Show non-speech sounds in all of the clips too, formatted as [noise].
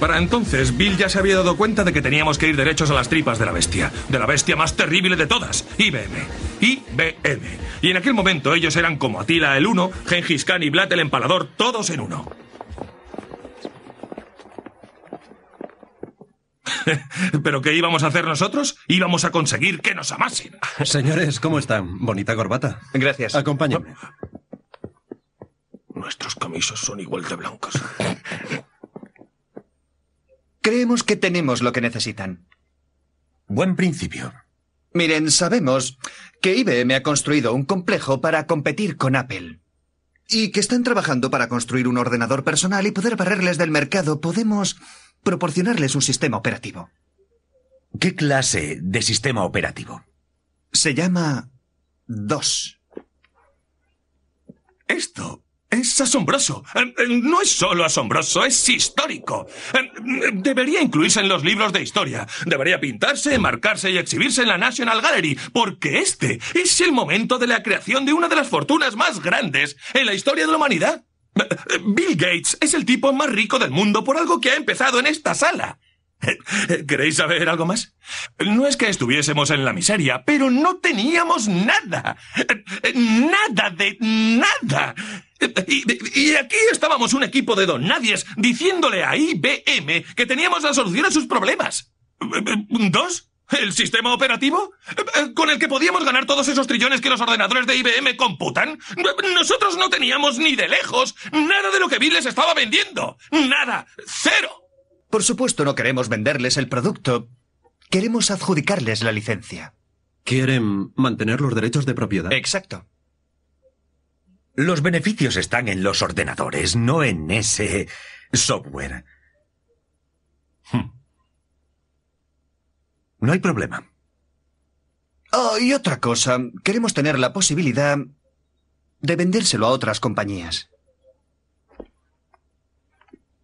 Para entonces, Bill ya se había dado cuenta de que teníamos que ir derechos a las tripas de la bestia, de la bestia más terrible de todas, IBM. IBM. Y en aquel momento ellos eran como Atila el Uno, Gengis Khan y Vlad el Empalador, todos en uno. [laughs] ¿Pero qué íbamos a hacer nosotros? Íbamos a conseguir que nos amasen. Señores, ¿cómo están? Bonita corbata. Gracias. Acompáñenme. Nuestros camisos son igual de blancos. Creemos que tenemos lo que necesitan. Buen principio. Miren, sabemos que IBM ha construido un complejo para competir con Apple. Y que están trabajando para construir un ordenador personal y poder barrerles del mercado. Podemos proporcionarles un sistema operativo. ¿Qué clase de sistema operativo? Se llama DOS. Esto es asombroso. Eh, eh, No es solo asombroso, es histórico. Eh, Debería incluirse en los libros de historia. Debería pintarse, marcarse y exhibirse en la National Gallery, porque este es el momento de la creación de una de las fortunas más grandes en la historia de la humanidad. Bill Gates es el tipo más rico del mundo por algo que ha empezado en esta sala. [laughs] ¿Queréis saber algo más? No es que estuviésemos en la miseria, pero no teníamos nada. Nada de nada. Y, aquí estábamos un equipo de don nadies diciéndole a IBM que teníamos la solución a sus problemas. ¿Dos? ¿El sistema operativo? ¿Con el que podíamos ganar todos esos trillones que los ordenadores de IBM computan? Nosotros no teníamos ni de lejos nada de lo que Bill les estaba vendiendo. Nada. Cero. Por supuesto no queremos venderles el producto. Queremos adjudicarles la licencia. ¿Quieren mantener los derechos de propiedad? Exacto. Los beneficios están en los ordenadores, no en ese software. Hmm. No hay problema. Oh, y otra cosa, queremos tener la posibilidad de vendérselo a otras compañías.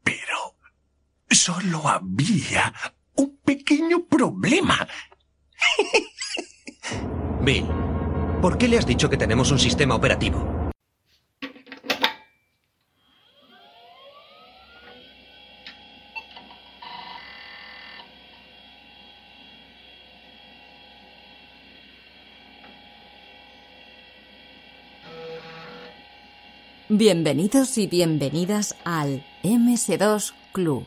Pero solo había un pequeño problema. [laughs] Bill, ¿por qué le has dicho que tenemos un sistema operativo? Bienvenidos y bienvenidas al MS2 Club.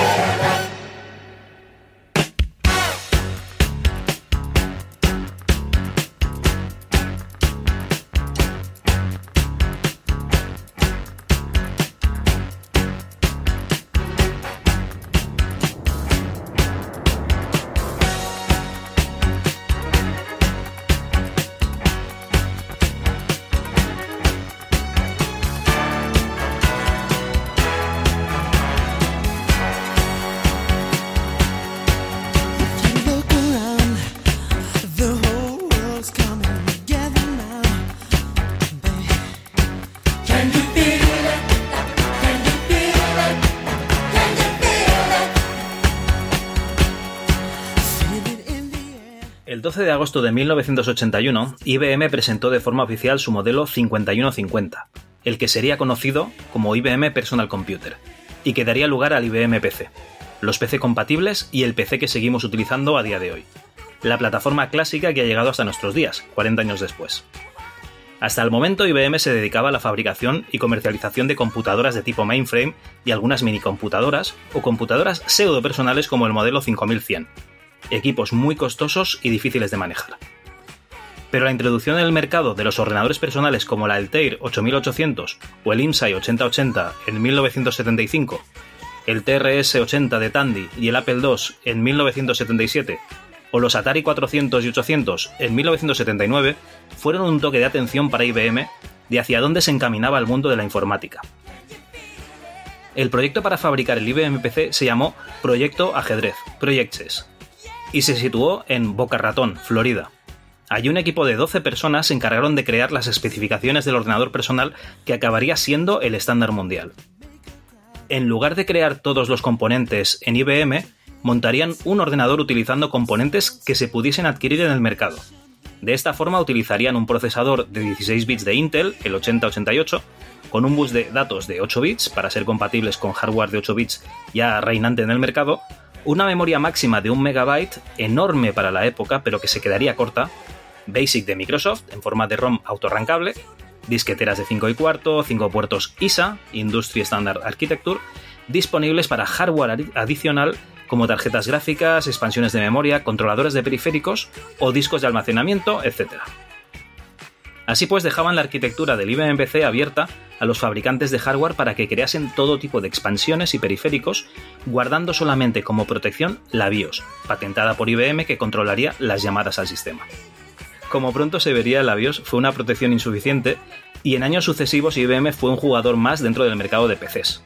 12 de agosto de 1981, IBM presentó de forma oficial su modelo 5150, el que sería conocido como IBM Personal Computer, y que daría lugar al IBM PC, los PC compatibles y el PC que seguimos utilizando a día de hoy, la plataforma clásica que ha llegado hasta nuestros días, 40 años después. Hasta el momento IBM se dedicaba a la fabricación y comercialización de computadoras de tipo mainframe y algunas minicomputadoras o computadoras pseudo personales como el modelo 5100, equipos muy costosos y difíciles de manejar. Pero la introducción en el mercado de los ordenadores personales como la Altair 8800 o el IMSAI 8080 en 1975, el TRS-80 de Tandy y el Apple II en 1977, o los Atari 400 y 800 en 1979, fueron un toque de atención para IBM de hacia dónde se encaminaba el mundo de la informática. El proyecto para fabricar el IBM PC se llamó Proyecto Ajedrez, Project Chess, y se situó en Boca Ratón, Florida. Allí un equipo de 12 personas se encargaron de crear las especificaciones del ordenador personal que acabaría siendo el estándar mundial. En lugar de crear todos los componentes en IBM, montarían un ordenador utilizando componentes que se pudiesen adquirir en el mercado. De esta forma utilizarían un procesador de 16 bits de Intel, el 8088, con un bus de datos de 8 bits para ser compatibles con hardware de 8 bits ya reinante en el mercado, una memoria máxima de 1 megabyte, enorme para la época, pero que se quedaría corta, Basic de Microsoft en forma de ROM autorrancable, disqueteras de 5 y cuarto, 5 puertos ISA, Industry Standard Architecture, disponibles para hardware adicional como tarjetas gráficas, expansiones de memoria, controladores de periféricos o discos de almacenamiento, etc. Así pues, dejaban la arquitectura del IBM PC abierta a los fabricantes de hardware para que creasen todo tipo de expansiones y periféricos, guardando solamente como protección la BIOS, patentada por IBM que controlaría las llamadas al sistema. Como pronto se vería, la BIOS fue una protección insuficiente y en años sucesivos IBM fue un jugador más dentro del mercado de PCs.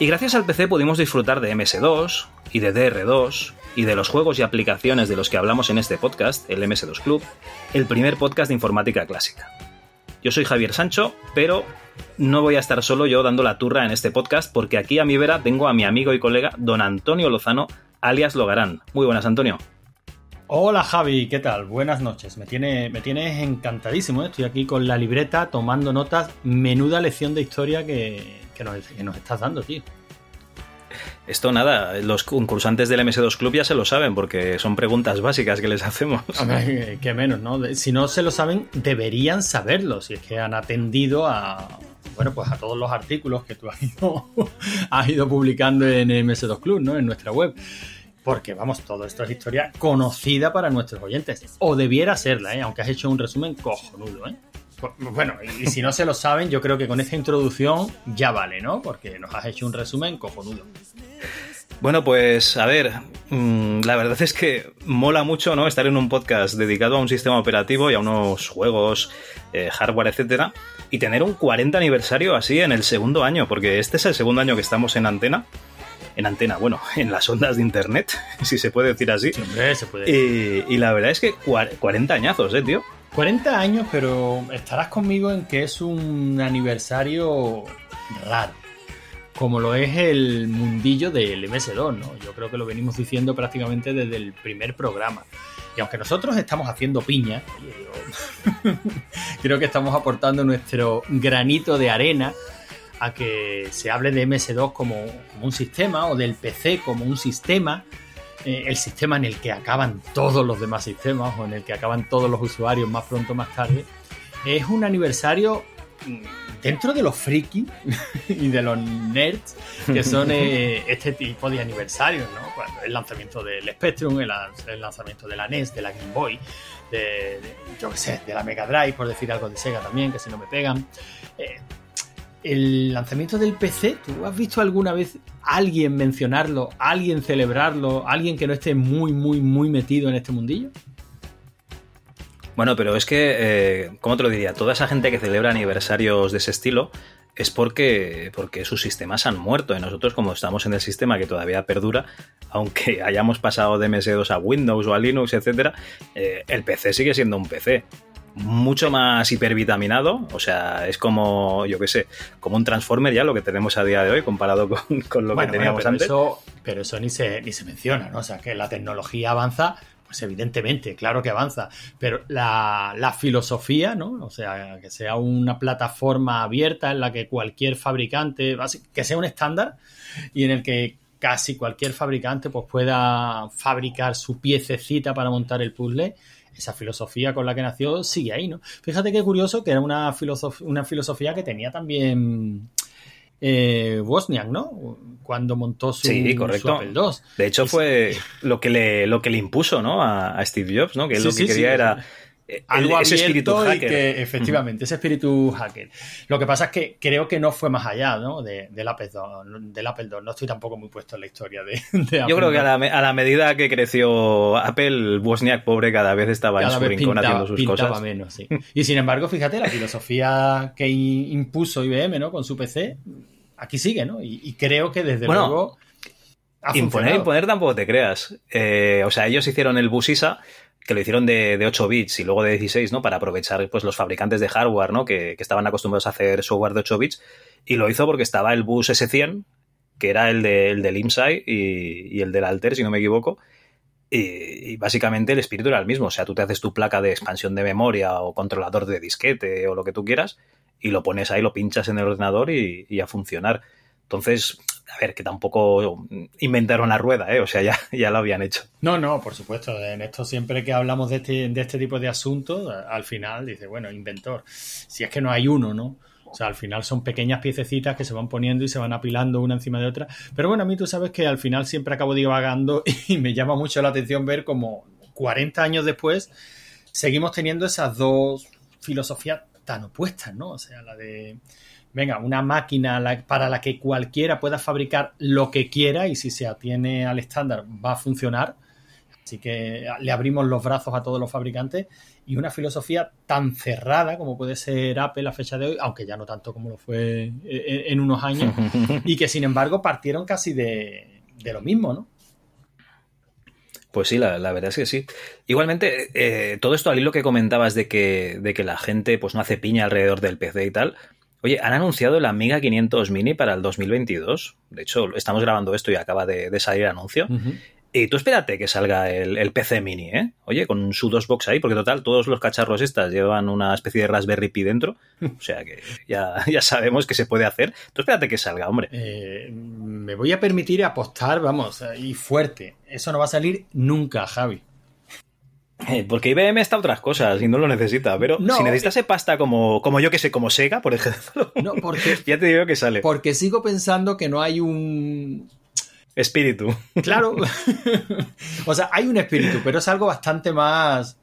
Y gracias al PC pudimos disfrutar de MS2 y de DR2 y de los juegos y aplicaciones de los que hablamos en este podcast, el MS2 Club, el primer podcast de informática clásica. Yo soy Javier Sancho, pero no voy a estar solo yo dando la turra en este podcast porque aquí a mi vera tengo a mi amigo y colega don Antonio Lozano, alias Logarán. Muy buenas, Antonio. Hola Javi, ¿qué tal? Buenas noches. Me, tiene, me tienes encantadísimo. ¿eh? Estoy aquí con la libreta tomando notas. Menuda lección de historia que, que nos, estás dando, tío. Esto nada, los concursantes del MS2 Club ya se lo saben porque son preguntas básicas que les hacemos. Hombre, que menos, ¿no? Si no se lo saben, deberían saberlo, si es que han atendido a, bueno, pues a todos los artículos que tú has ido, [laughs] has ido publicando en MS2 Club, ¿no? En nuestra web. Porque, vamos, todo esto es historia conocida para nuestros oyentes. O debiera serla, ¿eh? Aunque has hecho un resumen cojonudo, ¿eh? Bueno, y si no se lo saben, yo creo que con esta introducción ya vale, ¿no? Porque nos has hecho un resumen cojonudo. Bueno, pues a ver, mm, la verdad es que mola mucho, ¿no? Estar en un podcast dedicado a un sistema operativo y a unos juegos, eh, hardware, etcétera, y tener un 40 aniversario así en el segundo año, porque este es el segundo año que estamos en antena. En antena, bueno, [laughs] en las ondas de internet, [laughs] si se puede decir así. se puede. Y, y la verdad es que 40 años, ¿eh, tío? 40 años, pero estarás conmigo en que es un aniversario raro. Como lo es el mundillo del MS2, ¿no? Yo creo que lo venimos diciendo prácticamente desde el primer programa. Y aunque nosotros estamos haciendo piña, [laughs] creo que estamos aportando nuestro granito de arena a que se hable de MS2 como, como un sistema o del PC como un sistema eh, el sistema en el que acaban todos los demás sistemas o en el que acaban todos los usuarios más pronto o más tarde, es un aniversario mm, dentro de los friki [laughs] y de los nerds que son eh, [laughs] este tipo de aniversarios, ¿no? Cuando el lanzamiento del Spectrum, el, lanzamiento de la NES, de la Game Boy, de, yo qué sé, de la Mega Drive, por decir algo de Sega también, que si no me pegan. Eh, el lanzamiento del PC, ¿tú has visto alguna vez alguien mencionarlo, alguien celebrarlo, alguien que no esté muy, muy, muy metido en este mundillo? Bueno, pero es que, eh, ¿cómo te lo diría? Toda esa gente que celebra aniversarios de ese estilo es porque, porque sus sistemas han muerto. Y nosotros, como estamos en el sistema que todavía perdura, aunque [laughs] hayamos pasado de MS2 a Windows o a Linux, etc., eh, el PC sigue siendo un PC mucho más hipervitaminado, o sea, es como, yo qué sé, como un Transformer ya lo que tenemos a día de hoy comparado [laughs] con, lo que teníamos antes. pero eso ni se, ni se menciona, ¿no? O sea, que la tecnología avanza, pues evidentemente, claro que avanza, pero la, la filosofía, ¿no? O sea, que sea una plataforma abierta en la que cualquier fabricante, que sea un estándar y en el que casi cualquier fabricante pues pueda fabricar su piececita para montar el puzzle esa filosofía con la que nació sigue ahí, ¿no? Fíjate qué curioso que era una, filosofía, una filosofía que tenía también eh, Wozniak, ¿no? Cuando montó su, sí, correcto. Apple II. De hecho, fue lo que le, lo que le impuso, ¿no? A, Steve Jobs, ¿no? Que él lo que quería era algo ese espíritu hacker. que, efectivamente, ese espíritu hacker. Lo que pasa es que creo que no fue más allá ¿no? de, del, Apple II, del Apple II. No estoy tampoco muy puesto en la historia de, [laughs] Apple. Yo creo que a la, medida que creció Apple, Wozniak, pobre, cada vez estaba en su rincón haciendo sus cosas. menos, sí. Y sin embargo, fíjate, la filosofía que impuso IBM ¿no? con su PC, aquí sigue, ¿no? Y, creo que desde luego... imponer, imponer tampoco te creas. Eh, o sea, ellos hicieron el Busisa que lo hicieron de, 8 bits y luego de 16, ¿no? Para aprovechar pues, los fabricantes de hardware, ¿no? Que, estaban acostumbrados a hacer software de 8 bits. Y lo hizo porque estaba el bus S100, que era el, de, el del IMSI y, el del Alter, si no me equivoco. Y, y, básicamente el espíritu era el mismo. O sea, tú te haces tu placa de expansión de memoria o controlador de disquete o lo que tú quieras y lo pones ahí, lo pinchas en el ordenador y, y a funcionar. Entonces, a ver, que tampoco inventaron la rueda, ¿eh? O sea, ya, ya lo habían hecho. No, no, por supuesto. En esto siempre que hablamos de este, de este tipo de asuntos, al final dice, bueno, inventor. Si es que no hay uno, ¿no? O sea, al final son pequeñas piececitas que se van poniendo y se van apilando una encima de otra. Pero bueno, a mí tú sabes que al final siempre acabo divagando [laughs] y me llama mucho la atención ver como 40 años después seguimos teniendo esas dos filosofías tan opuestas, ¿no? O sea, la de, venga, una máquina para la que cualquiera pueda fabricar lo que quiera y si se atiene al estándar va a funcionar. Así que le abrimos los brazos a todos los fabricantes y una filosofía tan cerrada como puede ser Apple a fecha de hoy, aunque ya no tanto como lo fue en unos años, [laughs] y que sin embargo partieron casi de, de lo mismo, ¿no? Pues sí, la, la, verdad es que sí. Igualmente, eh, todo esto al hilo que comentabas de que, de que la gente pues no hace piña alrededor del PC y tal. Oye, han anunciado la Amiga 500 Mini para el 2022. De hecho, estamos grabando esto y acaba de, de salir el anuncio. Uh -huh. Y tú espérate que salga el, el, PC Mini, ¿eh? Oye, con su dos box ahí, porque total, todos los cacharros estas llevan una especie de Raspberry Pi dentro. O sea que ya, ya sabemos que se puede hacer. Tú espérate que salga, hombre. Eh, me voy a permitir apostar, vamos, y fuerte. Eso no va a salir nunca, Javi. Eh, porque IBM está a otras cosas y no lo necesita, pero no, si necesitase eh, pasta como, como yo que sé, como Sega, por ejemplo, no, porque, [laughs] ya te digo que sale. Porque sigo pensando que no hay un, Espíritu. Claro. [laughs] [laughs] o sea, hay un espíritu, pero es algo bastante más,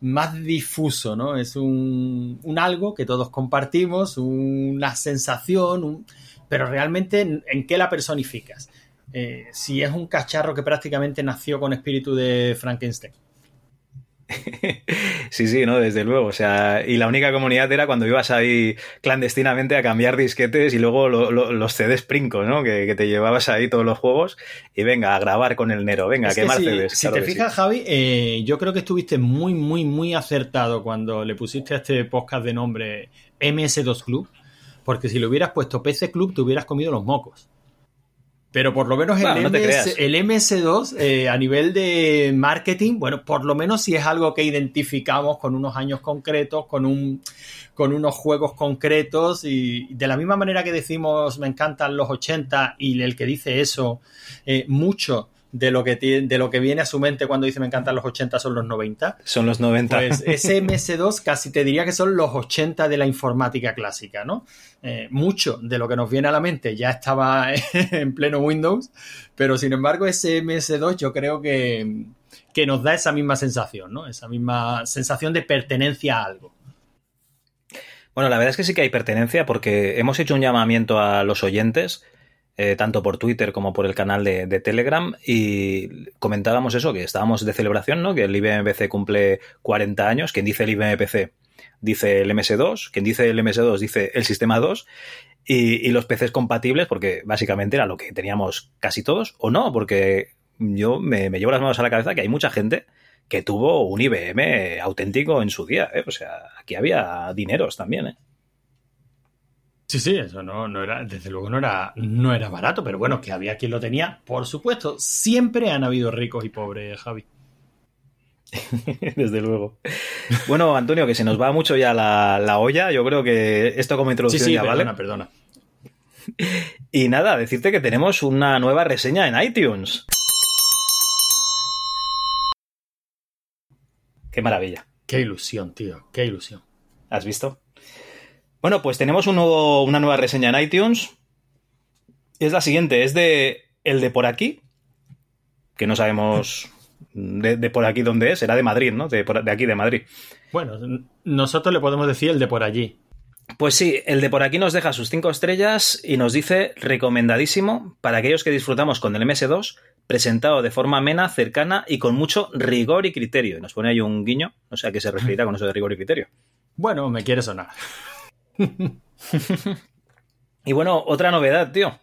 más difuso, ¿no? Es un, un algo que todos compartimos, una sensación, un, pero realmente ¿en, ¿en, qué la personificas? Eh, si es un cacharro que prácticamente nació con espíritu de Frankenstein. [laughs] Sí, sí, no, desde luego. O sea, y la única comunidad era cuando ibas ahí clandestinamente a cambiar disquetes y luego lo, lo, los CDs Princo, ¿no? Que, que, te llevabas ahí todos los juegos y venga, a grabar con el Nero, venga, es a quemar que si, CDs. Si te fijas, sí. Javi, eh, yo creo que estuviste muy, muy, muy acertado cuando le pusiste a este podcast de nombre MS2 Club, porque si le hubieras puesto PC Club te hubieras comido los mocos. Pero por lo menos bueno, el, no MS, el, MS2 eh, a nivel de marketing, bueno, por lo menos si es algo que identificamos con unos años concretos, con, un, con unos juegos concretos y de la misma manera que decimos me encantan los 80 y el que dice eso, eh, mucho de lo, que tiene, de lo que viene a su mente cuando dice me encantan los 80 son los 90. Son los 90. Pues ese [laughs] MS2 casi te diría que son los 80 de la informática clásica, ¿no? Eh, mucho de lo que nos viene a la mente ya estaba [laughs] en pleno Windows, pero sin embargo ese MS2 yo creo que, que nos da esa misma sensación, ¿no? Esa misma sensación de pertenencia a algo. Bueno, la verdad es que sí que hay pertenencia porque hemos hecho un llamamiento a los oyentes eh, tanto por Twitter como por el canal de, Telegram y comentábamos eso, que estábamos de celebración, ¿no? Que el IBM-PC cumple 40 años, quien dice el IBM-PC dice el MS2, quien dice el MS2 dice el sistema 2 y, y, los PCs compatibles porque básicamente era lo que teníamos casi todos o no, porque yo me, me llevo las manos a la cabeza que hay mucha gente que tuvo un IBM auténtico en su día, ¿eh? o sea, aquí había dineros también, ¿eh? Sí, sí, eso no, no era, desde luego no era, no era barato, pero bueno, que había quien lo tenía, por supuesto. Siempre han habido ricos y pobres, Javi. [laughs] Desde luego. Bueno, Antonio, que se nos va mucho ya la, la olla. Yo creo que esto como introducción sí, sí, ya perdona, vale. Perdona. Y nada, decirte que tenemos una nueva reseña en iTunes. Qué maravilla. Qué ilusión, tío. Qué ilusión. ¿Has visto? Bueno, pues tenemos un nuevo, una nueva reseña en iTunes. Es la siguiente, es de el de por aquí, que no sabemos de, de por aquí dónde es, era de Madrid, ¿no? De, aquí, de Madrid. Bueno, nosotros le podemos decir el de por allí. Pues sí, el de por aquí nos deja sus cinco estrellas y nos dice recomendadísimo para aquellos que disfrutamos con el MS2, presentado de forma amena, cercana y con mucho rigor y criterio. Y nos pone ahí un guiño, no sé a qué se referirá con eso de rigor y criterio. Bueno, me quiere sonar. Y bueno, otra novedad, tío.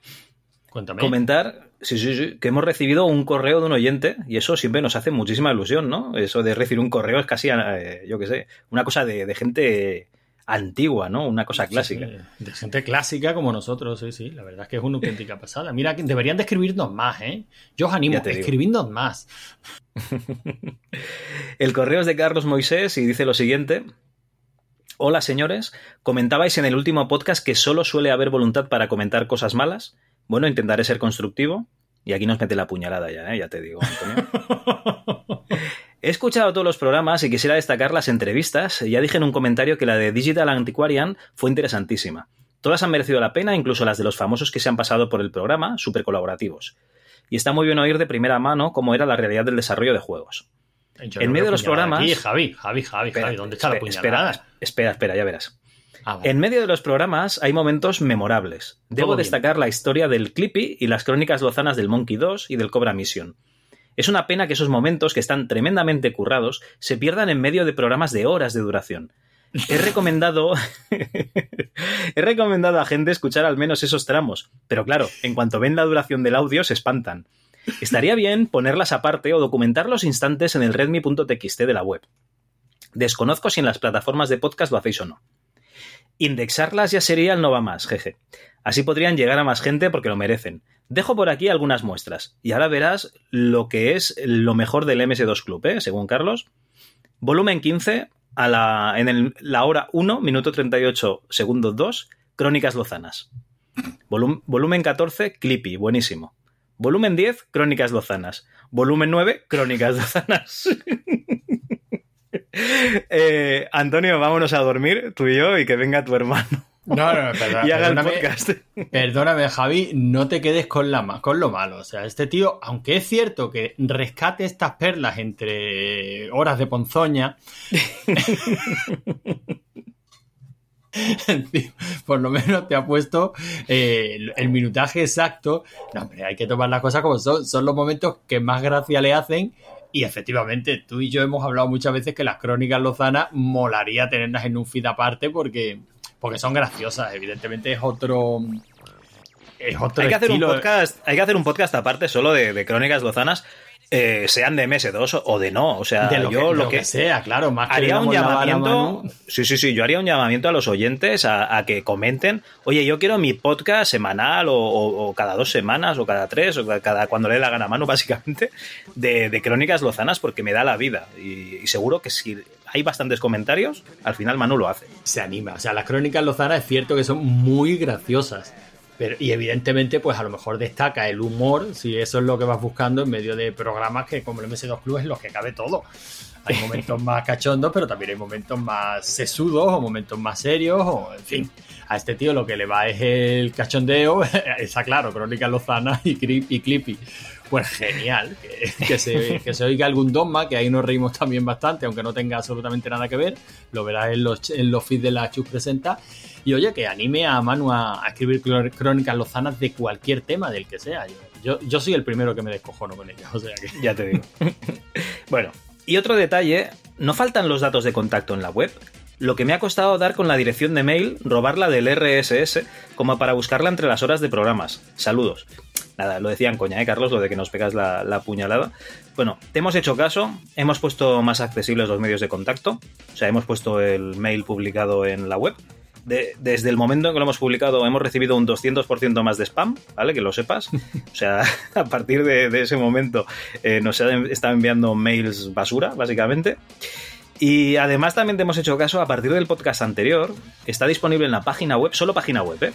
Cuéntame. Comentar, sí, sí, sí, que hemos recibido un correo de un oyente y eso siempre nos hace muchísima ilusión, ¿no? Eso de recibir un correo es casi, eh, yo qué sé, una cosa de, de, gente antigua, ¿no? Una cosa clásica. Sí, de gente clásica como nosotros, sí, sí. La verdad es que es una auténtica pasada. Mira, deberían de escribirnos más, ¿eh? Yo os animo, escribidnos más. [laughs] El correo es de Carlos Moisés y dice lo siguiente. Hola señores, comentabais en el último podcast que solo suele haber voluntad para comentar cosas malas. Bueno, intentaré ser constructivo. Y aquí nos mete la puñalada ya, ¿eh? ya te digo, Antonio. [laughs] He escuchado todos los programas y quisiera destacar las entrevistas. Ya dije en un comentario que la de Digital Antiquarian fue interesantísima. Todas han merecido la pena, incluso las de los famosos que se han pasado por el programa, súper colaborativos. Y está muy bien oír de primera mano cómo era la realidad del desarrollo de juegos. Yo En no medio de los programas- Aquí, Javi, Javi, Javi, Javi, ¿dónde está la espera, puñalada? espera, espera, espera, ya verás. Ah. En medio de los programas hay momentos memorables. Debo destacar la historia del Clippy y las crónicas lozanas del Monkey 2 y del Cobra Mission. Es una pena que esos momentos, que están tremendamente currados, se pierdan en medio de programas de horas de duración. He recomendado. [laughs] He recomendado a gente escuchar al menos esos tramos, pero claro, en cuanto ven la duración del audio se espantan. Estaría bien ponerlas aparte o documentar los instantes en el redmi.txt de la web. Desconozco si en las plataformas de podcast lo hacéis o no. Indexarlas ya sería el no va más, jeje. Así podrían llegar a más gente porque lo merecen. Dejo por aquí algunas muestras y ahora verás lo que es lo mejor del MS2 Club, ¿eh? según Carlos. Volumen 15, a la, en la hora 1, minuto 38, segundo 2, Crónicas Lozanas. Volum- volumen 14, Clippy, buenísimo. Volumen 10, Crónicas Lozanas. Volumen 9, Crónicas Lozanas. [laughs] Eh, Antonio, vámonos a dormir, tú y yo, y que venga tu hermano No, no, perdona, [laughs] y haga el perdóname, podcast. perdóname, Javi, no te quedes con, la, con lo malo. O sea, este tío, aunque es cierto que rescate estas perlas entre horas de ponzoña, [laughs] [laughs] por lo menos te ha puesto eh, el, el minutaje exacto. No, hombre, hay que tomar las cosas como son. Son los momentos que más gracia le hacen. Y efectivamente, tú y yo hemos hablado muchas veces que las crónicas lozanas molaría tenerlas en un feed aparte porque, porque son graciosas. Evidentemente es otro. Es otro Hay que, hacer un podcast, hay que hacer un podcast aparte solo de, de crónicas lozanas, eh, sean de MS2 o de no. O sea, de lo, yo que, lo que, que sea, claro. Más que haría le un llamamiento. Sí, sí, sí. Yo haría un llamamiento a los oyentes a, a que comenten. Oye, yo quiero mi podcast semanal o, o- o cada dos semanas o cada tres o cada cuando le dé la gana a mano, [laughs] básicamente, de, de crónicas lozanas porque me da la vida. Y, y seguro que si hay bastantes comentarios, al final Manu lo hace. se anima. O sea, las crónicas lozanas es cierto que son muy graciosas. Pero, y evidentemente, pues a lo mejor destaca el humor, si eso es lo que vas buscando en medio de programas que como el MS2 Club es los que cabe todo. Hay momentos [laughs] más cachondos, pero también hay momentos más sesudos o momentos más serios, o en fin. A este tío lo que le va es el cachondeo, [laughs] está claro, Crónicas Lozana y, Cri- y Clippy. Pues genial, que, que se, que se oiga algún dogma, que ahí nos reímos también bastante, aunque no tenga absolutamente nada que ver. Lo verás en los, en los feeds de la Chus Presenta. Y oye, que anime a Manu a, a escribir crónicas lozanas de cualquier tema, del que sea. Yo, yo, yo soy el primero que me descojono con ella, [laughs] o sea que... Ya te digo. [laughs] bueno, y otro detalle, no faltan los datos de contacto en la web. Lo que me ha costado dar con la dirección de mail, robarla del RSS, como para buscarla entre las horas de programas. Saludos. Nada, lo decían coña, ¿eh, Carlos? Lo de que nos pegas la, la puñalada. Bueno, te hemos hecho caso, hemos puesto más accesibles los medios de contacto, o sea, hemos puesto el mail publicado en la web. De- desde el momento en que lo hemos publicado hemos recibido un 200% más de spam, ¿vale? Que lo sepas. O sea, [laughs] a partir de, de ese momento eh, nos han estado enviando mails basura, básicamente. Y además también te hemos hecho caso, a partir del podcast anterior, está disponible en la página web, solo página web, ¿eh?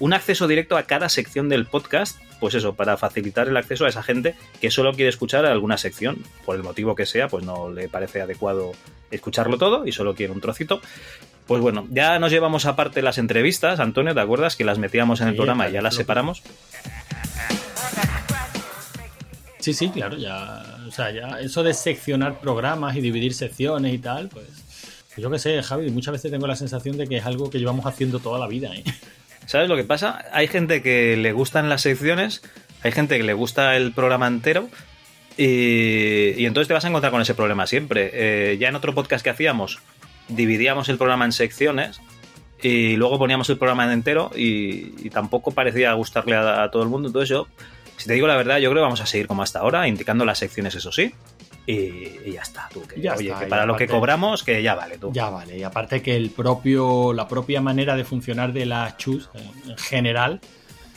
un acceso directo a cada sección del podcast, pues eso, para facilitar el acceso a esa gente que solo quiere escuchar alguna sección, por el motivo que sea, pues no le parece adecuado escucharlo todo y solo quiere un trocito. Pues bueno, ya nos llevamos aparte las entrevistas, Antonio, ¿te acuerdas que las metíamos en el Sí, programa y ya las separamos? Sí, sí, claro, ya, o sea, ya eso de seccionar programas y dividir secciones y tal, pues, pues yo qué sé, Javi, muchas veces tengo la sensación de que es algo que llevamos haciendo toda la vida, ¿eh? ¿Sabes lo que pasa? Hay gente que le gustan las secciones, hay gente que le gusta el programa entero y, y entonces te vas a encontrar con ese problema siempre. Eh, ya en otro podcast que hacíamos, dividíamos el programa en secciones y luego poníamos el programa entero y, y tampoco parecía gustarle a, a todo el mundo. Entonces yo, si te digo la verdad, yo creo que vamos a seguir como hasta ahora, indicando las secciones, eso sí. y, y ya está. Tú, que, Ya oye, está, que para lo que cobramos, que ya vale tú. Ya vale, y aparte que el propio, la propia manera de funcionar de las chus en general,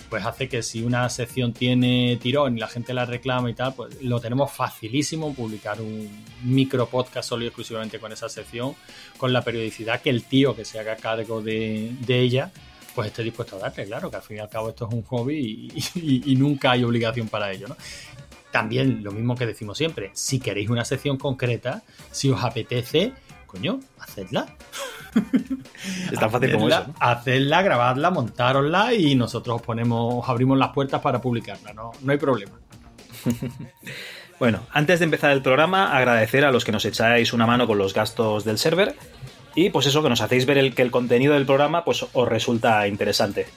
pues hace que si una sección tiene tirón y la gente la reclama y tal, pues lo tenemos facilísimo publicar un micro podcast solo y exclusivamente con esa sección, con la periodicidad que el tío que se haga cargo de, de ella, pues esté dispuesto a darle, claro, que al fin y al cabo esto es un hobby y, y- nunca hay obligación para ello, ¿no? También lo mismo que decimos siempre, si queréis una sección concreta, si os apetece, coño, hacedla. [laughs] Es tan fácil como eso. ¿no? Hacedla, grabadla, montárosla y nosotros os ponemos, os abrimos las puertas para publicarla, no, no hay problema. [laughs] Bueno, antes de empezar el programa, agradecer a los que nos echáis una mano con los gastos del server y pues eso, que nos hacéis ver el, que el contenido del programa pues os resulta interesante.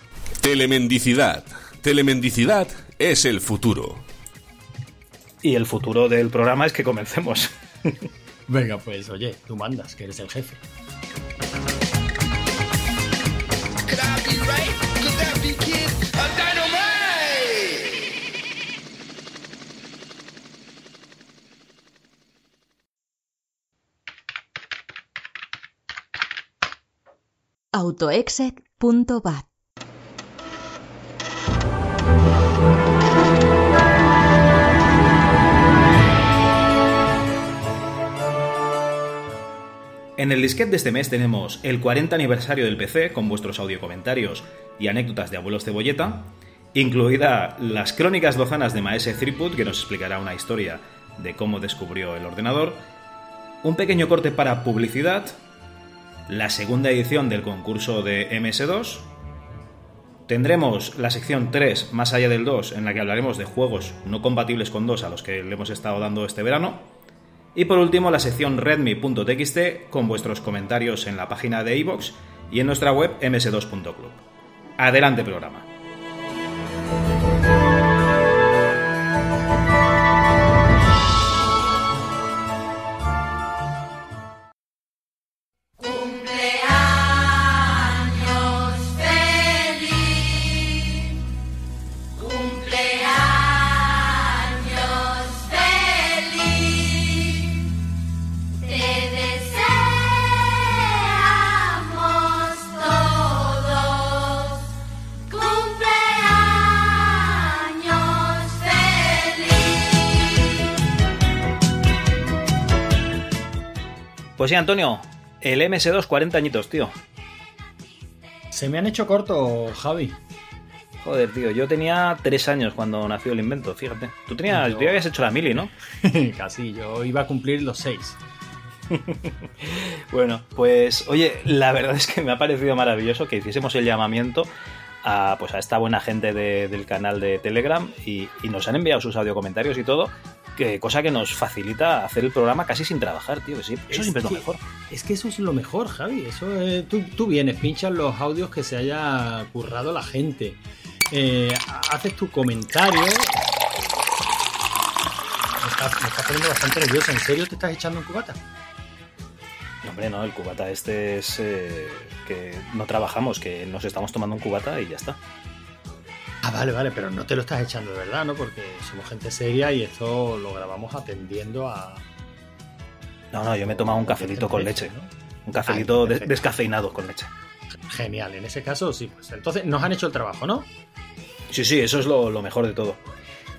Telemendicidad. Telemendicidad es el futuro. Y el futuro del programa es que comencemos. [laughs] Venga, pues oye, tú mandas, que eres el jefe. Autoexec.bat En el disquete de este mes tenemos el 40 aniversario del PC con vuestros audio comentarios y anécdotas de abuelos cebolleta, incluida las crónicas lozanas de Maese Threepwood que nos explicará una historia de cómo descubrió el ordenador, un pequeño corte para publicidad, la segunda edición del concurso de MS2, tendremos la sección 3 más allá del 2 en la que hablaremos de juegos no compatibles con 2 a los que le hemos estado dando este verano, y por último, la sección redmi.txt con vuestros comentarios en la página de iVoox y en nuestra web ms2.club. Adelante programa. Pues sí, Antonio, el MS2 40 añitos, tío. Se me han hecho corto, Javi. Joder, tío, yo tenía 3 años cuando nació el invento, fíjate. Tú tenías, Yo- tú habías hecho la mili, ¿no? [laughs] Casi, yo iba a cumplir los seis. [laughs] Bueno, pues oye, la verdad es que me ha parecido maravilloso que hiciésemos el llamamiento a, pues, a esta buena gente de- del canal de Telegram y, y nos han enviado sus audio comentarios y todo, que, cosa que nos facilita hacer el programa casi sin trabajar, tío. que sí, eso Es siempre es lo mejor. Es que eso es lo mejor, Javi. Eso es- tú, tú vienes, pinchas los audios que se haya currado la gente. Eh, ha- haces tu comentario. Me estás, me estás poniendo bastante nervioso. ¿En serio te estás echando un cubata? No, hombre, no, el cubata este es eh, que no trabajamos, que nos estamos tomando un cubata y ya está. Ah, vale, vale, pero no te lo estás echando de verdad, ¿no? Porque somos gente seria y esto lo grabamos atendiendo a. No, no, yo me he tomado un cafelito con leche. Un cafelito Ay, perfecto. descafeinado con leche. Genial, en ese caso sí, pues entonces nos han hecho el trabajo, ¿no? Sí, sí, eso es lo, lo mejor de todo.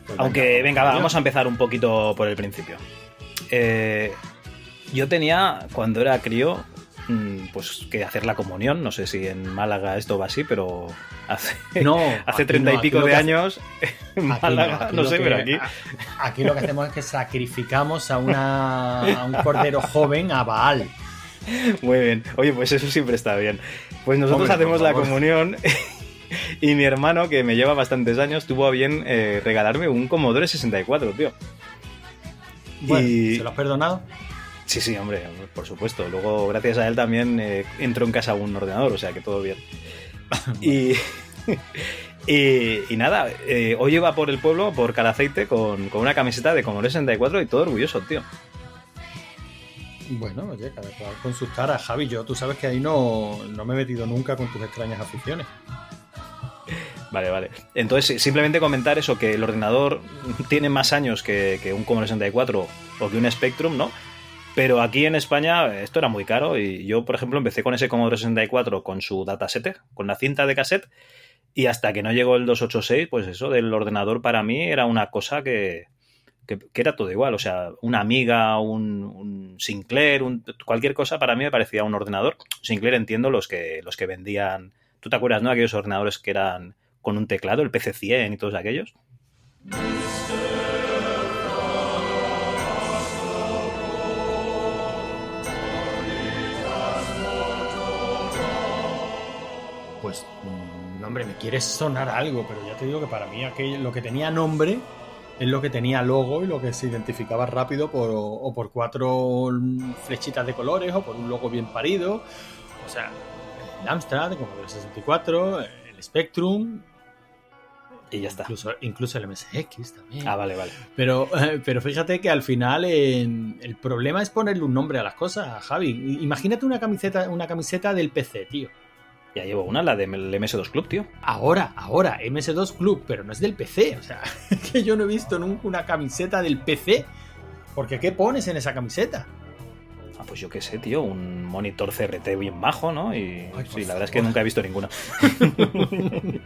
Pues Aunque, venga, va, vamos a empezar un poquito por el principio. Eh, yo tenía, cuando era crío, pues que hacer la comunión. No sé si en Málaga esto va así, pero hace, No, [laughs] hace treinta no, y pico de años en Málaga, no lo sé, que- pero aquí. Aquí lo que hacemos es que sacrificamos a, una, a un cordero [laughs] joven a Baal. Muy bien. Oye, pues eso siempre está bien. Pues nosotros Hombre, hacemos la comunión [laughs] y mi hermano, que me lleva bastantes años, tuvo a bien eh, regalarme un Commodore 64, tío. Bueno, Y- ¿se lo has perdonado? Sí, sí, hombre, por supuesto. Luego, gracias a él también eh, entró en casa un ordenador, o sea que todo bien. [laughs] y, [laughs] y, y nada, eh, hoy iba por el pueblo, por Calaceite, con, con una camiseta de Commodore 64 y todo orgulloso, tío. Bueno, oye, cada cual con sus taras. Javi, yo, tú sabes que ahí no, no me he metido nunca con tus extrañas aficiones. Vale, vale. Entonces, simplemente comentar eso, que el ordenador tiene más años que, que un Commodore 64 o que un Spectrum, ¿no? Pero aquí en España esto era muy caro y yo, por ejemplo, empecé con ese Commodore 64 con su dataset, con la cinta de cassette, y hasta que no llegó el 286, pues eso del ordenador para mí era una cosa que, que, era todo igual. O sea, una Amiga, un, un Sinclair, un- cualquier cosa para mí me parecía un ordenador. Sinclair entiendo los que, los que vendían. ¿Tú te acuerdas, no? Aquellos ordenadores que eran con un teclado, el PC100 y todos aquellos. Hombre, me quiere sonar algo, pero ya te digo que para mí aquello, lo que tenía nombre es lo que tenía logo y lo que se identificaba rápido por, o por cuatro flechitas de colores o por un logo bien parido. O sea, el Amstrad, como el 64, el Spectrum. Y ya está. Incluso, incluso el MSX también. Ah, vale, vale. Pero, [laughs] pero fíjate que al final el problema es ponerle un nombre a las cosas, Javi. Imagínate una camiseta, una camiseta del PC, tío. Ya llevo una, la del MS2 Club, tío. Ahora, ahora, MS2 Club, pero no es del PC. O sea, [laughs] que yo no he visto nunca una camiseta del PC. Porque ¿qué pones en esa camiseta? Ah, pues yo qué sé, tío, un monitor CRT bien bajo, ¿no? Y sí, la verdad es que nunca he visto ninguna. [laughs]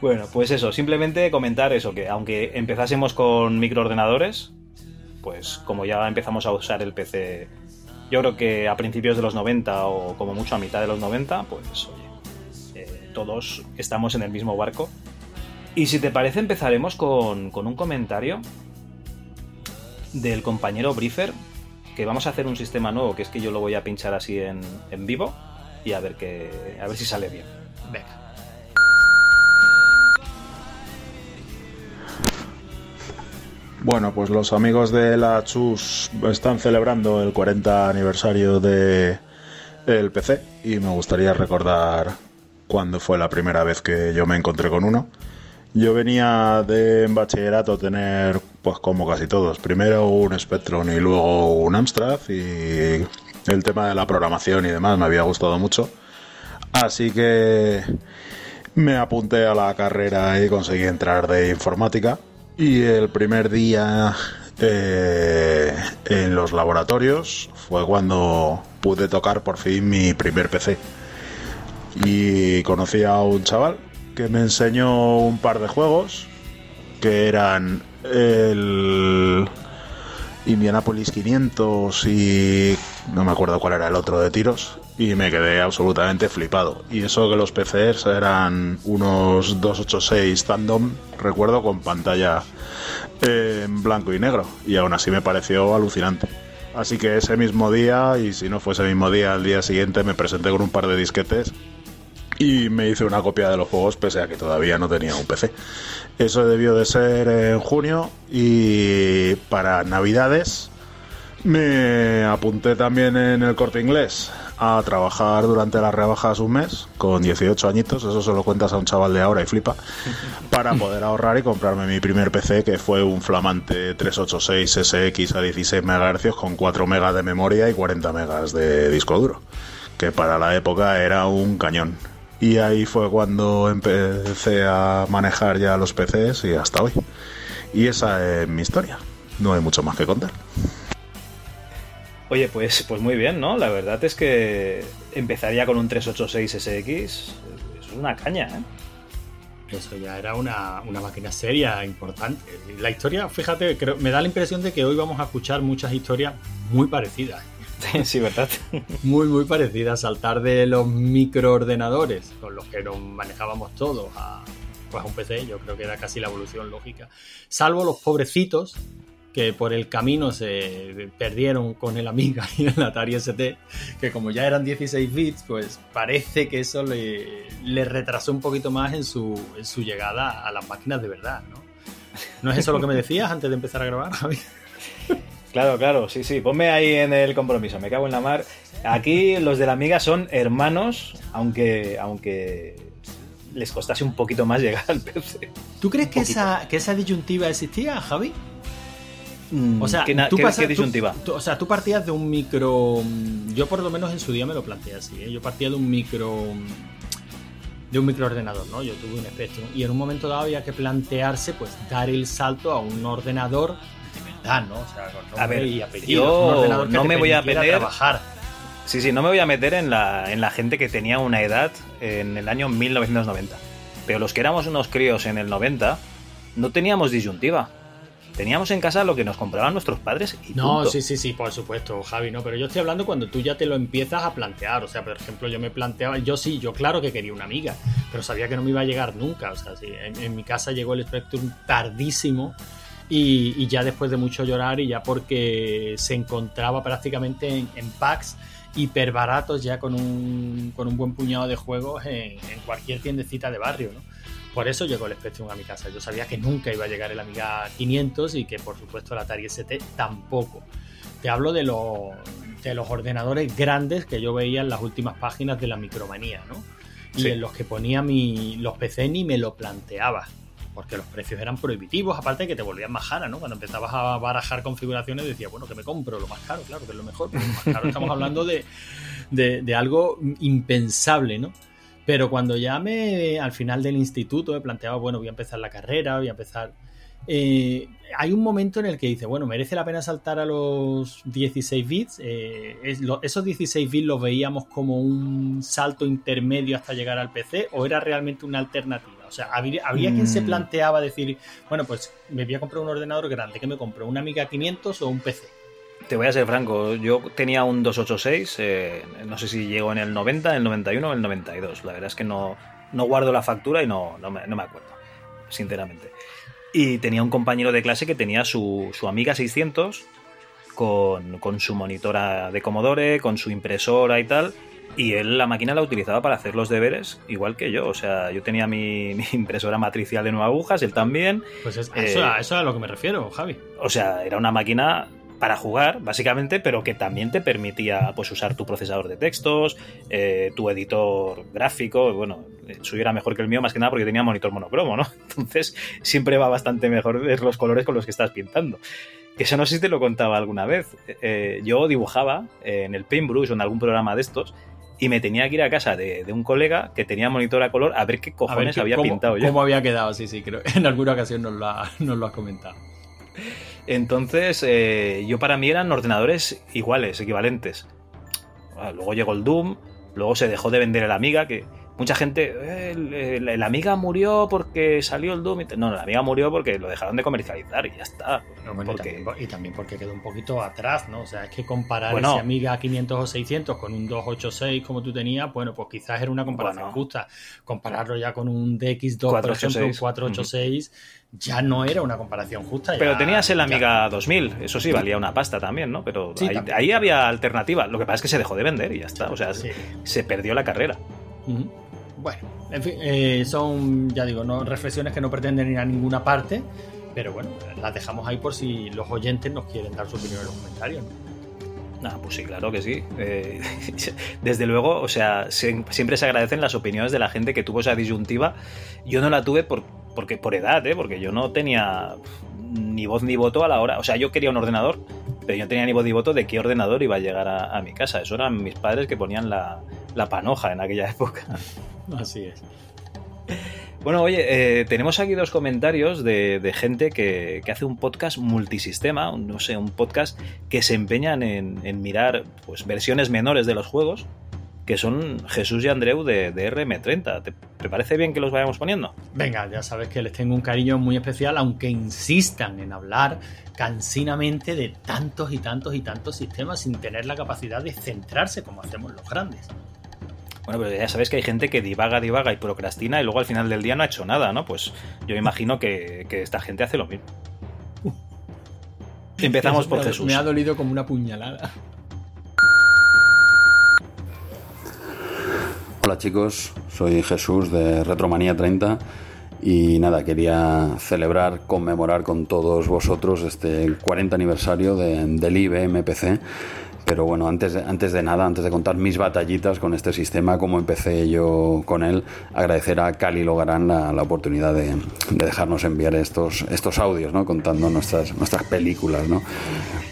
bueno, pues eso, simplemente comentar eso, que aunque empezásemos con microordenadores, pues como ya empezamos a usar el PC, yo creo que a principios de los 90 o como mucho a mitad de los 90, pues oye, eh, todos estamos en el mismo barco. Y si te parece, empezaremos con, con un comentario del compañero Briefer, que vamos a hacer un sistema nuevo, que es que yo lo voy a pinchar así en, en vivo y a ver que a ver si sale bien. Venga. Bueno, pues los amigos de la Chus están celebrando el 40 aniversario de el PC y me gustaría recordar cuándo fue la primera vez que yo me encontré con uno. Yo venía de en bachillerato tener, pues como casi todos, primero un Spectrum y luego un Amstrad y el tema de la programación y demás me había gustado mucho. Así que me apunté a la carrera y conseguí entrar de informática. Y el primer día eh, en los laboratorios fue cuando pude tocar por fin mi primer PC. Y conocí a un chaval que me enseñó un par de juegos que eran el Indianapolis 500 y no me acuerdo cuál era el otro de tiros y me quedé absolutamente flipado. Y eso que los PCs eran unos 286 Tandem, recuerdo, con pantalla eh, en blanco y negro y aún así me pareció alucinante. Así que ese mismo día, y si no fue ese mismo día, al día siguiente me presenté con un par de disquetes y me hice una copia de los juegos pese a que todavía no tenía un PC. Eso debió de ser en junio y para Navidades me apunté también en el corte inglés a trabajar durante las rebajas un mes con 18 añitos, eso se lo cuentas a un chaval de ahora y flipa, [laughs] para poder ahorrar y comprarme mi primer PC que fue un flamante 386 SX a 16 MHz con 4 megas de memoria y 40 megas de disco duro, que para la época era un cañón. Y ahí fue cuando empecé a manejar ya los PCs y hasta hoy. Y esa es mi historia. No hay mucho más que contar. Oye, pues, pues muy bien, ¿no? La verdad es que empezaría con un 386 SX. Es una caña, ¿eh? Eso ya era una, una máquina seria, importante. La historia, fíjate, creo, me da la impresión de que hoy vamos a escuchar muchas historias muy parecidas. [laughs] Sí, ¿verdad? Muy, muy parecidas. Saltar de los microordenadores, con los que nos manejábamos todos, a, pues a un PC, yo creo que era casi la evolución lógica. Salvo los pobrecitos que por el camino se perdieron con el Amiga y el Atari ST, que como ya eran 16 bits, pues parece que eso le, le retrasó un poquito más en su, en su llegada a las máquinas de verdad, ¿no? ¿No es eso lo que me decías antes de empezar a grabar, Javi? Claro, claro, sí, sí. Ponme ahí en el compromiso, me cago en la mar. Aquí los de la amiga son hermanos, aunque, aunque les costase un poquito más llegar al PC. ¿Tú crees que esa, que esa disyuntiva existía, Javi? Mm, O sea, ¿qué, na- tú pasas- disyuntiva? tú- o sea, tú partías de un micro. Yo, por lo menos en su día, me lo planteé así. ¿eh? Yo partía de un micro. de un microordenador, ¿no? Yo tuve un Spectrum y en un momento dado había que plantearse pues dar el salto a un ordenador de verdad, ¿no? O sea, con A ver, y apellido, yo que no me voy a meter. trabajar. Sí, sí, no me voy a meter en la, en la gente que tenía una edad en el año 1990. Pero los que éramos unos críos en el 90 no teníamos disyuntiva. Teníamos en casa lo que nos compraban nuestros padres y No, punto. sí, sí, sí, por supuesto, Javi, no, pero yo estoy hablando cuando tú ya te lo empiezas a plantear, o sea, por ejemplo, yo me planteaba, yo sí, yo claro que quería una amiga, pero sabía que no me iba a llegar nunca, o sea, sí, en, en mi casa llegó el Spectrum tardísimo y, y ya después de mucho llorar y ya porque se encontraba prácticamente en, en packs hiper baratos ya con un, con un buen puñado de juegos en, en cualquier tiendecita de barrio, ¿no? Por eso llegó el Spectrum a mi casa. Yo sabía que nunca iba a llegar el Amiga 500 y que por supuesto el Atari ST tampoco. Te hablo de, los de los ordenadores grandes que yo veía en las últimas páginas de la micromanía, ¿no? Y Sí. en los que ponía mi, los PC ni me lo planteaba. Porque los precios eran prohibitivos, aparte de que te volvían más cara, ¿no? Cuando empezabas a barajar configuraciones decía, bueno, que me compro lo más caro, claro, que es lo mejor, pero lo más caro estamos hablando de, de, de algo impensable, ¿no? Pero cuando ya me, al final del instituto, me planteaba, bueno, voy a empezar la carrera, voy a empezar... eh, hay un momento en el que dice, bueno, merece la pena saltar a los 16 bits. Eh, es lo- esos 16 bits los veíamos como un salto intermedio hasta llegar al PC o era realmente una alternativa. O sea, habría, habría quien se Mm. planteaba decir, bueno, pues me voy a comprar un ordenador grande, que me compro? ¿Una Amiga 500 o un PC? Te voy a ser franco, yo tenía un 286, eh, no sé si llegó en el 90, en el 91 o el 92. La verdad es que no, no guardo la factura y no, no, me, no me acuerdo, sinceramente. Y tenía un compañero de clase que tenía su, su Amiga 600 con, con su monitora de Commodore, con su impresora y tal. Y él la máquina la utilizaba para hacer los deberes, igual que yo. O sea, yo tenía mi, [laughs] mi impresora matricial de nueve agujas, él también. Pues es, a Eh, eso, a eso es a lo que me refiero, Javi. O sea, era una máquina para jugar, básicamente, pero que también te permitía pues, usar tu procesador de textos, eh, tu editor gráfico. Bueno, el suyo era mejor que el mío, más que nada porque tenía monitor monocromo, ¿no? [laughs] Entonces, siempre va bastante mejor ver los colores con los que estás pintando. Que eso no sé si te lo contaba alguna vez. Eh, yo dibujaba en el Paintbrush o en algún programa de estos. Y me tenía que ir a casa de, de un colega que tenía monitor a color a ver qué ver cojones qué- había cómo, pintado yo. cómo había quedado, sí, sí, creo. [laughs] En alguna ocasión nos lo, ha- nos lo has comentado. Entonces, eh, yo para mí eran ordenadores iguales, equivalentes. Ah, Luego llegó el Doom, luego se dejó de vender el Amiga, que mucha gente, "Eh, el Amiga murió porque salió el Doom. y tal". No, el Amiga murió porque lo dejaron de comercializar y ya está. No, bueno, y, también, por- y también porque quedó un poquito atrás, ¿no? O sea, es que comparar Bueno. ese Amiga 500 o 600 con un 286 como tú tenías, bueno, pues quizás era una comparación Bueno. justa. Compararlo ya con un DX2, por ejemplo, un 486. 486, ya no era una comparación justa. Pero ya- tenías el ya- Amiga 2000, eso sí, valía una pasta también, ¿no? Pero Sí, ahí, también. ahí había alternativa. Lo que pasa es que se dejó de vender y ya está. O sea, Sí. se perdió la carrera. Bueno, en fin, eh, son, ya digo, no reflexiones que no pretenden ir a ninguna parte, pero bueno, las dejamos ahí por si los oyentes nos quieren dar su opinión en los comentarios. ¿no? Ah, pues sí, claro que sí. Eh, [laughs] desde luego, o sea, se- siempre se agradecen las opiniones de la gente que tuvo esa disyuntiva. Yo no la tuve por, porque, por edad, ¿eh? porque yo no tenía ni voz ni voto a la hora. O sea, yo quería un ordenador, pero yo no tenía ni voz ni voto de qué ordenador iba a llegar a, a mi casa. Eso eran mis padres que ponían la, la panoja en aquella época. [laughs] Así es. Bueno, oye, eh, tenemos aquí dos comentarios de, de gente que, que hace un podcast multisistema, un- no sé, un podcast que se empeñan en, en mirar pues, versiones menores de los juegos, que son Jesús y Andreu de, de RM30. ¿Te, te parece bien que los vayamos poniendo? Venga, ya sabes que les tengo un cariño muy especial, aunque insistan en hablar cansinamente de tantos y tantos y tantos sistemas sin tener la capacidad de centrarse como hacemos los grandes. Bueno, pero ya sabes que hay gente que divaga, divaga y procrastina y luego al final del día no ha hecho nada, ¿no? Pues yo imagino que, que esta gente hace lo mismo. [laughs] Empezamos por me ha- Jesús. Me ha dolido como una puñalada. Hola chicos, soy Jesús de Retromanía 30 y nada, quería celebrar, conmemorar con todos vosotros este 40 aniversario de- del IBM PC Pero bueno, antes de, antes de nada, antes de contar mis batallitas con este sistema, cómo empecé yo con él, agradecer a Cali Logarán la, la oportunidad de, de dejarnos enviar estos, estos audios, ¿no? Contando nuestras, nuestras películas, ¿no?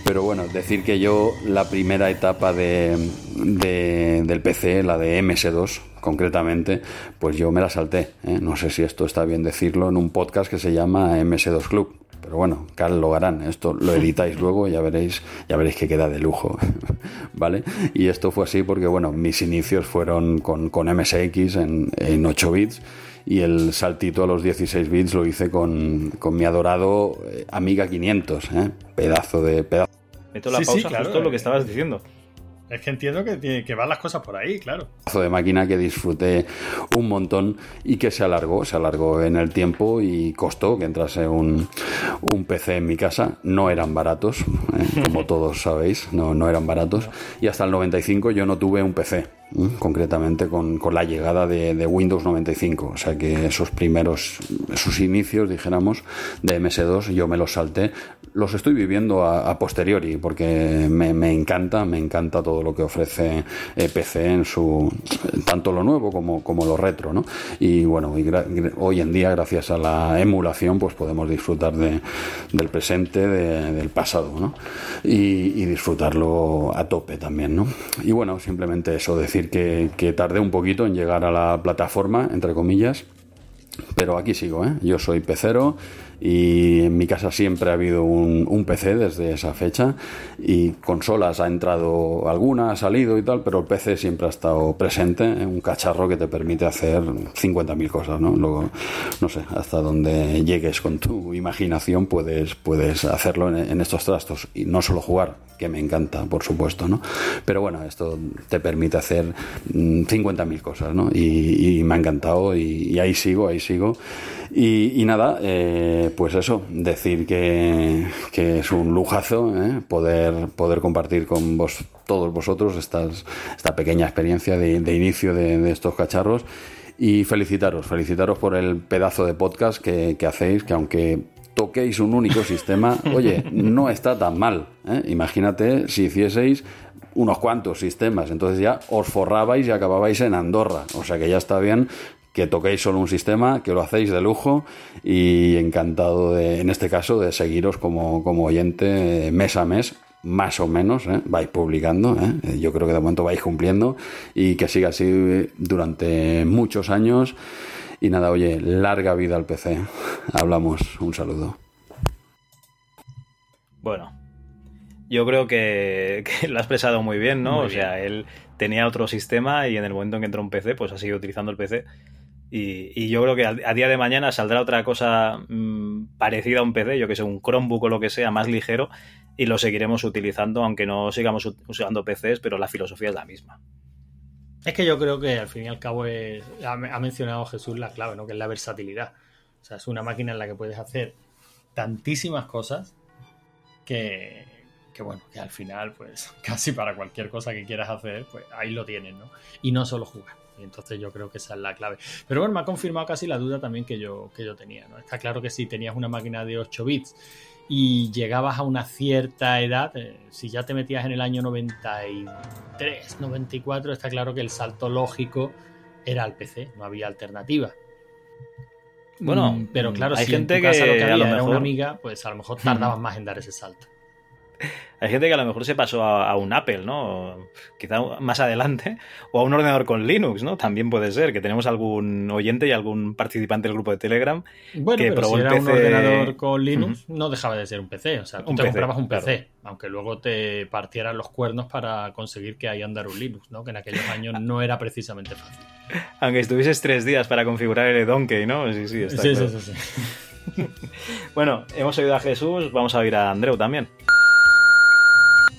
Pero bueno, decir que yo la primera etapa de, de- del PC, la de MS2 concretamente, pues yo me la salté. ¿eh? No sé si esto está bien decirlo en un podcast que se llama MS2 Club. Pero bueno, Carl Logarán, esto lo editáis luego y ya veréis, ya veréis que queda de lujo, [laughs] ¿vale? Y esto fue así porque, bueno, mis inicios fueron con, con MSX en, en 8 bits y el saltito a los 16 bits lo hice con, con mi adorado eh, Amiga 500, ¿eh? Pedazo de pedazo Meto la Sí, sí, pausa claro, justo lo eh. que estabas diciendo. Es que entiendo que, tiene- que van las cosas por ahí, claro. de máquina que disfruté un montón y que se alargó, se alargó en el tiempo y costó que entrase un, un PC en mi casa. No eran baratos, eh, [laughs] como todos sabéis, no, no eran baratos. Y hasta el 95 yo no tuve un PC, ¿eh? concretamente con, con la llegada de, de Windows 95. O sea que esos primeros, esos inicios, dijéramos, de MS2 yo me los salté. Los estoy viviendo a, posteriori porque me, encanta, me encanta todo lo que ofrece eh, PC en su tanto lo nuevo como, como lo retro, ¿no? Y bueno, y hoy en día gracias a la emulación pues podemos disfrutar de, del presente, de- del pasado, ¿no? Y, y disfrutarlo a tope también, ¿no? Y bueno, simplemente eso, decir que, que tardé un poquito en llegar a la plataforma, entre comillas, pero aquí sigo, ¿eh? Yo soy pecero y en mi casa siempre ha habido un, un PC desde esa fecha y consolas ha entrado alguna, ha salido y tal, pero el PC siempre ha estado presente, ¿eh? un cacharro que te permite hacer 50.000 cosas, ¿no? Luego, no sé, hasta donde llegues con tu imaginación puedes, puedes hacerlo en, en estos trastos y no solo jugar, que me encanta, por supuesto, ¿no? Pero bueno, esto te permite hacer mm, 50.000 cosas, ¿no? Y, y me ha encantado y, y ahí sigo, ahí sigo. Y, y nada, eh, pues eso, decir que, que es un lujazo ¿eh? poder, poder compartir con vos, todos vosotros estas, esta pequeña experiencia de, de inicio de, de estos cacharros. Y felicitaros, felicitaros por el pedazo de podcast que, que hacéis, que aunque toquéis un único sistema, [laughs] oye, no está tan mal. ¿eh? Imagínate si hicieseis unos cuantos sistemas, entonces ya os forrabais y acababais en Andorra. O sea que ya está bien que toquéis solo un sistema, que lo hacéis de lujo y encantado de, en este caso, de seguiros como, como oyente eh, mes a mes. Más o menos, ¿eh? vais publicando. ¿eh? Yo creo que de momento vais cumpliendo y que siga así durante muchos años. Y nada, oye, larga vida al PC. Hablamos, un saludo. Bueno, yo creo que, que [laughs] lo ha expresado muy bien, ¿no? Muy o sea, él tenía otro sistema y en el momento en que entró un PC, pues ha seguido utilizando el PC. Y, yo creo que a, día de mañana saldrá otra cosa mm, parecida a un PC, yo que sé, un Chromebook o lo que sea, más ligero, y lo seguiremos utilizando, aunque no sigamos usando PCs, pero la filosofía es la misma. Es que yo creo que al fin y al cabo es, ha, ha mencionado Jesús la clave, ¿no? Que es la versatilidad. O sea, es una máquina en la que puedes hacer tantísimas cosas que, que bueno, que al final, pues, [laughs] casi para cualquier cosa que quieras hacer, pues ahí lo tienes, ¿no? Y no solo jugar. Y entonces yo creo que esa es la clave. Pero bueno, me ha confirmado casi la duda también que yo, que yo tenía, ¿no? Está claro que si tenías una máquina de 8 bits y llegabas a una cierta edad, eh, si ya te metías en el año 93, 94, está claro que el salto lógico era al PC, no había alternativa. Bueno, Mm, pero claro, hay si gente en tu casa que lo que a había lo era mejor- una amiga, pues a lo mejor tardabas [laughs] más en dar ese salto. Hay gente que a lo mejor se pasó a, a un Apple, ¿no? Quizá más adelante. O a un ordenador con Linux, ¿no? También puede ser. Que tenemos algún oyente y algún participante del grupo de Telegram Bueno, que pero probó si el era un PC. ordenador con Linux, no dejaba de ser un PC. O sea, tú Un te PC, comprabas un claro. PC, aunque luego te partieran los cuernos para conseguir que ahí andara un Linux, ¿no? Que en aquellos años no era precisamente fácil. Aunque estuvieses tres días para configurar el Donkey, ¿no? Sí, sí, está Sí, claro. sí, sí, sí. [laughs] Bueno, hemos oído a Jesús, vamos a oír a Andreu también.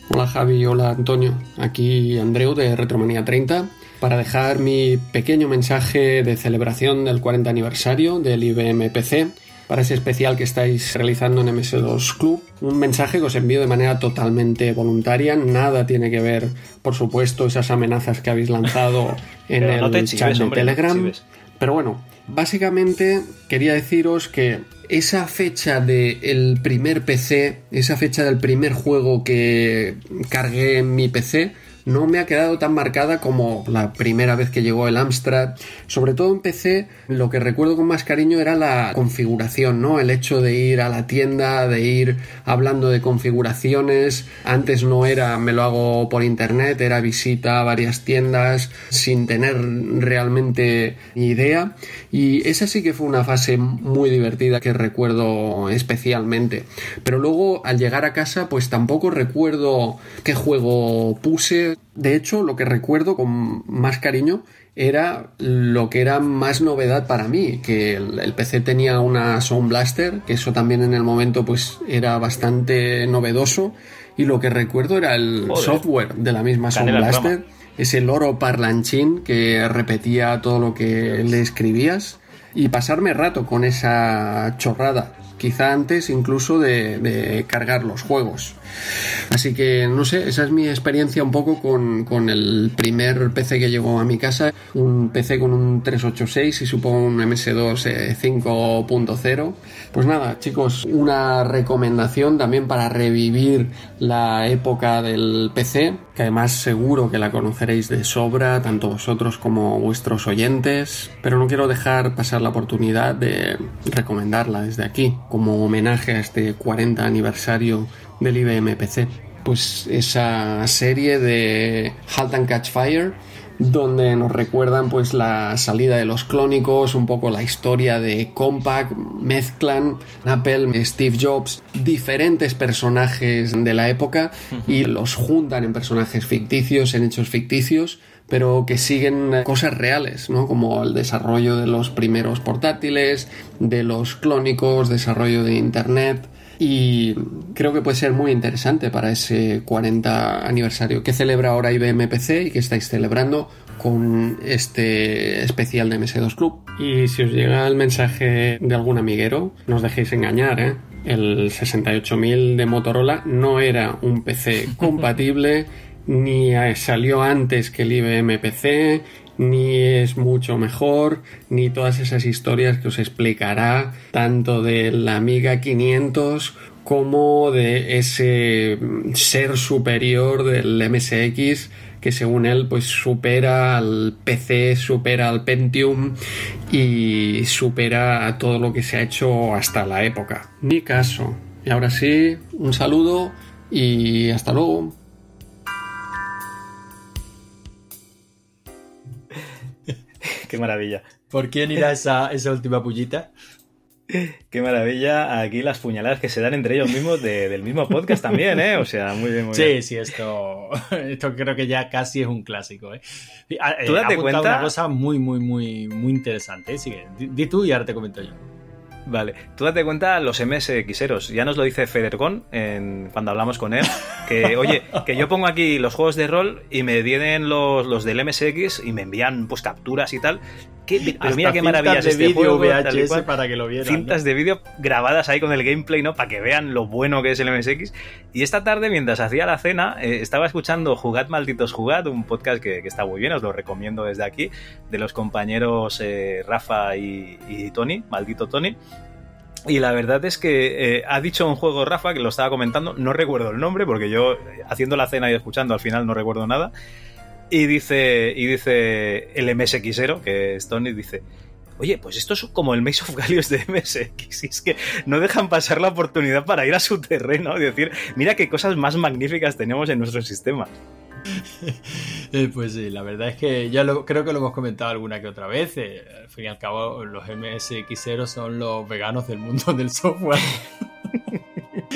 Hola Javi, hola Antonio, aquí Andreu de Retromanía 30 para dejar mi pequeño mensaje de celebración del 40 aniversario del IBM PC para ese especial que estáis realizando en MS2 Club. Un mensaje que os envío de manera totalmente voluntaria, nada tiene que ver, por supuesto, esas amenazas que habéis lanzado [laughs] en el chat de hombre, Telegram. Pero bueno, básicamente quería deciros que esa fecha del primer PC, esa fecha del primer juego que cargué en mi PC, no me ha quedado tan marcada como la primera vez que llegó el Amstrad. Sobre todo en PC, lo que recuerdo con más cariño era la configuración, ¿no? El hecho de ir a la tienda, de ir hablando de configuraciones. Antes no era me lo hago por internet, era visita a varias tiendas sin tener realmente ni idea. Y esa sí que fue una fase muy divertida que recuerdo especialmente. Pero luego al llegar a casa, pues tampoco recuerdo qué juego puse. De hecho, lo que recuerdo con más cariño era lo que era más novedad para mí, que el, el, PC tenía una Sound Blaster, que eso también en el momento pues era bastante novedoso, y lo que recuerdo era el Joder. software de la misma Sound Canela Blaster, ese loro parlanchín que repetía todo lo que le escribías, y pasarme rato con esa chorrada, quizá antes incluso de, de cargar los juegos. Así que no sé, esa es mi experiencia un poco con, con, el primer PC que llegó a mi casa, un PC con un 386 y supongo un MS2 eh, 5.0. Pues nada, chicos, una recomendación también para revivir la época del PC, que además seguro que la conoceréis de sobra, tanto vosotros como vuestros oyentes, pero no quiero dejar pasar la oportunidad de recomendarla desde aquí, como homenaje a este 40 aniversario del IBM PC. Pues esa serie de Halt and Catch Fire, donde nos recuerdan pues la salida de los clónicos, un poco la historia de Compaq, mezclan Apple, Steve Jobs, diferentes personajes de la época y los juntan en personajes ficticios, en hechos ficticios, pero que siguen cosas reales, ¿no? Como el desarrollo de los primeros portátiles, de los clónicos, desarrollo de Internet y creo que puede ser muy interesante para ese 40 aniversario que celebra ahora IBM PC y que estáis celebrando con este especial de MS2 Club. Y si os llega el mensaje de algún amiguero, no os dejéis engañar, ¿eh? El 68000 de Motorola no era un PC [laughs] compatible, ni salió antes que el IBM PC, ni es mucho mejor, ni todas esas historias que os explicará tanto de la Amiga 500 como de ese ser superior del MSX que según él pues supera al PC, supera al Pentium y supera a todo lo que se ha hecho hasta la época. Ni caso. Y ahora sí, un saludo y hasta luego. Qué maravilla. ¿Por quién irá esa, esa última pullita? Qué maravilla. Aquí las puñaladas que se dan entre ellos mismos de, del mismo podcast también, ¿eh? O sea, muy bien, muy sí, bien. Sí, esto, [laughs] esto creo que ya casi es un clásico, ¿eh? ¿Tú date ha cuenta? una cosa muy, muy, muy, muy interesante. ¿eh? Sigue, di, di tú y ahora te comento yo. Vale, tú date cuenta los MSXeros, ya nos lo dice Federcon en, cuando hablamos con él, que [laughs] oye, que yo pongo aquí los juegos de rol y me vienen los, los del MSX y me envían pues capturas y tal. ¿Qué, pero Hasta mira qué maravilla de este juego, VHS cual. para que lo vieran. Cintas ¿no? de vídeo grabadas ahí con el gameplay, ¿no? Para que vean lo bueno que es el MSX. Y esta tarde, mientras hacía la cena, eh, estaba escuchando Jugad Malditos Jugad, un podcast que, que, está muy bien, os lo recomiendo desde aquí, de los compañeros eh, Rafa y, y Tony, Maldito Tony. Y la verdad es que eh, ha dicho un juego Rafa, que lo estaba comentando, no recuerdo el nombre, porque yo haciendo la cena y escuchando al final no recuerdo nada. Y dice, y dice el MSXero, que es Tony, dice, oye, pues esto es como el Maze of Gallios de MSX, y es que no dejan pasar la oportunidad para ir a su terreno y decir, mira qué cosas más magníficas tenemos en nuestro sistema. [laughs] Eh, pues sí, la verdad es que ya lo, creo que lo hemos comentado alguna que otra vez. Eh, al fin y al cabo, los MSXeros son los veganos del mundo del software. [laughs]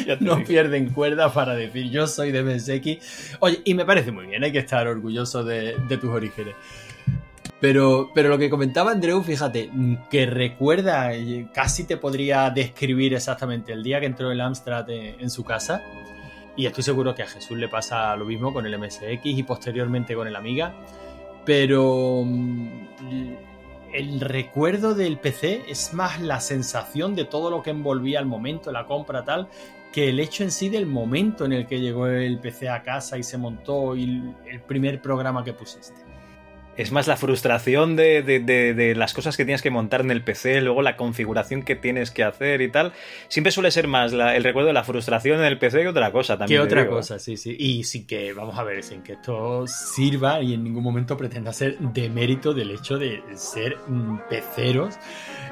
[laughs] no pierden cuerda para decir yo soy de MSX. Oye, y me parece muy bien, hay que estar orgulloso de, de tus orígenes. Pero, pero lo que comentaba Andreu, fíjate, que recuerda, casi te podría describir exactamente el día que entró el Amstrad en, en su casa. Y estoy seguro que a Jesús le pasa lo mismo con el MSX y posteriormente con el Amiga. Pero mm, el recuerdo del PC es más la sensación de todo lo que envolvía el momento, la compra tal, que el hecho en sí del momento en el que llegó el PC a casa y se montó y el primer programa que pusiste. Es más la frustración de, de- de- de las cosas que tienes que montar en el PC, luego la configuración que tienes que hacer y tal. Siempre suele ser más la- el recuerdo de la frustración en el PC que otra cosa Que también. te otra digo. cosa, sí, sí. Y sin que, vamos a ver, sin que esto sirva y en ningún momento pretenda ser de mérito del hecho de ser peceros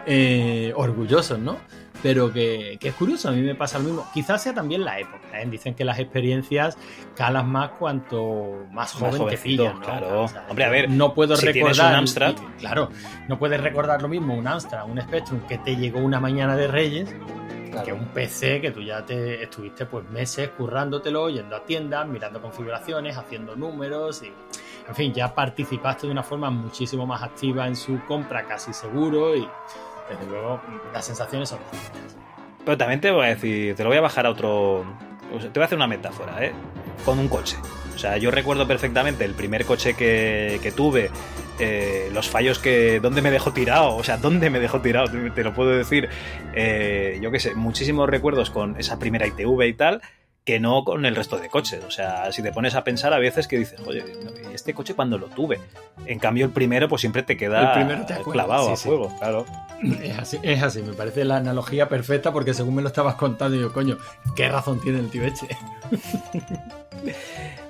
eh, orgullosos, ¿no? Pero que, que es curioso, a mí me pasa lo mismo. Quizás sea también la época, ¿eh? Dicen que las experiencias calan más cuanto más joven te pillan, ¿no? claro. O sea, Hombre, a ver, no puedo si recordar. un Amstrad- y- claro, no puedes recordar lo mismo un Amstrad, un Spectrum que te llegó una mañana de Reyes que un PC que tú ya te estuviste pues meses currándotelo, yendo a tiendas, mirando configuraciones, haciendo números y en fin, ya participaste de una forma muchísimo más activa en su compra, casi seguro y desde luego las sensaciones son distintas. Pero también te voy a decir, te lo voy a bajar a otro. te voy a hacer una metáfora, ¿eh? Con un coche. O sea, yo recuerdo perfectamente el primer coche que, que tuve, eh, los fallos que. ¿Dónde me dejó tirado? O sea, ¿dónde me dejó tirado? Te, te lo puedo decir. Eh, yo qué sé, muchísimos recuerdos con esa primera ITV y tal, que no con el resto de coches. O sea, si te pones a pensar a veces que dices, oye, ¿y este coche cuando lo tuve? En cambio, el primero, pues siempre te queda El primero te acuerdas, clavado sí, a sí. fuego, claro. Es así, es así, me parece la analogía perfecta porque según me lo estabas contando, yo, coño, ¿qué razón tiene el tío Eche? [laughs]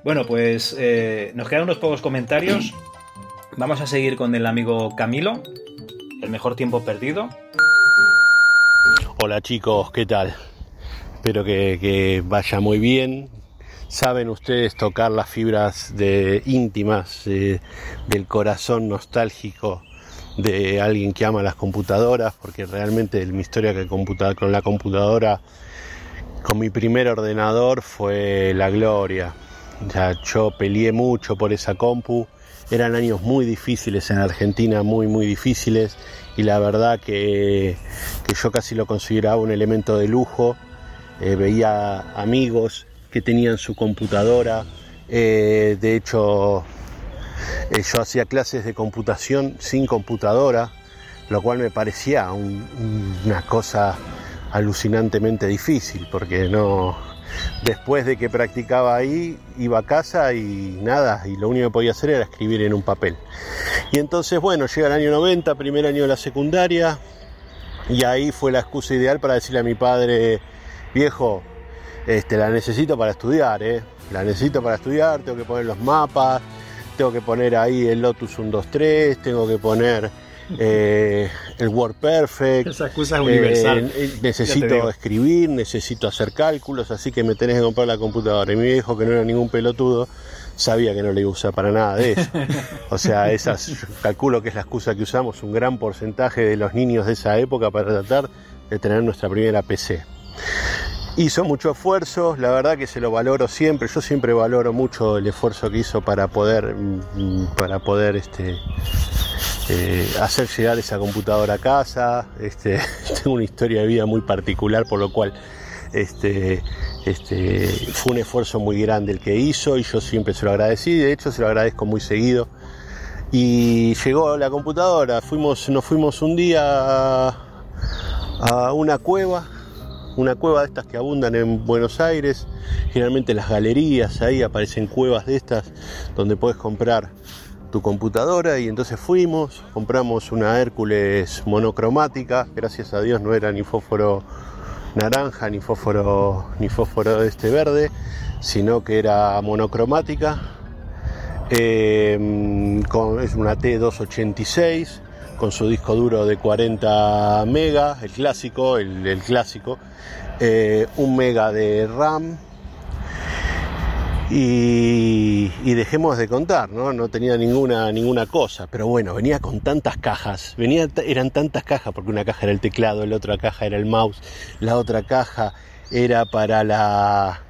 Bueno, pues eh, nos quedan unos pocos comentarios. Vamos a seguir con el amigo Camilo. El mejor tiempo perdido. Hola chicos, ¿qué tal? Espero que, vaya muy bien. Saben ustedes tocar las fibras íntimas eh, del corazón nostálgico de alguien que ama las computadoras, porque realmente mi historia con la computadora, con mi primer ordenador fue la gloria. Ya yo peleé mucho por esa compu. Eran años muy difíciles en Argentina, muy muy difíciles y la verdad que yo casi lo consideraba un elemento de lujo. Eh, veía amigos que tenían su computadora. Eh, de hecho, eh, yo hacía clases de computación sin computadora, lo cual me parecía un- una cosa alucinantemente difícil, porque no, después de que practicaba ahí, iba a casa y nada, y lo único que podía hacer era escribir en un papel. Y entonces, bueno, llega el año 90, primer año de la secundaria, y ahí fue la excusa ideal para decirle a mi padre, viejo, este, la necesito para estudiar, ¿eh? La necesito para estudiar, tengo que poner los mapas, tengo que poner ahí el Lotus 123, tengo que poner eh, el WordPerfect. Esa excusa es universal. eh, te necesito escribir, necesito hacer cálculos, así que me tenés que comprar la computadora. Y mi viejo, que no era ningún pelotudo, sabía que no le iba a usar para nada de eso. [laughs] O sea, esas, calculo que es la excusa que usamos un gran porcentaje de los niños de esa época para tratar de tener nuestra primera PC. Hizo mucho esfuerzo, la verdad que se lo valoro siempre, yo siempre valoro mucho el esfuerzo que hizo para poder, mm, para poder este, eh, hacer llegar esa computadora a casa. Este, [laughs] tengo una historia de vida muy particular, por lo cual este, fue un esfuerzo muy grande el que hizo y yo siempre se lo agradecí, de hecho se lo agradezco muy seguido. Y llegó la computadora, fuimos, nos fuimos un día a una cueva, una cueva de estas que abundan en Buenos Aires, generalmente en las galerías, ahí aparecen cuevas de estas donde puedes comprar tu computadora y entonces fuimos, compramos una Hércules monocromática, gracias a Dios no era ni fósforo naranja ni fósforo ni fósforo este verde, sino que era monocromática. Eh, con- es una T286 con su disco duro de 40 megas, el clásico, el, clásico, eh, un mega de RAM y, y dejemos de contar, ¿no? No tenía ninguna, ninguna cosa, pero bueno, venía con tantas cajas, venía, eran tantas cajas, porque una caja era el teclado, la otra caja era el mouse, la otra caja era para la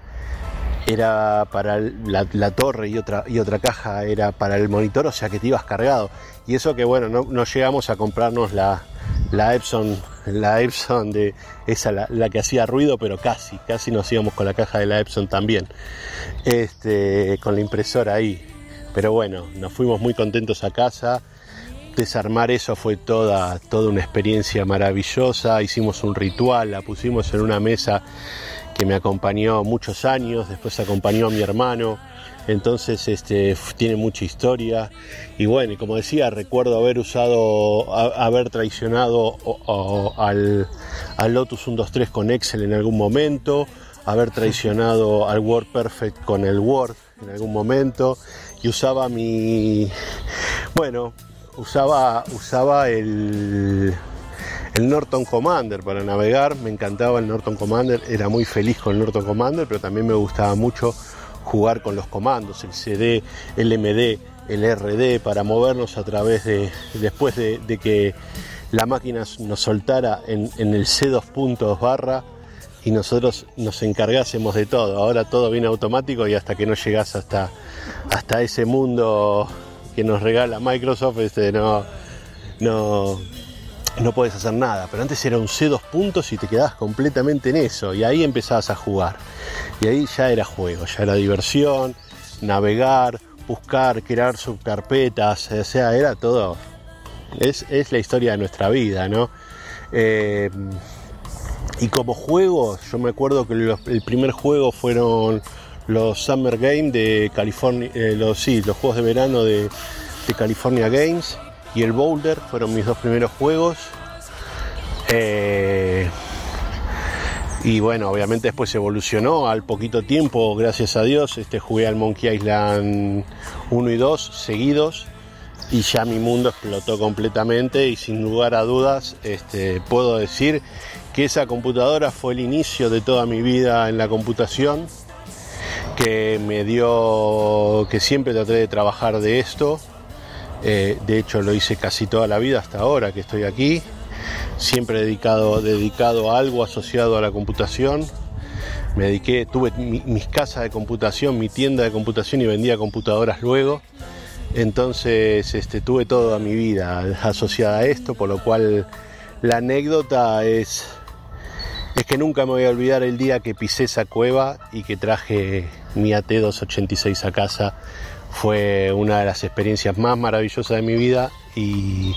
era para la, torre y otra, y otra caja era para el monitor, o sea que te ibas cargado. Y eso que bueno, no, llegamos a comprarnos la, la Epson, la Epson de esa la, la que hacía ruido, pero casi, casi nos íbamos con la caja de la Epson también. Este, con la impresora ahí. Pero bueno, nos fuimos muy contentos a casa. Desarmar eso fue toda, toda una experiencia maravillosa. Hicimos un ritual, la pusimos en una mesa que me acompañó muchos años, después acompañó a mi hermano entonces este, tiene mucha historia. Y bueno, como decía, recuerdo haber usado, a- haber traicionado o- o- al, al Lotus 123 con Excel en algún momento, haber traicionado [laughs] al WordPerfect con el Word en algún momento, y usaba mi. Bueno, usaba, usaba el el Norton Commander para navegar, me encantaba el Norton Commander, era muy feliz con el Norton Commander, pero también me gustaba mucho jugar con los comandos, el CD, el MD, el RD, para movernos a través de, después de, que la máquina nos soltara en, el C2 puntos barra y nosotros nos encargásemos de todo. Ahora todo viene automático y hasta que no llegas hasta, hasta ese mundo que nos regala Microsoft, este, no, no, no puedes hacer nada. Pero antes era un C2 puntos y te quedabas completamente en eso. Y ahí empezabas a jugar. Y ahí ya era juego, ya era diversión, navegar, buscar, crear subcarpetas. O sea, era todo. Es, es la historia de nuestra vida, ¿no? Eh, y como juego, yo me acuerdo que el primer juego fueron los Summer Games de California, eh, los, sí, los juegos de verano de, de California Games y el Boulder fueron mis dos primeros juegos. Eh, y bueno, obviamente después evolucionó al poquito tiempo, gracias a Dios, este, jugué al Monkey Island 1 y 2 seguidos y ya mi mundo explotó completamente y sin lugar a dudas este, puedo decir que esa computadora fue el inicio de toda mi vida en la computación, que me dio, que siempre traté de trabajar de esto, Eh, de hecho lo hice casi toda la vida hasta ahora que estoy aquí, siempre dedicado, dedicado a algo asociado a la computación. Me dediqué, tuve mi- mis casas de computación, mi tienda de computación y vendía computadoras luego. Entonces este, tuve toda mi vida asociada a esto, por lo cual la anécdota es, es que nunca me voy a olvidar el día que pisé esa cueva y que traje mi AT286 a casa. Fue una de las experiencias más maravillosas de mi vida y,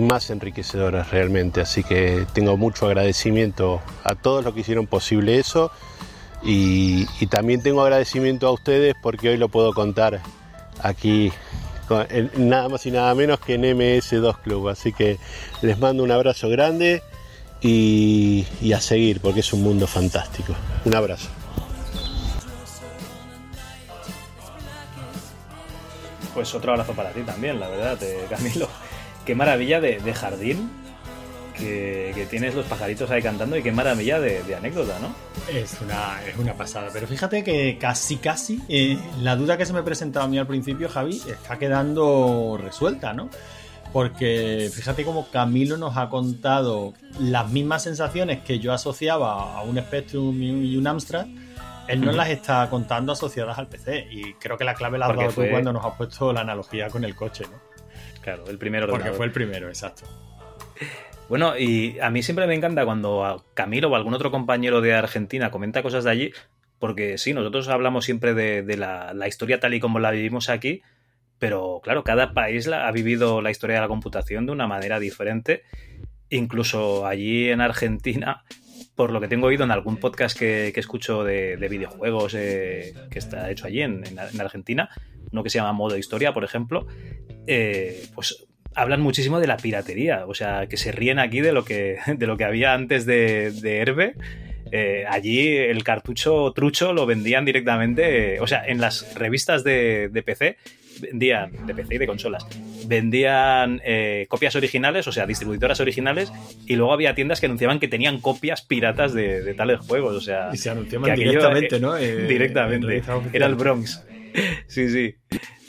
más enriquecedoras realmente. Así que tengo mucho agradecimiento a todos los que hicieron posible eso y, también tengo agradecimiento a ustedes porque hoy lo puedo contar aquí nada más y nada menos que en MS2 Club. Así que les mando un abrazo grande y a seguir porque es un mundo fantástico. Un abrazo. Pues otro abrazo para ti también, la verdad, eh, Camilo. Qué maravilla de, jardín que, tienes los pajaritos ahí cantando y qué maravilla de, de anécdota, ¿no? Es una, es una pasada. Pero fíjate que casi, casi eh, la duda que se me presentaba a mí al principio, Javi, está quedando resuelta, ¿no? Porque fíjate cómo Camilo nos ha contado las mismas sensaciones que yo asociaba a un Spectrum y un Amstrad. Él nos las está contando asociadas al PC. Y creo que la clave la has Porque dado fue- tú cuando nos has puesto la analogía con el coche, ¿no? Claro, el primero Porque fue el primero, exacto. Bueno, y a mí siempre me encanta cuando a Camilo o algún otro compañero de Argentina comenta cosas de allí, porque sí, nosotros hablamos siempre de, de la, la historia tal y como la vivimos aquí, pero claro, cada país la- ha vivido la historia de la computación de una manera diferente. Incluso allí en Argentina, por lo que tengo oído en algún podcast que, que escucho de, de videojuegos eh, que está hecho allí en, en- en Argentina, uno que se llama Modo Historia, por ejemplo, eh, pues hablan muchísimo de la piratería, o sea, que se ríen aquí de lo que, [laughs] de lo que había antes de, de Herbe. Eh, allí el cartucho trucho lo vendían directamente, o sea, en las revistas de, de PC vendían, de PC y de consolas, vendían eh, copias originales, o sea, distribuidoras originales, y luego había tiendas que anunciaban que tenían copias piratas de, de tales juegos, o sea... Y se anunciaban aquello, directamente, eh, ¿no? Eh, en directamente. Era el Bronx. Sí, sí.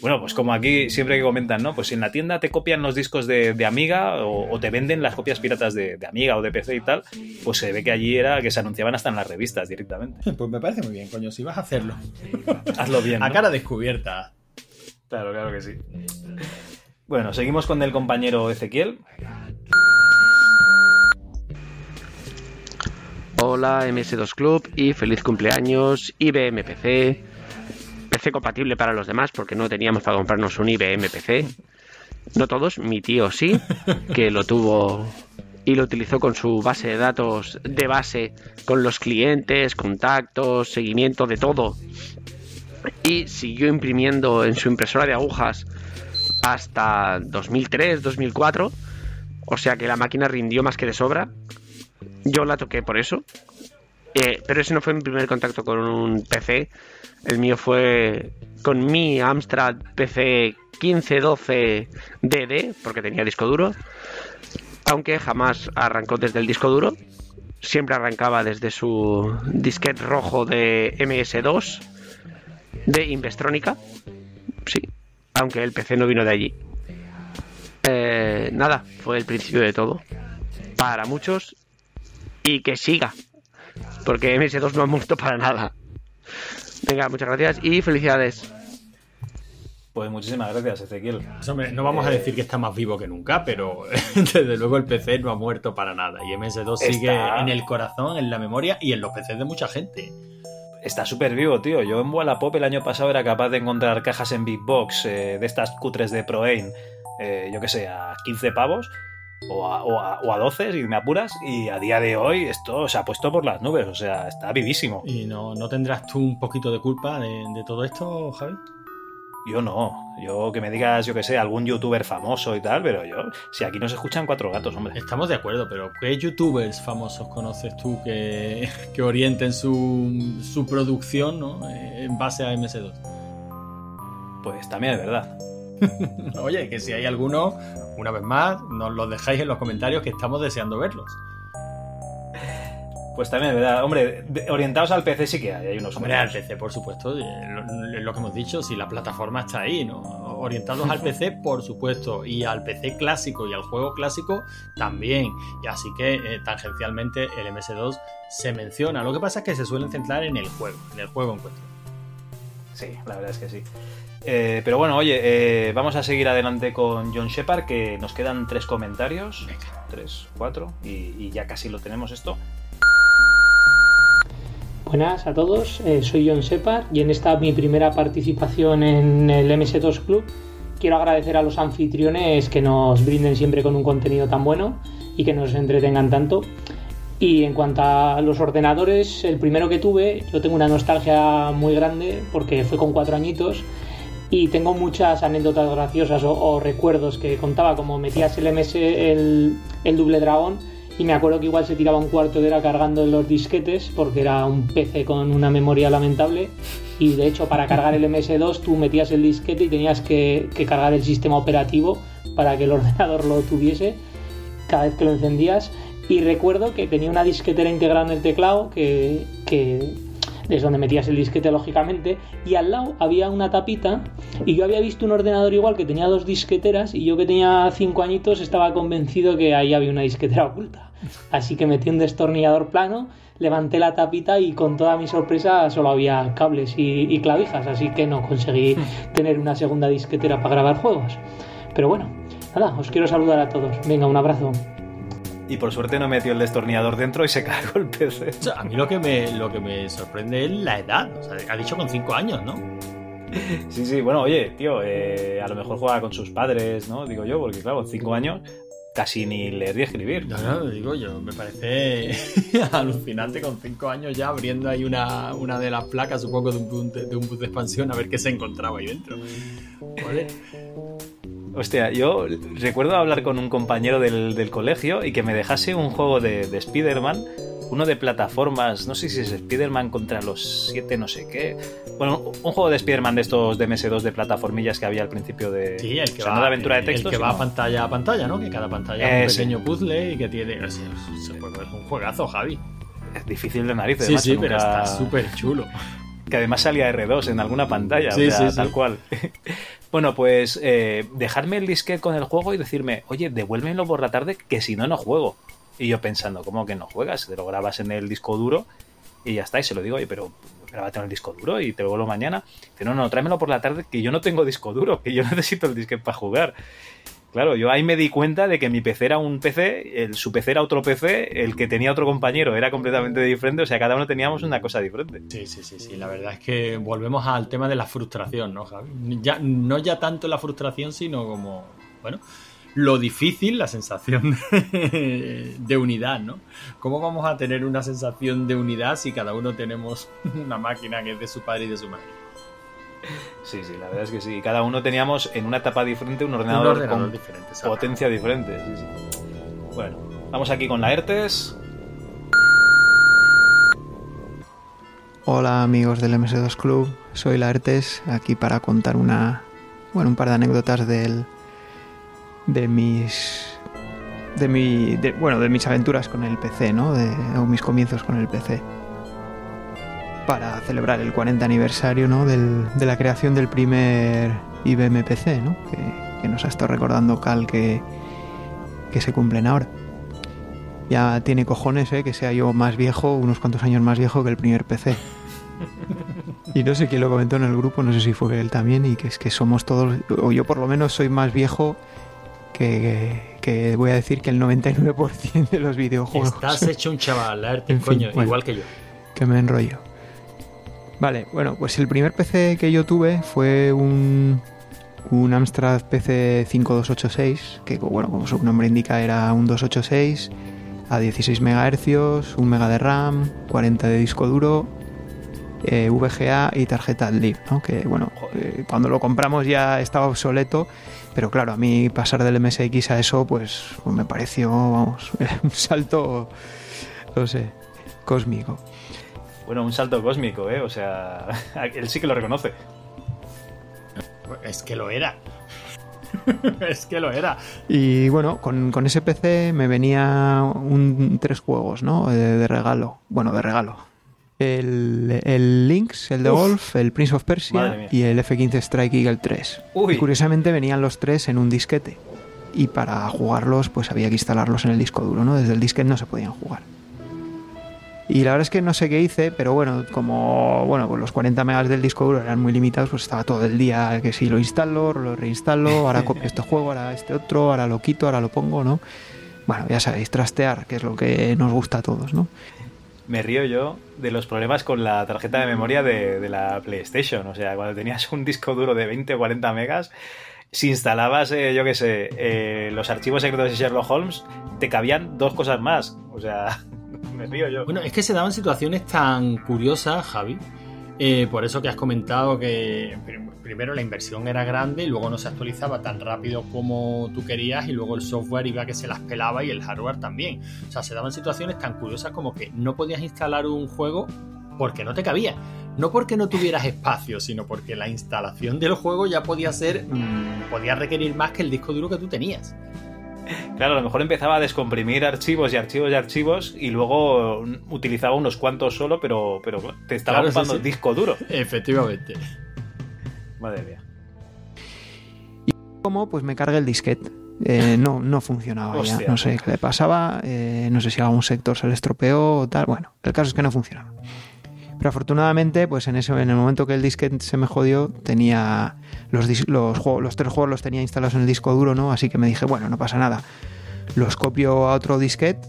Bueno, pues como aquí siempre que comentan, ¿no? Pues si en la tienda te copian los discos de, de Amiga o, o te venden las copias piratas de, de Amiga o de PC y tal, pues se ve que allí era que se anunciaban hasta en las revistas directamente. [laughs] Pues me parece muy bien, coño, si vas a hacerlo. Hazlo bien. A ¿no? cara descubierta. Claro, claro que sí. Bueno, seguimos con el compañero Ezequiel. Hola MS2 Club y feliz cumpleaños IBM PC. PC compatible para los demás porque no teníamos para comprarnos un IBM PC. No todos, mi tío sí, [laughs] que lo tuvo y lo utilizó con su base de datos de base, con los clientes, contactos, seguimiento de todo. y siguió imprimiendo en su impresora de agujas hasta 2003, 2004. O sea que la máquina rindió más que de sobra. Yo la toqué por eso. Eh, pero ese no fue mi primer contacto con un PC. El mío fue con mi Amstrad PC 1512 DD, porque tenía disco duro. Aunque jamás arrancó desde el disco duro. Siempre arrancaba desde su disquete rojo de MS2 de Investronica. Sí, aunque el PC no vino de allí. Eh, nada, fue el principio de todo. Para muchos. Y que siga. Porque MS2 no ha muerto para nada. Venga, muchas gracias y felicidades. Pues muchísimas gracias, Ezequiel. Pues, no vamos a decir que está más vivo que nunca, pero [laughs] desde luego el PC no ha muerto para nada. Y MS2 sigue en el corazón, en la memoria y en los PCs de mucha gente. Está súper vivo, tío. Yo en Wallapop el año pasado era capaz de encontrar cajas en Big Box eh, de estas cutres de ProAim, eh, yo qué sé, a 15 pavos o a, o, a, o a 12, si me apuras. Y a día de hoy esto se ha puesto por las nubes, o sea, está vivísimo. ¿Y no, no tendrás tú un poquito de culpa de, de todo esto, Javi? Yo no. Yo que me digas, yo qué sé, algún youtuber famoso y tal, pero yo, si aquí nos escuchan cuatro gatos, hombre. Estamos de acuerdo, pero ¿qué youtubers famosos conoces tú que, que orienten su, su producción ¿no? Eh, en base a MS2? Pues también es verdad. [laughs] Oye, que si hay alguno, una vez más, nos los dejáis en los comentarios que estamos deseando verlos. Pues también verdad. Hombre, orientados al PC sí que hay, hay unos Hombre, al. PC, por supuesto, lo, lo que hemos dicho, si la plataforma está ahí, ¿no? Orientados al PC, [laughs] por supuesto, y al PC clásico y al juego clásico también. Y así que eh, tangencialmente el MS2 se menciona. Lo que pasa es que se suelen centrar en el juego, en el juego en cuestión. Sí, la verdad es que sí. Eh, pero bueno, oye, eh, vamos a seguir adelante con John Shepard, que nos quedan tres comentarios. Tres, cuatro, y, y ya casi lo tenemos esto. Buenas a todos, eh, soy John Separ y en esta mi primera participación en el MS2 Club quiero agradecer a los anfitriones que nos brinden siempre con un contenido tan bueno y que nos entretengan tanto. Y en cuanto a los ordenadores, el primero que tuve, yo tengo una nostalgia muy grande porque fue con cuatro añitos y tengo muchas anécdotas graciosas o, o recuerdos que contaba, como metías el MS, el, el doble dragón y me acuerdo que igual se tiraba un cuarto de hora cargando los disquetes porque era un PC con una memoria lamentable. Y de hecho para cargar el MS2 tú metías el disquete y tenías que, cargar el sistema operativo para que el [laughs] ordenador lo tuviese cada vez que lo encendías. Y recuerdo que tenía una disquetera integrada en el teclado que, que es donde metías el disquete lógicamente y al lado había una tapita y yo había visto un ordenador igual que tenía dos disqueteras y yo que tenía cinco añitos estaba convencido que ahí había una disquetera oculta. Así que metí un destornillador plano levanté la tapita y con toda mi sorpresa solo había cables y, y clavijas así que no conseguí [laughs] tener una segunda disquetera para grabar juegos. Pero bueno nada os quiero saludar a todos. Venga un abrazo Y por suerte no metió el destornillador dentro y se cargó el PC. O sea, a mí lo que me, lo que me sorprende es la edad. O sea, ha dicho con 5 años, ¿no? Sí, sí, bueno, oye, tío, eh, a lo mejor juega con sus padres, ¿no? Digo yo, porque claro, con 5 años casi ni leer y escribir. No, no, digo yo, me parece [laughs] alucinante con 5 años ya abriendo ahí una, una de las placas, supongo, de un, de, un boot de expansión a ver qué se encontraba ahí dentro. ¿Vale? Hostia, yo recuerdo hablar con un compañero del, del colegio y que me dejase un juego de, de Spider-Man, uno de plataformas, no sé si es Spider-Man contra los siete no sé qué. Bueno, un juego de Spider-Man de estos de MS2 de plataformillas que había al principio de... Sí, el que o sea, va, no de aventura de texto, el que va pantalla a pantalla, ¿no? Que cada pantalla es un pequeño puzzle y que tiene. es un juegazo, Javi. Es difícil de narices, Sí, macho, sí, pero está súper chulo. Que además salía R2 en alguna pantalla, Sí, o sea, sí, tal sí. cual. Bueno, pues eh, dejarme el disquete con el juego y decirme, oye, devuélvemelo por la tarde que si no, no juego. Y yo pensando, ¿cómo que no juegas? Te lo grabas en el disco duro y ya está. Y se lo digo, oye, pero grábate en el disco duro y te lo vuelvo mañana. No, no, tráemelo por la tarde que yo no tengo disco duro, que yo [laughs] necesito el disquete para jugar. Claro, yo ahí me di cuenta de que mi PC era un PC, el, su PC era otro PC, el que tenía otro compañero era completamente diferente, o sea, cada uno teníamos una cosa diferente. Sí, sí, sí, sí. La verdad es que volvemos al tema de la frustración, ¿no, Javi? Ya, no ya tanto la frustración, sino como, bueno, lo difícil, la sensación de, [laughs] de unidad, ¿no? ¿Cómo vamos a tener una sensación de unidad si cada uno tenemos [laughs] una máquina que es de su padre y de su madre? Sí, sí, la verdad es que sí. Cada uno teníamos en una etapa diferente un ordenador, ordenador con diferente, potencia diferente. Sí, sí. Bueno, vamos aquí con la ERTES. Hola amigos del MS2 Club, soy Laertes, aquí para contar una, bueno, un par de anécdotas del, de mis, de mi, de- bueno, de mis aventuras con el PC, ¿no? De, o mis comienzos con el PC. Para celebrar el 40 aniversario, ¿no? Del, de la creación del primer IBM PC, ¿no? Que, que nos ha estado recordando Cal que, que se cumplen ahora. Ya tiene cojones, ¿eh? Que sea yo más viejo, unos cuantos años más viejo que el primer PC. Y no sé quién lo comentó en el grupo, no sé si fue él también, y que es que somos todos, o yo por lo menos soy más viejo que, que voy a decir que el 99% de los videojuegos. Estás hecho un chaval, Laerte, En fin, coño, bueno. igual que yo. que me enrollo. Vale, bueno, pues el primer PC que yo tuve fue un, un Amstrad PC 5286, que bueno, como su nombre indica era un 286 a 16 MHz, 1 MB de RAM, 40 de disco duro, eh, VGA y tarjeta LIB, ¿no? Que bueno, eh, cuando lo compramos ya estaba obsoleto, pero claro, a mí pasar del MSX a eso, pues, pues me pareció, vamos, [laughs] un salto, no sé, cósmico. Bueno, un salto cósmico, ¿eh? O sea, [laughs] él sí que lo reconoce. Es que lo era. [laughs] es que lo era. Y bueno, con, con ese PC me venía un, tres juegos, ¿no? De, de regalo. Bueno, de regalo. El, el Lynx, el de Uf. Golf, el Prince of Persia y el F-15 Strike Eagle 3. Uy. Y curiosamente venían los tres en un disquete. Y para jugarlos, pues había que instalarlos en el disco duro, ¿no? Desde el disquete no se podían jugar. Y la verdad es que no sé qué hice, pero bueno, como bueno, pues los 40 megas del disco duro eran muy limitados, pues estaba todo el día que si lo instalo, lo reinstalo, ahora copio [laughs] este juego, ahora este otro, ahora lo quito, ahora lo pongo, ¿no? Bueno, ya sabéis, trastear, que es lo que nos gusta a todos, ¿no? Me río yo de los problemas con la tarjeta de memoria de, de la PlayStation. O sea, cuando tenías un disco duro de 20 o 40 megas, si instalabas, eh, yo qué sé, eh, los archivos secretos de Sherlock Holmes, te cabían dos cosas más. O sea, me río yo. Bueno, es que se daban situaciones tan curiosas, Javi. eh, por eso que has comentado que prim- primero la inversión era grande y luego no se actualizaba tan rápido como tú querías y luego el software iba que se las pelaba y el hardware también. O sea, se daban situaciones tan curiosas como que no podías instalar un juego porque no te cabía. No porque no tuvieras espacio, sino porque la instalación del juego ya podía ser, mm, podía requerir más que el disco duro que tú tenías. Claro, a lo mejor empezaba a descomprimir archivos y archivos y archivos y luego utilizaba unos cuantos solo, pero, pero te estaba Claro, ocupando sí. el disco duro. Efectivamente. Madre mía. Como pues me cargué el disquete. Eh, no, no funcionaba ya. No sé qué le pasaba. eh, no sé si algún sector se le estropeó o tal. Bueno, el caso es que no funcionaba. Pero afortunadamente, pues en ese, en el momento que el disquete se me jodió, tenía los, los, juegos, los tres juegos los tenía instalados en el disco duro, ¿no? Así que me dije, bueno, no pasa nada. Los copio a otro disquete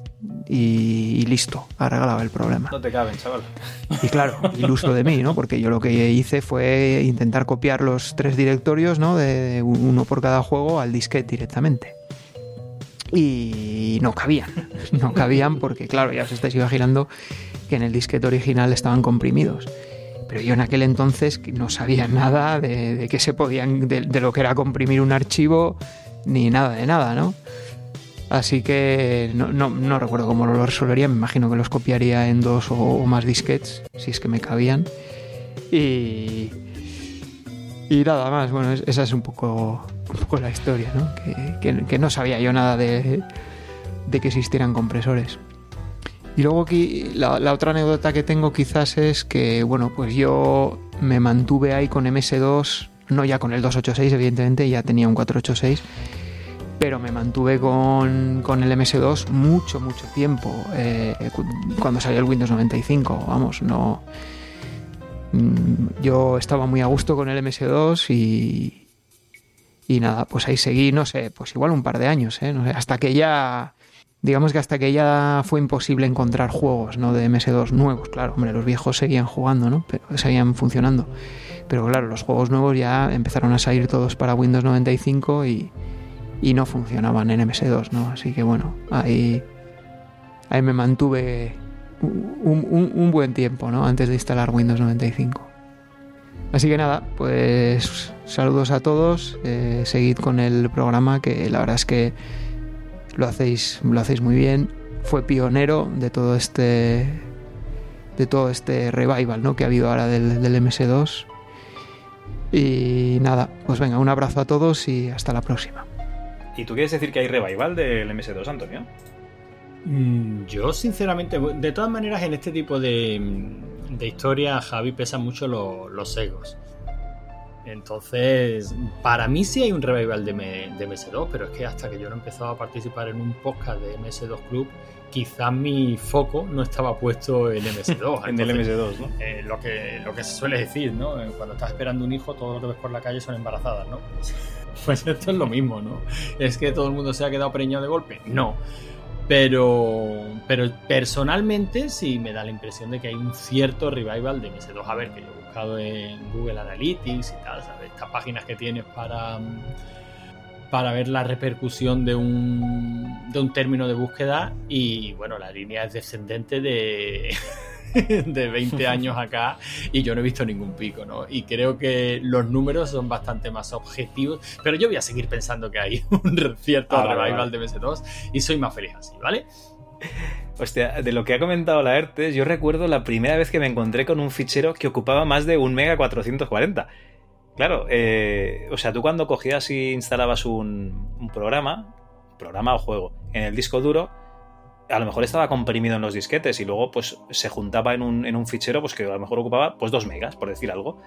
y, y listo, arreglaba el problema. No te caben, chaval. Y claro, iluso de mí, ¿no? Porque yo lo que hice fue intentar copiar los tres directorios, ¿no? De, de uno por cada juego al disquete directamente. Y no cabían. No cabían porque, claro, ya os estáis imaginando que en el disquete original estaban comprimidos. Pero yo en aquel entonces no sabía nada de, de qué se podían, de, lo que era comprimir un archivo, ni nada de nada, ¿no? Así que no, recuerdo cómo lo resolvería. Me imagino que los copiaría en dos o, más disquetes, si es que me cabían. Y. Y nada más. Bueno, es- esa es un poco, la historia, ¿no? Que, que- que no sabía yo nada de, de que existieran compresores. Y luego aquí la, otra anécdota que tengo quizás es que, bueno, pues yo me mantuve ahí con MS2, no ya con el 286, evidentemente, ya tenía un 486 pero me mantuve con, con el MS2 mucho, mucho tiempo. eh, cu- cuando salió el Windows 95, vamos, no. mm, Yo estaba muy a gusto con el MS2 y. Y nada, pues ahí seguí, no sé, pues igual un par de años, ¿eh? No sé, hasta que ya. Digamos que hasta que ya fue imposible encontrar juegos, ¿no? De MS2 nuevos, claro, hombre, los viejos seguían jugando, ¿no? Pero seguían funcionando. Pero claro, los juegos nuevos ya empezaron a salir todos para Windows 95 y, y no funcionaban en MS2, ¿no? Así que bueno, ahí, ahí me mantuve un, un- buen tiempo, ¿no? Antes de instalar Windows 95. Así que nada, pues saludos a todos, eh, seguid con el programa que la verdad es que lo hacéis, lo hacéis muy bien. Fue pionero de todo este de todo este revival ¿no? que ha habido ahora del, del MS2. Y nada, pues venga, un abrazo a todos y hasta la próxima. ¿Y tú quieres decir que hay revival del MS2, Antonio? Mm, Yo, sinceramente, de todas maneras, en este tipo de, de historia, Javi pesa mucho lo- los egos. Entonces, para mí sí hay un revival de, M- de MS2, pero es que hasta que yo no empezaba a participar en un podcast de MS2 Club, quizás mi foco no estaba puesto en [laughs] MS2. En el MS2, ¿no? eh, lo, que, lo que se suele decir, ¿no? Eh, Cuando estás esperando un hijo, todo lo que ves por la calle son embarazadas, ¿no? [laughs] Pues esto es lo mismo, ¿no? ¿Es que todo el mundo se ha quedado preñado de golpe? No. Pero, pero personalmente sí me da la impresión de que hay un cierto revival de MS2. A ver, que yo en Google Analytics y tal, ¿sabes? Estas páginas que tienes para, mm, para ver la repercusión de un, de un término de búsqueda y bueno, la línea es descendente de, [laughs] de 20 [laughs] años acá y yo no he visto ningún pico, ¿no? Y creo que los números son bastante más objetivos, pero yo voy a seguir pensando que hay [laughs] un cierto Ah, vale, revival vale. de MS2 y soy más feliz así, ¿vale? Hostia, de lo que ha comentado la ERTES, yo recuerdo la primera vez que me encontré con un fichero que ocupaba más de un mega 440. Claro, eh, o sea, tú cuando cogías y instalabas un, un programa, programa o juego, en el disco duro, a lo mejor estaba comprimido en los disquetes y luego pues se juntaba en un, en un fichero pues que a lo mejor ocupaba pues 2 megas, por decir algo.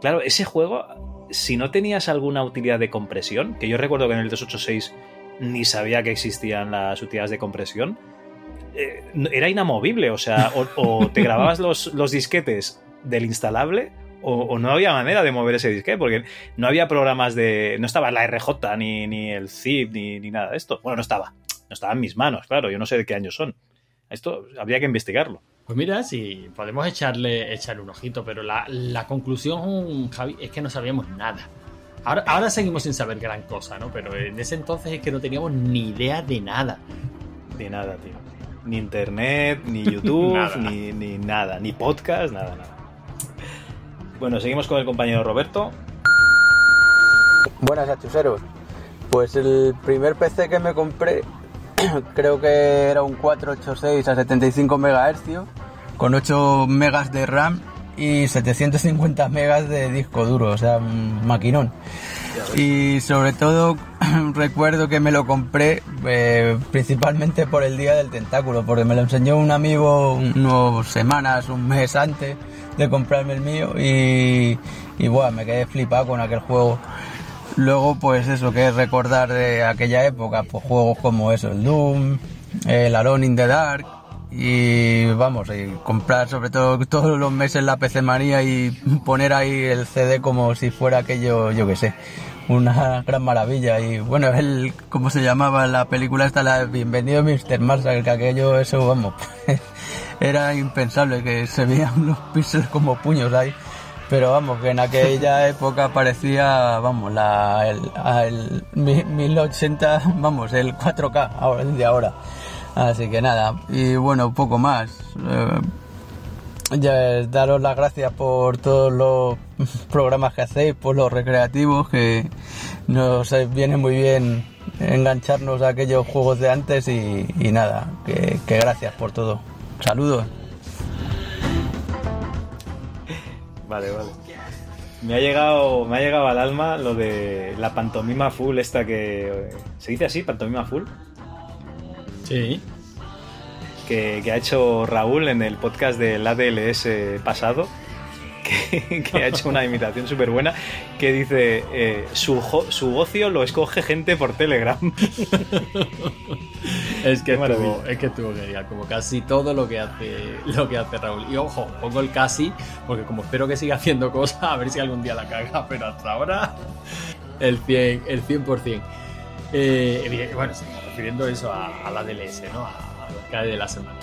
Claro, ese juego, si no tenías alguna utilidad de compresión, que yo recuerdo que en el 286 ni sabía que existían las utilidades de compresión, eh, era inamovible. O sea, o, o te grababas los, los disquetes del instalable o, o no había manera de mover ese disquete porque no había programas de. No estaba la RJ ni, ni el zip ni, ni nada de esto. Bueno, no estaba. No estaba en mis manos, claro. Yo no sé de qué años son. Esto habría que investigarlo. Pues mira, si podemos echarle, echarle un ojito, pero la, la conclusión, Javi, es que no sabíamos nada. Ahora, ahora seguimos sin saber gran cosa, ¿no? Pero en ese entonces es que no teníamos ni idea de nada. De nada, tío. Ni internet, ni YouTube, [laughs] Nada. ni, ni nada. Ni podcast, nada, nada. Bueno, seguimos con el compañero Roberto. Buenas achuseros. Pues el primer PC que me compré [clears throat] creo que era un 486 a 75 MHz con 8 megas de RAM y 750 megas de disco duro, o sea, un maquinón. Y sobre todo [clears throat] recuerdo que me lo compré eh, principalmente por el día del tentáculo, porque me lo enseñó un amigo unas semanas, un mes antes de comprarme el mío y, y bueno, me quedé flipado con aquel juego. Luego, pues eso, que es recordar de aquella época, pues juegos como eso, el Doom, el Alone in the Dark, y vamos, comprar sobre todo todos los meses la PC y poner ahí el CD como si fuera aquello, yo que sé, una gran maravilla. Y bueno, el, ¿cómo se llamaba la película esta? La Bienvenido Mr. Marshall, que aquello, eso, vamos, [laughs] era impensable, que se veían los píxeles como puños ahí. Pero vamos, que en aquella [laughs] época parecía, vamos, la, el, el mi- 1080, vamos, el 4K ahora, de ahora. Así que nada, y bueno, poco más. Eh, ya daros las gracias por todos los [laughs] programas que hacéis, por los recreativos, que nos viene muy bien engancharnos a aquellos juegos de antes y, y nada, que, que gracias por todo. Saludos. Vale, vale. Me ha llegado, me ha llegado al alma lo de la pantomima full esta que... ¿Se dice así? ¿Pantomima full? Sí. Que, que ha hecho Raúl en el podcast del ADLS pasado. Que, [laughs] que ha hecho una imitación súper buena que dice eh, su, su ocio lo escoge gente por Telegram. [laughs] Es que, estuvo, es que estuvo genial, como casi todo lo que hace lo que hace Raúl. Y ojo, pongo el casi, porque como espero que siga haciendo cosas, a ver si algún día la caga, pero hasta ahora el 100%. El 100%. Eh, bueno, se está refiriendo eso a, a la DLS, ¿no? A, a lo que cae de la semana.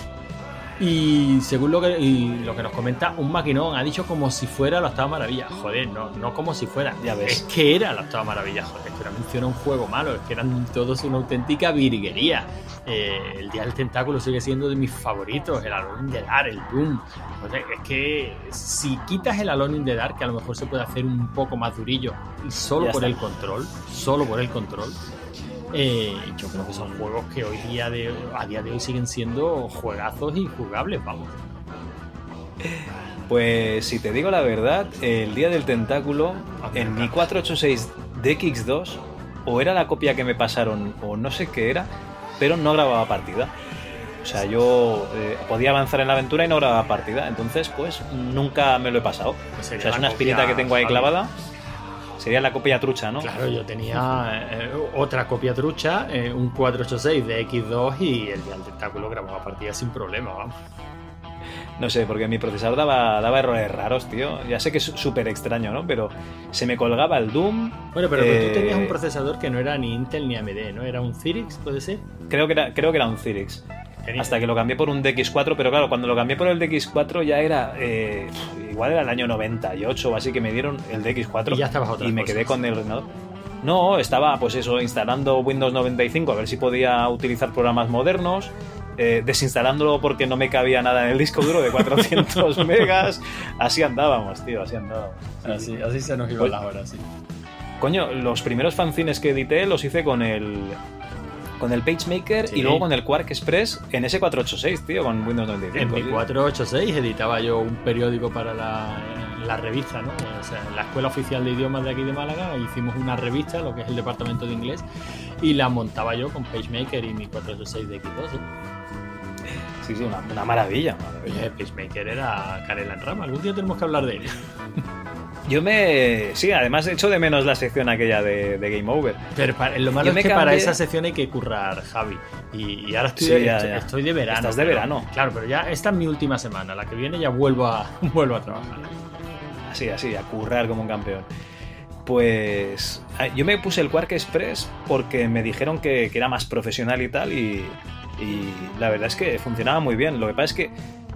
Y según lo que, y lo que nos comenta, un maquinón ha dicho como si fuera la octava maravilla. Joder, no, no como si fuera. Ya ves. Es que era la octava maravilla, joder. Es que no menciona un juego malo, es que eran todos una auténtica virguería. Eh, el Día del Tentáculo sigue siendo de mis favoritos, el Alone in the Dark, el Doom. Joder, es que si quitas el Alone in the Dark, que a lo mejor se puede hacer un poco más durillo, y solo Ya por está. el control, solo por el control, eh, yo creo que son juegos que hoy día de, a día de hoy siguen siendo juegazos y jugables, vamos. Pues si te digo la verdad, el día del tentáculo en mi 486 DX2 o era la copia que me pasaron o no sé qué era, pero no grababa partida. O sea, yo eh, podía avanzar en la aventura y no grababa partida. Entonces, pues nunca me lo he pasado. Pues o sea, es una espinita que tengo ahí clavada. Sería la copia trucha, ¿no? Claro, yo tenía eh, otra copia trucha, eh, un 486 de X2 y el día del tentáculo grababa partida sin problema, vamos. No sé, porque mi procesador daba, daba errores raros, tío. Ya sé que es súper extraño, ¿no? Pero se me colgaba el Doom. Bueno, pero que eh, tú tenías un procesador que no era ni Intel ni AMD, ¿no? Era un Cyrix, ¿puede ser? Creo que era, creo que era un Cyrix. Hasta que lo cambié por un DX4, pero claro, cuando lo cambié por el DX4 ya era. eh, igual era el año 98 o así que me dieron el DX4. Y ya estabas otras Y me cosas. quedé con el ordenador. No, estaba pues eso, instalando Windows 95 a ver si podía utilizar programas modernos. eh, desinstalándolo porque no me cabía nada en el disco duro de 400 [laughs] megas. Así andábamos, tío, así andábamos. Así, así se nos iban Pues- las horas, sí. Coño, los primeros fanzines que edité los hice con el. Con el PageMaker Sí. y luego con el Quark Express en ese 486, tío, con Windows 95. En mi tío. 486 editaba yo un periódico para la, la revista, ¿no? O sea, en la Escuela Oficial de Idiomas de aquí de Málaga hicimos una revista, lo que es el departamento de inglés, y la montaba yo con PageMaker y mi 486 de X2. ¿eh? Sí, sí, una, una maravilla. maravilla. Oye, PageMaker era Canela en rama, algún día tenemos que hablar de él. [laughs] Yo me. Sí, además echo de menos la sección aquella de, de Game Over. Pero para- lo malo Yo es que para esa sección hay que currar, Javi. Y, y ahora estoy, Sí, de, ya, estoy, ya. estoy de verano. Estás de pero- verano. Claro, pero ya esta es mi última semana. La que viene ya vuelvo a, [laughs] vuelvo a trabajar. Así, así, a currar como un campeón. Pues yo me puse el Quark Express porque me dijeron que, que era más profesional y tal y, y la verdad es que funcionaba muy bien. Lo que pasa es que,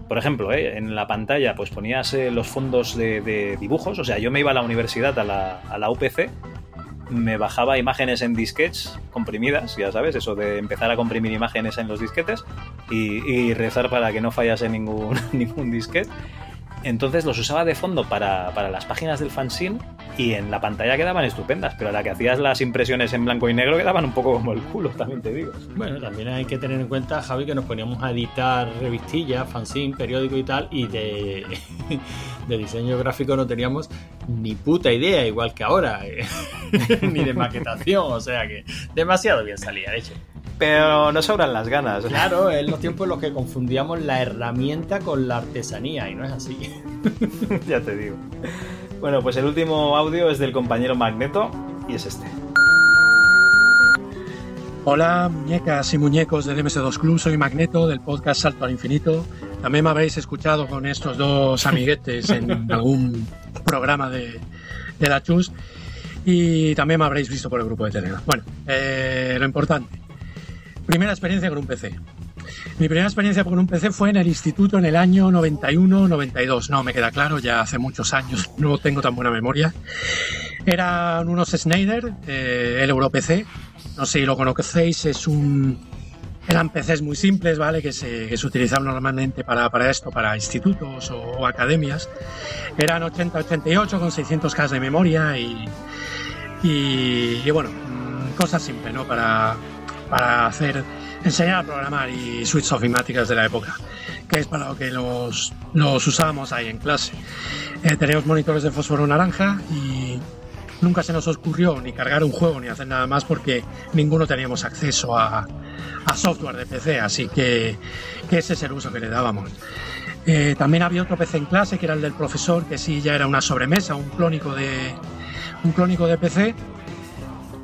por ejemplo, eh, en la pantalla pues ponías eh, los fondos de, dibujos, o sea, yo me iba a la universidad, a la, UPC, me bajaba imágenes en disquetes comprimidas, ya sabes, eso de empezar a comprimir imágenes en los disquetes y, y rezar para que no fallase ningún, [laughs] ningún disquete. Entonces los usaba de fondo para, para las páginas del fanzine y en la pantalla quedaban estupendas, pero a la que hacías las impresiones en blanco y negro quedaban un poco como el culo, también te digo. Bueno, también hay que tener en cuenta, Javi, que nos poníamos a editar revistillas, fanzine, periódico y tal, y de, [laughs] de diseño gráfico no teníamos ni puta idea, igual que ahora, eh, [laughs] ni de maquetación, o sea que demasiado bien salía, de hecho. Pero no sobran las ganas. Claro, es los tiempos en los que confundíamos la herramienta con la artesanía, y no es así. [laughs] ya te digo. Bueno, pues el último audio es del compañero Magneto y es este. Hola, muñecas y muñecos del MS2 Club, soy Magneto del podcast Salto al Infinito. También me habréis escuchado con estos dos amiguetes en [laughs] algún programa de, de la Chus y también me habréis visto por el grupo de Telegram. Bueno, eh, lo importante. Primera experiencia con un PC. Mi primera experiencia con un PC fue en el instituto en el año 91-92. No me queda claro, ya hace muchos años, [laughs] no tengo tan buena memoria. Eran unos Schneider, eh, el EuroPC. No sé si lo conocéis, es un. Eran PCs muy simples, ¿vale? Que se, que se utilizaban normalmente para, para esto, para institutos o, o academias. Eran 80-88 con 600K de memoria y, y, y bueno, mm, cosas simples, ¿no? Para, para hacer, enseñar a programar y suites ofimáticas de la época, que es para lo que los, los usábamos ahí en clase. Eh, teníamos monitores de fósforo naranja y nunca se nos ocurrió ni cargar un juego ni hacer nada más porque ninguno teníamos acceso a, a software de PC, así que, que ese es el uso que le dábamos. Eh, también había otro PC en clase que era el del profesor, que sí ya era una sobremesa, un clónico de, un clónico de PC,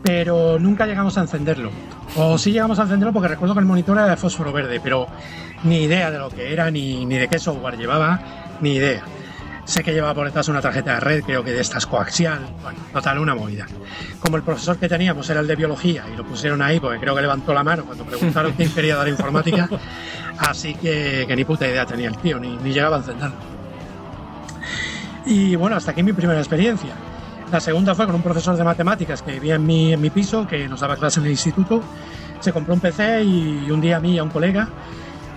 pero nunca llegamos a encenderlo. O sí llegamos a encenderlo porque recuerdo que el monitor era de fósforo verde, pero ni idea de lo que era, ni, ni de qué software llevaba, ni idea. Sé que llevaba por detrás una tarjeta de red, creo que de estas coaxial. Bueno, total, una movida. Como el profesor que teníamos era el de biología y lo pusieron ahí porque creo que levantó la mano cuando preguntaron quién quería dar informática, [laughs] así que, que ni puta idea tenía el tío, ni, ni llegaba a encenderlo. Y bueno, hasta aquí mi primera experiencia. La segunda fue con un profesor de matemáticas que vivía en mi, en mi piso, que nos daba clase en el instituto. Se compró un PC y un día a mí y a un colega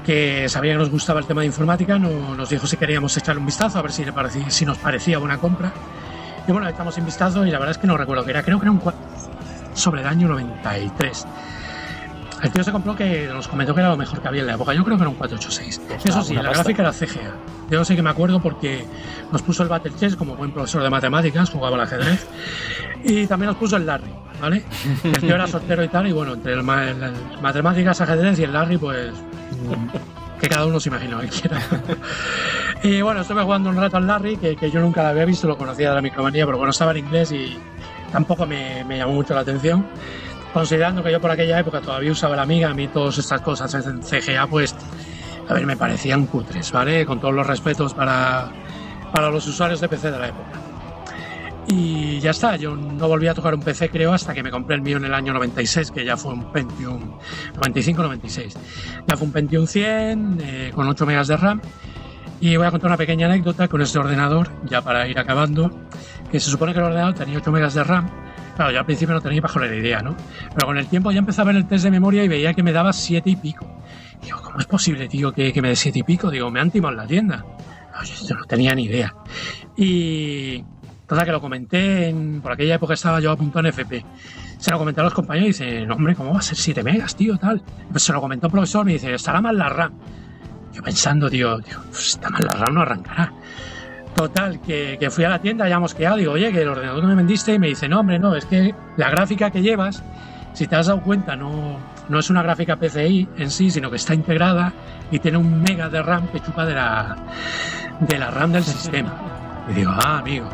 que sabía que nos gustaba el tema de informática, no- nos dijo si queríamos echarle un vistazo, a ver si, le parecía, si nos parecía buena compra. Y bueno, echamos un vistazo y la verdad es que no recuerdo qué era, creo que era un 4 sobre el año 93. El tío se compró que nos comentó que era lo mejor que había en la época. Yo creo que era un 486. Eso sí, la pasta. gráfica era CGA. Yo sí que me acuerdo porque nos puso el Battle Chess como buen profesor de matemáticas, jugaba al ajedrez. Y también nos puso el Larry, ¿vale? [laughs] El tío era soltero y tal, y bueno, entre el, el- el matemáticas, ajedrez y el Larry, pues. mm, Que cada uno se imagina lo que quiera. Y bueno, estuve jugando un rato al Larry, que, que yo nunca lo había visto, lo conocía de la micromanía, pero bueno, estaba en inglés y tampoco me, me llamó mucho la atención. Considerando que yo por aquella época todavía usaba la Amiga, a mí todas estas cosas en CGA, pues, a ver, me parecían cutres, ¿vale? Con todos los respetos para, para los usuarios de PC de la época. Y ya está, yo no volví a tocar un PC creo hasta que me compré el mío en el año 96, que ya fue un Pentium 95-96. Ya fue un Pentium 100 eh, con 8 megas de RAM. Y voy a contar una pequeña anécdota con este ordenador, ya para ir acabando, que se supone que el ordenador tenía 8 megas de RAM. Claro, yo al principio no tenía bajo la idea, ¿no? Pero con el tiempo ya empecé a ver el test de memoria y veía que me daba 7 y pico. Digo, ¿cómo es posible, tío, que, que me dé 7 y pico? Digo, me han timado en la tienda. No, yo, yo no tenía ni idea. Y Total, que lo comenté, en- por aquella época estaba yo apuntado en FP. Se lo comenté a los compañeros y dice, hombre, ¿cómo va a ser 7 megas, tío? Tal. Pues se lo comentó el profesor, me dice, estará mal la RAM. Yo pensando, tío, tío está mal la RAM, no arrancará. Total, que, que fui a la tienda, ya mosqueado, digo, oye, que el ordenador que me vendiste, y me dice, no, hombre, no, es que la gráfica que llevas, si te has dado cuenta, no, no es una gráfica PCI en sí, sino que está integrada y tiene un mega de RAM que chupa de la, de la RAM del sistema. Y digo, ah, amigo.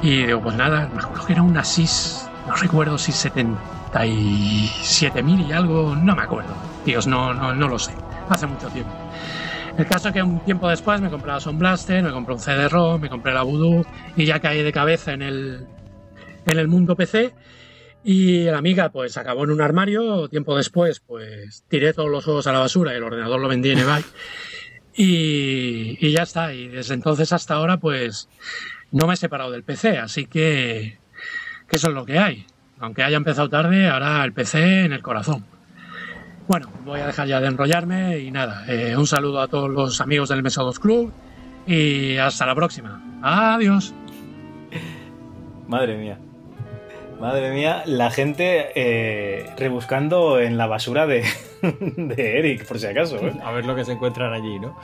Y digo, pues nada, me acuerdo que era una SIS, no recuerdo si 77.000 y algo, no me acuerdo. Dios, no, no, no lo sé. Hace mucho tiempo. El caso es que un tiempo después me compré la Son Blaster, me compré un CD-ROM, me compré la Voodoo y ya caí de cabeza en el, en el mundo PC. Y la amiga pues acabó en un armario, tiempo después pues tiré todos los juegos a la basura y el ordenador lo vendí en eBay. Y, y ya está, y desde entonces hasta ahora pues no me he separado del PC, así que, que eso es lo que hay. Aunque haya empezado tarde, ahora el PC en el corazón. Bueno, voy a dejar ya de enrollarme y nada, eh, un saludo a todos los amigos del Mesa 2 Club y hasta la próxima. Adiós. Madre mía. Madre mía, la gente eh, rebuscando en la basura de, [laughs] de Eric, por si acaso. ¿eh? A ver lo que se encuentran allí, ¿no?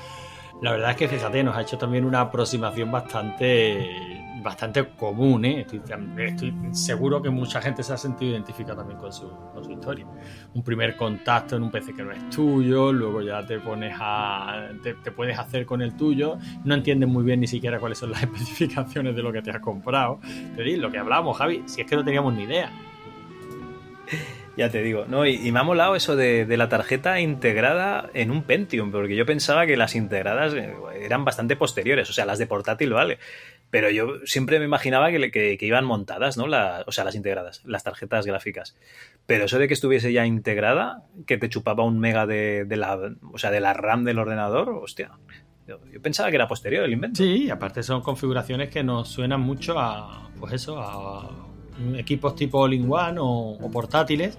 La verdad es que, fíjate, nos ha hecho también una aproximación bastante, bastante común, ¿eh? Estoy, seguro que mucha gente se ha sentido identificada también con su, historia. Un primer contacto en un PC que no es tuyo, luego ya te pones a. Te, te puedes hacer con el tuyo, no entiendes muy bien ni siquiera cuáles son las [laughs] especificaciones de lo que te has comprado. Pero y lo que hablábamos, Javi, si es que no teníamos ni idea. Ya te digo, no, y, y me ha molado eso de, de la tarjeta integrada en un Pentium, porque yo pensaba que las integradas eh, eran bastante posteriores, o sea, las de portátil, vale. Pero yo siempre me imaginaba que, le- que- que iban montadas, ¿no? La- o sea, las integradas, las tarjetas gráficas. Pero eso de que estuviese ya integrada, que te chupaba un mega de, de la, o sea, de la RAM del ordenador, hostia. Yo, yo pensaba que era posterior el invento. Sí, aparte son configuraciones que nos suenan mucho a, pues eso, a equipos tipo All-in-One o, o portátiles.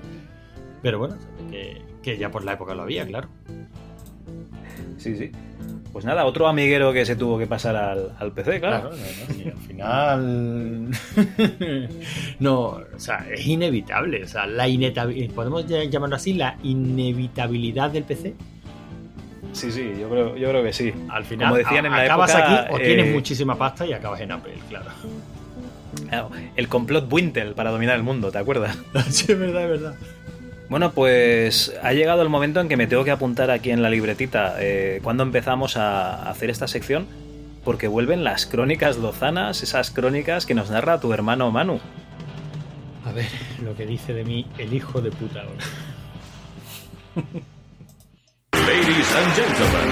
Pero bueno, que, que ya por la época lo había, claro. Sí, sí. Pues nada, otro amiguero que se tuvo que pasar al, al PC, claro. Claro, no, no, sí, al final. [laughs] no, o sea, es inevitable. O sea, la inetabil- podemos ya llamarlo así, la inevitabilidad del PC. Sí, sí, yo creo, yo creo que sí. Al final, Como decían en la acabas época, aquí o eh, tienes muchísima pasta y acabas en Apple, claro. Claro, el complot Wintel para dominar el mundo, ¿te acuerdas? [laughs] sí, es verdad, es verdad. Bueno, pues ha llegado el momento en que me tengo que apuntar aquí en la libretita eh, cuando empezamos a hacer esta sección, porque vuelven las crónicas lozanas, esas crónicas que nos narra tu hermano Manu. A ver, lo que dice de mí el hijo de puta ahora. [laughs] Ladies and gentlemen,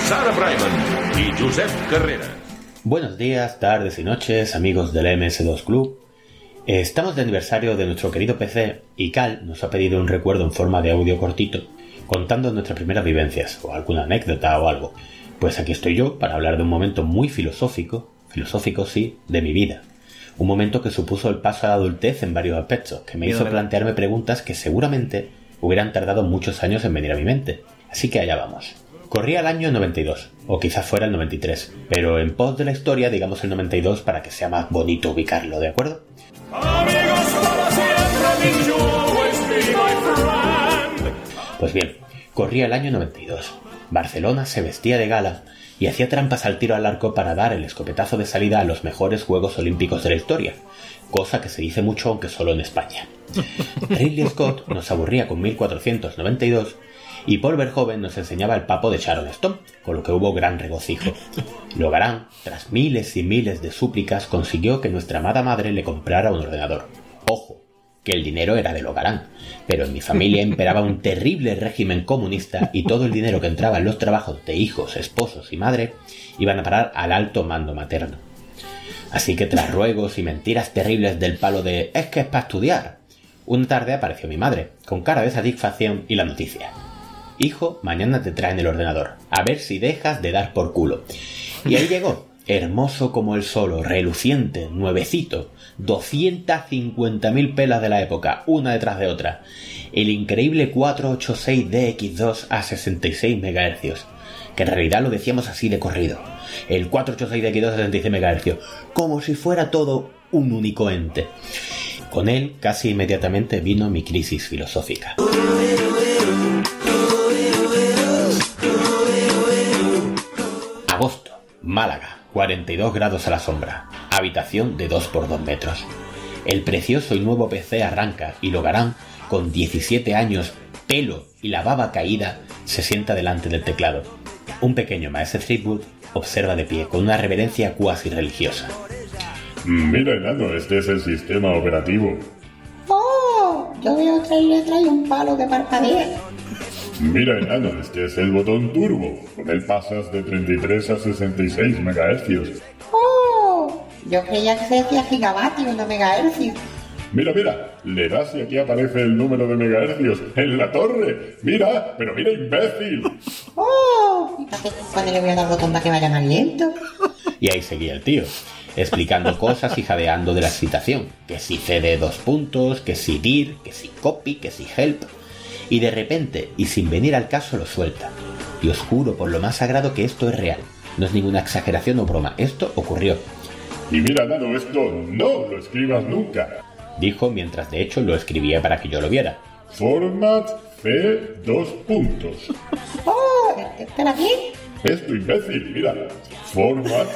Sara Brightman y Josep Carreras. Buenos días, tardes y noches, amigos del MS2 Club. Eh, Estamos de aniversario de nuestro querido PC y Cal nos ha pedido un recuerdo en forma de audio cortito, contando nuestras primeras vivencias o alguna anécdota o algo. Pues aquí estoy yo para hablar de un momento muy filosófico, filosófico sí, de mi vida. Un momento que supuso el paso a la adultez en varios aspectos, que me hizo plantearme preguntas que seguramente hubieran tardado muchos años en venir a mi mente. Así que allá vamos. Corría el año 92, o quizás fuera el 93, pero en pos de la historia digamos el 92 para que sea más bonito ubicarlo, ¿de acuerdo? Pues bien, corría el año 92. Barcelona se vestía de gala y hacía trampas al tiro al arco para dar el escopetazo de salida a los mejores Juegos Olímpicos de la historia, cosa que se dice mucho aunque solo en España. [laughs] Ridley Scott nos aburría con 1492 y Paul Verhoeven nos enseñaba el papo de Sharon Stone, con lo que hubo gran regocijo. Logarán, tras miles y miles de súplicas, consiguió que nuestra amada madre le comprara un ordenador. Ojo, que el dinero era de Logarán, pero en mi familia imperaba un terrible régimen comunista y todo el dinero que entraba en los trabajos de hijos, esposos y madre iban a parar al alto mando materno. Así que tras ruegos y mentiras terribles del palo de es que es para estudiar, una tarde apareció mi madre, con cara de satisfacción y la noticia. Hijo, mañana te traen el ordenador, a ver si dejas de dar por culo. Y ahí llegó, hermoso como el solo, reluciente, nuevecito, 250.000 pelas de la época, una detrás de otra. El increíble 486DX2 a 66 MHz, que en realidad lo decíamos así de corrido. El 486DX2 a 66 MHz, como si fuera todo un único ente. Con él, casi inmediatamente vino mi crisis filosófica. Málaga, 42 grados a la sombra, habitación de 2 por 2 metros. El precioso y nuevo PC arranca y Logarán, con 17 años, pelo y la baba caída, se sienta delante del teclado. Un pequeño maestro Threepwood observa de pie con una reverencia cuasi religiosa. Mira, enano, este es el sistema operativo. ¡Oh! Yo veo tres letras y un palo que parpadea. Mira, enano, este es el botón turbo. Con él pasas de 33 a 66 MHz. ¡Oh! Yo creía que se decía gigavatios, no megahercios. Mira, mira, le das y aquí aparece el número de megahercios en la torre. Mira, pero mira, imbécil. ¡Oh! ¿Y para qué cuando le voy a dar botón para que vaya más lento? Y ahí seguía el tío, explicando cosas y jadeando de la excitación. Que si CD dos puntos, que si dir, que si copy, que si help. Y de repente, y sin venir al caso, lo suelta. Y os juro por lo más sagrado que esto es real. No es ninguna exageración o broma. Esto ocurrió. Y mira, enano, esto no lo escribas nunca. Dijo mientras de hecho lo escribía para que yo lo viera. Format C dos puntos. [laughs] ¡Oh! ¿Espera aquí? Esto, imbécil, mira. Format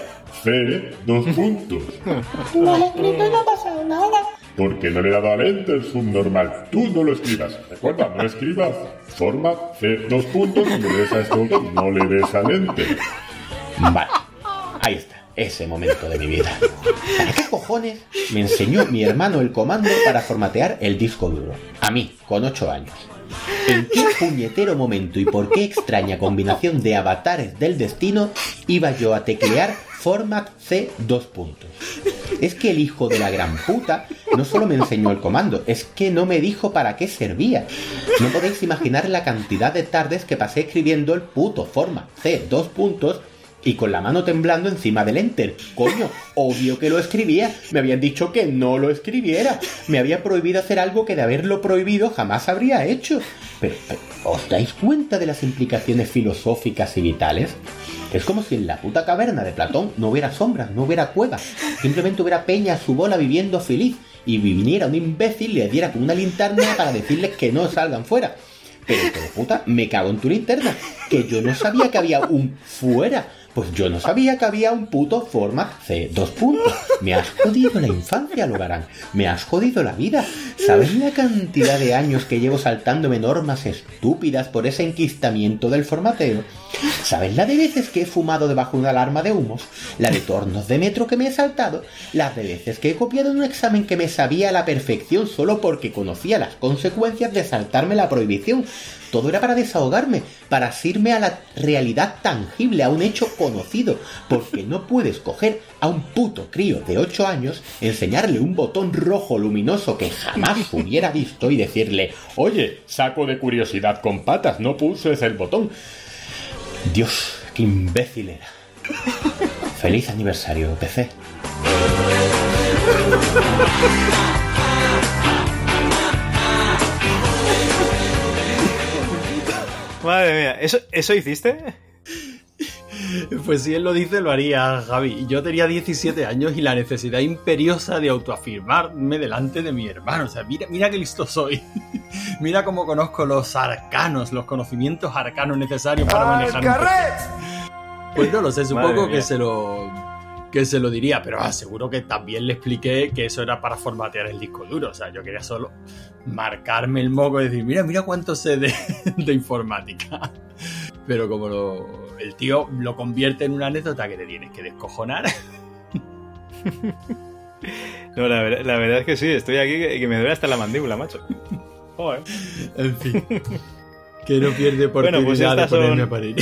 C dos puntos. [laughs] Lo has escrito y no ha pasado nada. Porque no le he dado al enter subnormal. Tú no lo escribas. Recuerda, no escribas. Format C dos puntos y le des a esto. No le des al enter. Vale. Ahí está. Ese momento de mi vida. ¿Para qué cojones me enseñó mi hermano el comando para formatear el disco duro? A mí, con 8 años. ¿En qué puñetero momento y por qué extraña combinación de avatares del destino iba yo a teclear Format C dos puntos? Es que el hijo de la gran puta no solo me enseñó el comando, es que no me dijo para qué servía. No podéis imaginar la cantidad de tardes que pasé escribiendo el puto Format C dos puntos y con la mano temblando encima del enter. Coño, obvio que lo escribía. Me habían dicho que no lo escribiera. Me había prohibido hacer algo que de haberlo prohibido jamás habría hecho. Pero, pero, ¿os dais cuenta de las implicaciones filosóficas y vitales? Es como si en la puta caverna de Platón no hubiera sombras, no hubiera cuevas. Simplemente hubiera peña a su bola viviendo feliz. Y viniera un imbécil y le diera con una linterna para decirles que no salgan fuera. Pero, de puta, me cago en tu linterna. Que yo no sabía que había un fuera. Pues yo no sabía que había un puto format C. Dos puntos. Me has jodido la infancia, Logarán. Me has jodido la vida. ¿Sabes la cantidad de años que llevo saltándome normas estúpidas por ese enquistamiento del formateo? ¿Sabes la de veces que he fumado debajo de una alarma de humos? La de tornos de metro que me he saltado. Las de veces que he copiado un examen que me sabía a la perfección solo porque conocía las consecuencias de saltarme la prohibición. Todo era para desahogarme, para asirme a la realidad tangible, a un hecho conocido, porque no puedes coger a un puto crío de 8 años, enseñarle un botón rojo luminoso que jamás hubiera visto y decirle, oye, saco de curiosidad con patas, no pulses el botón. Dios, qué imbécil era. Feliz aniversario, PC. Madre mía, ¿eso, ¿eso hiciste? Pues si él lo dice, lo haría Javi. Yo tenía 17 años y la necesidad imperiosa de autoafirmarme delante de mi hermano. O sea, mira, mira qué listo soy. [laughs] mira cómo conozco los arcanos, los conocimientos arcanos necesarios para manejar un PC. Pues no lo sé, supongo que se lo que se lo diría, pero ah, seguro que también le expliqué que eso era para formatear el disco duro. O sea, yo quería solo marcarme el moco y decir, mira, mira cuánto sé de, [laughs] de informática. Pero como lo- el tío lo convierte en una anécdota que te tienes que descojonar. [laughs] No, la, ver- la verdad es que sí, estoy aquí que, que me duele hasta la mandíbula, macho. Joder. En fin. Que no pierde Bueno, oportunidad pues de ponerme son- a parir.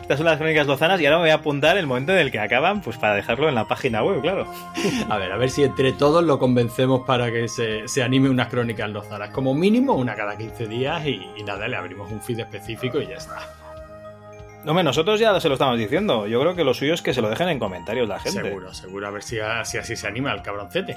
Estas son las crónicas lozanas y ahora me voy a apuntar el momento en el que acaban, pues para dejarlo en la página web, claro. [laughs] A ver, a ver si entre todos lo convencemos para que se, se anime unas crónicas lozanas. Como mínimo una cada 15 días y, y nada, le abrimos un feed específico y ya está. Hombre, nosotros ya se lo estamos diciendo. Yo creo que lo suyo es que se lo dejen en comentarios la gente. Seguro, seguro. A ver si, si así se anima el cabroncete.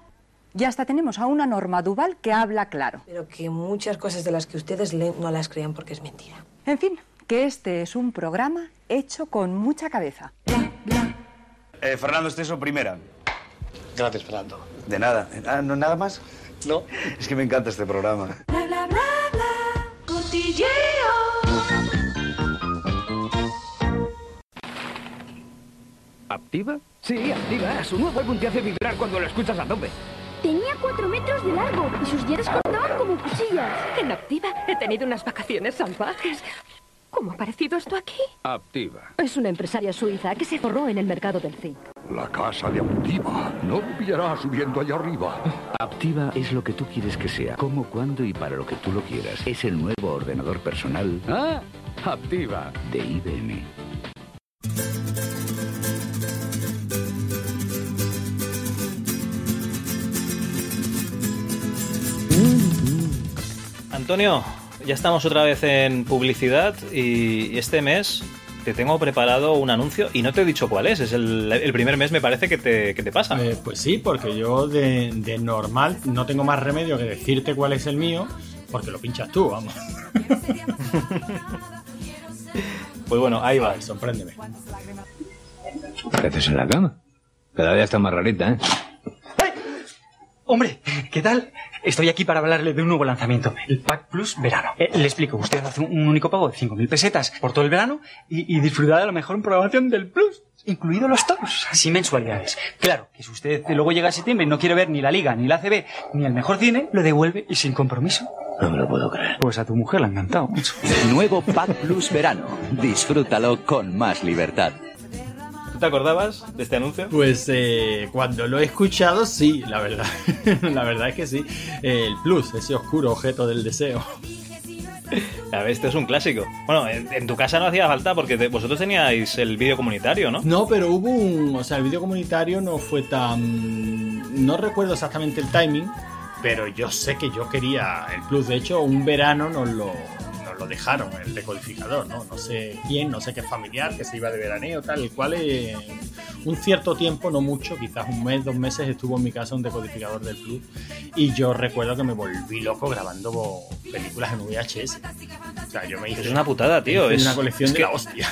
Y hasta tenemos a una Norma Duval que habla claro. Pero que muchas cosas de las que ustedes leen no las crean porque es mentira. En fin, que este es un programa hecho con mucha cabeza. Eh, Fernando Esteso, primera. Gracias, Fernando. De nada. Ah, ¿no, ¿Nada más? No. Es que me encanta este programa. Bla bla bla bla. Cotilleo. ¿Activa? Sí, activa. Su nuevo álbum te hace vibrar cuando lo escuchas a tope. Tenía cuatro metros de largo y sus dientes cortaban como cuchillas. En Activa he tenido unas vacaciones salvajes. ¿Cómo ha parecido esto aquí? Activa. Es una empresaria suiza que se forró en el mercado del zinc. La casa de Aptiva. No pillará subiendo allá arriba. Aptiva es lo que tú quieres que sea, cómo, cuándo y para lo que tú lo quieras. Es el nuevo ordenador personal Ah, Activa. de IBM. Antonio, ya estamos otra vez en publicidad y este mes te tengo preparado un anuncio y no te he dicho cuál es. Es el, el primer mes, me parece, que te, que te pasa. Eh, pues sí, porque yo de, de normal no tengo más remedio que decirte cuál es el mío, porque lo pinchas tú, vamos. [laughs] Pues bueno, ahí va. sorpréndeme. ¿Qué haces en la cama? Cada día está más rarita, ¿eh? Hombre, ¿qué tal? Estoy aquí para hablarle de un nuevo lanzamiento, el Pack Plus Verano. Eh, le explico, usted hace un, único pago de 5.000 pesetas por todo el verano y, y disfrutará de la mejor programación del Plus, incluido los toros, así mensualidades. Claro, que si usted luego llega a septiembre y no quiere ver ni la Liga, ni la CB, ni el mejor cine, lo devuelve y sin compromiso. No me lo puedo creer. Pues a tu mujer le ha encantado. mucho. [laughs] Nuevo Pack Plus Verano. Disfrútalo con más libertad. ¿Tú te acordabas de este anuncio? Pues eh, cuando lo he escuchado, sí, la verdad. [laughs] la verdad es que sí. El plus, ese oscuro objeto del deseo. A ver, este es un clásico. Bueno, en, en tu casa no hacía falta porque te- vosotros teníais el vídeo comunitario, ¿no? No, pero hubo un. O sea, el vídeo comunitario no fue tan. No recuerdo exactamente el timing, pero yo sé que yo quería el plus. De hecho, un verano nos lo, lo dejaron, el decodificador, ¿no? No sé quién, no sé qué familiar que se iba de veraneo, tal, el cual eh, un cierto tiempo, no mucho, quizás un mes, dos meses, estuvo en mi casa un decodificador del plus. Y yo recuerdo que me volví loco grabando películas en VHS. O sea, yo me hice. Es una putada, tío. Es una colección es de que- la hostia.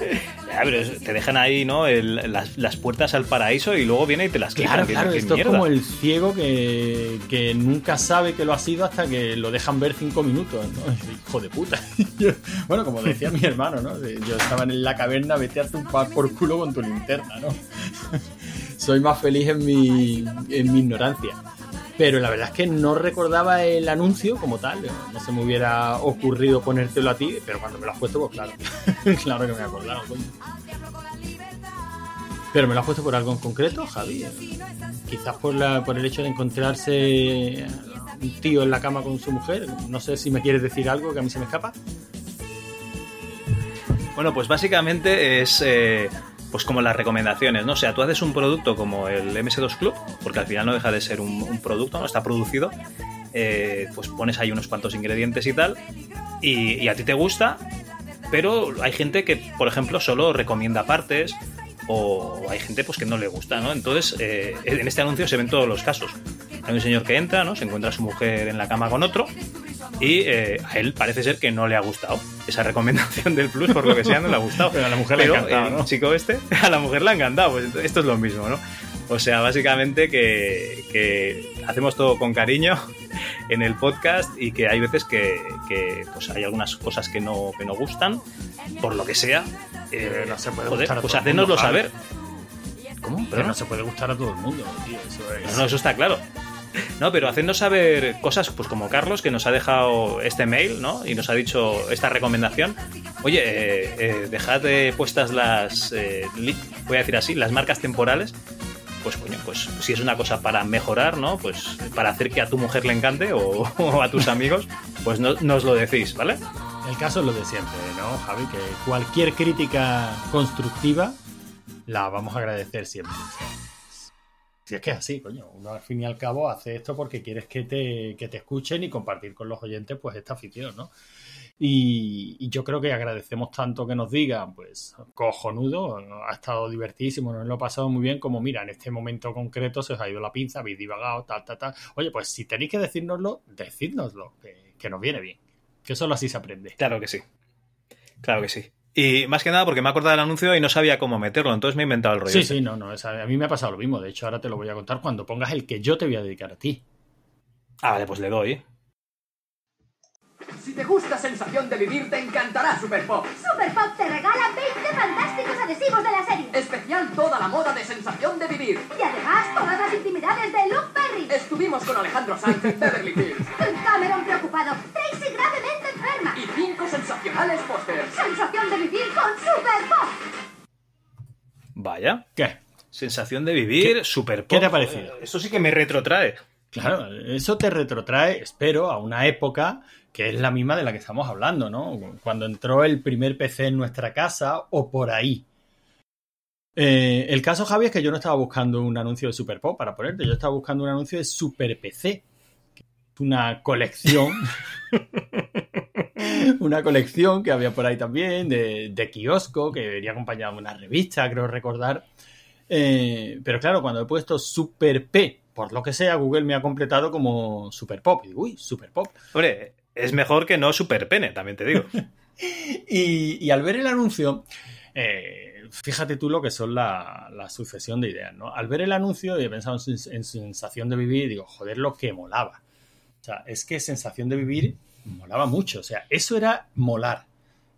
[laughs] Ya, pero es- te dejan ahí, ¿no? El- las, las puertas al paraíso y luego viene y te las. Claro, ¿Qué- claro, esto es como el ciego que, que nunca sabe que lo ha sido hasta que lo dejan ver cinco minutos, ¿no? Hijo de puta. [laughs] Bueno, como decía mi hermano, ¿no? Yo estaba en la caverna, vete a par por culo con tu linterna, ¿no? [laughs] Soy más feliz en mi, en mi ignorancia. Pero la verdad es que no recordaba el anuncio como tal. No se me hubiera ocurrido ponértelo a ti, pero cuando me lo has puesto, pues claro. [laughs] claro que me he acordado. Pero me lo has puesto por algo en concreto, Javi. Quizás por, la, por el hecho de encontrarse un tío en la cama con su mujer. No sé si me quieres decir algo que a mí se me escapa. Bueno, pues básicamente es eh, pues como las recomendaciones, ¿no? O sea, tú haces un producto como el MS2 Club, porque al final no deja de ser un, producto, ¿no? Está producido, eh, pues pones ahí unos cuantos ingredientes y tal, y, y a ti te gusta, pero hay gente que, por ejemplo, solo recomienda partes, o hay gente pues que no le gusta, ¿no? Entonces, eh, en este anuncio se ven todos los casos. Hay un señor que entra, ¿no? Se encuentra a su mujer en la cama con otro, y eh, a él parece ser que no le ha gustado esa recomendación del plus, por lo que sea, no le ha gustado. [laughs] Pero a la mujer le ha encantado, el ¿no? chico este, [laughs] a la mujer le ha encantado. Pues esto es lo mismo, ¿no? O sea, básicamente que, que hacemos todo con cariño [laughs] en el podcast y que hay veces que, que, pues hay algunas cosas que no, que no gustan, por lo que sea. eh, no se puede joder, pues Javi. saber. ¿Cómo? Pero no se puede gustar a todo el mundo, tío. Eso es. No, eso está claro. No, pero hacernos saber cosas, pues como Carlos, que nos ha dejado este mail, ¿no? Y nos ha dicho esta recomendación. Oye, eh, eh, dejad eh, puestas las, eh, voy a decir así, las marcas temporales. Pues coño, pues si es una cosa para mejorar, ¿no? Pues para hacer que a tu mujer le encante o, [laughs] o a tus amigos, pues no, nos lo decís, ¿vale? El caso es lo de siempre, ¿no, Javi? Que cualquier crítica constructiva la vamos a agradecer siempre. Si es que es así, coño. Uno al fin y al cabo hace esto porque quieres que te, que te escuchen y compartir con los oyentes pues esta afición, ¿no? Y, yo creo que agradecemos tanto que nos digan, pues, cojonudo, ha estado divertísimo, nos lo he pasado muy bien, como mira, en este momento concreto se os ha ido la pinza, habéis divagado, tal, tal, tal. Oye, pues si tenéis que decírnoslo, decídnoslo, que nos viene bien. Que solo así se aprende. Claro que sí. Claro que sí. Y más que nada porque me he acordado del anuncio y no sabía cómo meterlo, entonces me he inventado el rollo. Sí, sí, no, no. a mí me ha pasado lo mismo. De hecho, ahora te lo voy a contar cuando pongas el que yo te voy a dedicar a ti. Ah, vale, pues le doy. Si te gusta sensación de vivir, te encantará Super Pop. Super Pop te regala 20 fantásticos adhesivos de la serie. Especial toda la moda de sensación de vivir. Y además todas las intimidades de Luke Perry. Estuvimos con Alejandro Sanz en Beverly Hills. Cameron preocupado. Tracy gravemente enferma. Y cinco sensacionales pósters. Sensación de vivir con Super Pop. Vaya. ¿Qué? Sensación de vivir, super ¿Qué te ha pop. parecido? Esto sí que me retrotrae. Claro, eso te retrotrae, espero, a una época que es la misma de la que estamos hablando, ¿no? Cuando entró el primer PC en nuestra casa o por ahí. Eh, el caso, Javi, es que yo no estaba buscando un anuncio de Super Pop para ponerte, yo estaba buscando un anuncio de Super PC. que es Una colección. [laughs] una colección que había por ahí también, de, de kiosco, que venía acompañada de una revista, creo recordar. Eh, pero claro, cuando he puesto Super P, por lo que sea, Google me ha completado como Super Pop. Y digo, uy, Super Pop. Hombre, es mejor que no super pene, también te digo. [laughs] Y, y al ver el anuncio, eh, fíjate tú lo que son la, sucesión de ideas, ¿no? Al ver el anuncio y he pensado en, sen- en sensación de vivir, digo, joder, lo que molaba. O sea, es que sensación de vivir molaba mucho. O sea, eso era molar.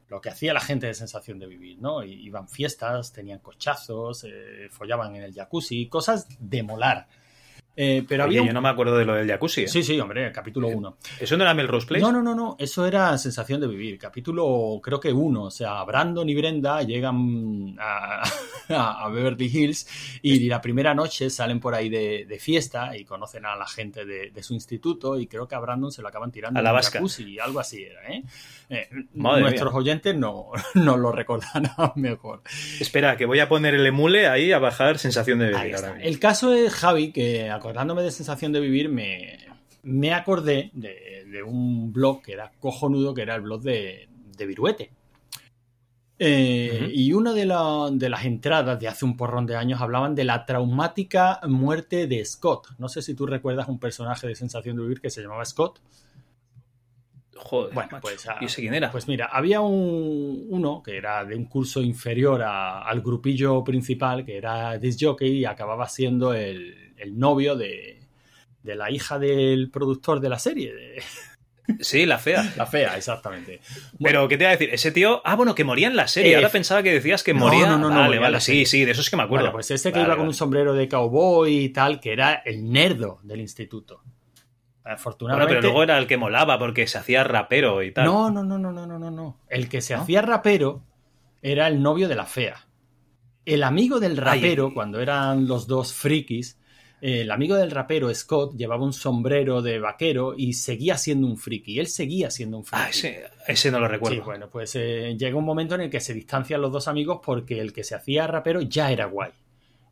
Lo que hacía la gente de sensación de vivir, ¿no? Iban fiestas, tenían cochazos, eh, follaban en el jacuzzi, cosas de molar. Eh, pero Oye, había un- yo no me acuerdo de lo del jacuzzi. ¿eh? Sí, sí, hombre, capítulo 1. ¿Eso no era Melrose Place? No, no, no, no. Eso era sensación de vivir. Capítulo, creo que uno. O sea, Brandon y Brenda llegan a, [laughs] a Beverly Hills y la primera noche salen por ahí de, de fiesta y conocen a la gente de, de su instituto y creo que a Brandon se lo acaban tirando A la vasca. jacuzzi, algo así era, ¿eh? Eh, nuestros mía. oyentes no, [laughs] no lo recordarán [laughs] mejor. Espera, que voy a poner el emule ahí a bajar sensación de vivir. El caso es, Javi, que acordándome de sensación de vivir, me, me acordé de, de un blog que era cojonudo, que era el blog de, de Viruete. Eh. Y una de, la- de las entradas de hace un porrón de años hablaban de la traumática muerte de Scott. No sé si tú recuerdas un personaje de Sensación de Vivir que se llamaba Scott. Joder, Bueno, macho. pues, ah, ¿Y ese quién era? Pues mira, había un, uno que era de un curso inferior a- al grupillo principal, que era disc jockey y acababa siendo el, el novio de, de la hija del productor de la serie. de- [laughs] Sí, la fea. La fea, exactamente. Pero, ¿qué te iba a decir? Ese tío. Ah, bueno, que moría en la serie. Eh, Ahora pensaba que decías que no, moría. no, no, no, vale, vale. Sí, sí, de eso es que me acuerdo. Bueno, pues este que Vale, iba con un sombrero de cowboy y tal, que era el nerdo del instituto. Bueno, Afortunadamente. pero luego era el que molaba porque se hacía rapero y tal. No, no, no, no, no, no, no, no. El que se hacía rapero era el novio de la fea. El amigo del rapero, cuando eran los dos frikis, el amigo del rapero, Scott, llevaba un sombrero de vaquero y seguía siendo un friki. Él seguía siendo un friki. Ah, ese, ese no lo recuerdo. Sí, bueno, pues eh, llega un momento en el que se distancian los dos amigos porque el que se hacía rapero ya era guay.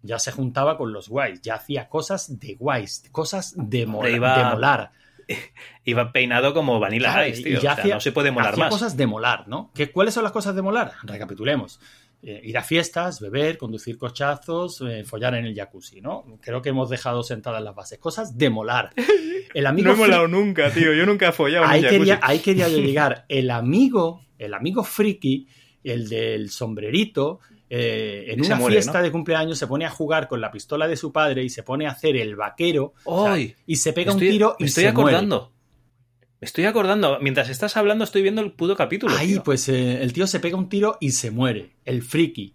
Ya se juntaba con los guays, ya hacía cosas de guays, cosas de, mola- iba- de molar. [laughs] Iba peinado como Vanilla Claro, Ice, y tío. ya O sea, hacía- no se puede molar hacía más. cosas de molar, ¿no? ¿Qué, ¿Cuáles son las cosas de molar? Recapitulemos. Eh, ir a fiestas, beber, conducir cochazos, eh, follar en el jacuzzi, ¿no? Creo que hemos dejado sentadas las bases. Cosas de molar. [laughs] El amigo no he molado nunca, tío. Yo nunca he follado en ahí un jacuzzi. quería, ahí quería yo [laughs] llegar. El amigo, el amigo friki, el del sombrerito, eh, en una muere, fiesta ¿no? de cumpleaños se pone a jugar con la pistola de su padre y se pone a hacer el vaquero o y se pega Estoy- un tiro y me estoy se muere. acordando. Me estoy acordando. Mientras estás hablando, estoy viendo el puto capítulo. Ahí, tío. pues eh, el tío se pega un tiro y se muere. El friki.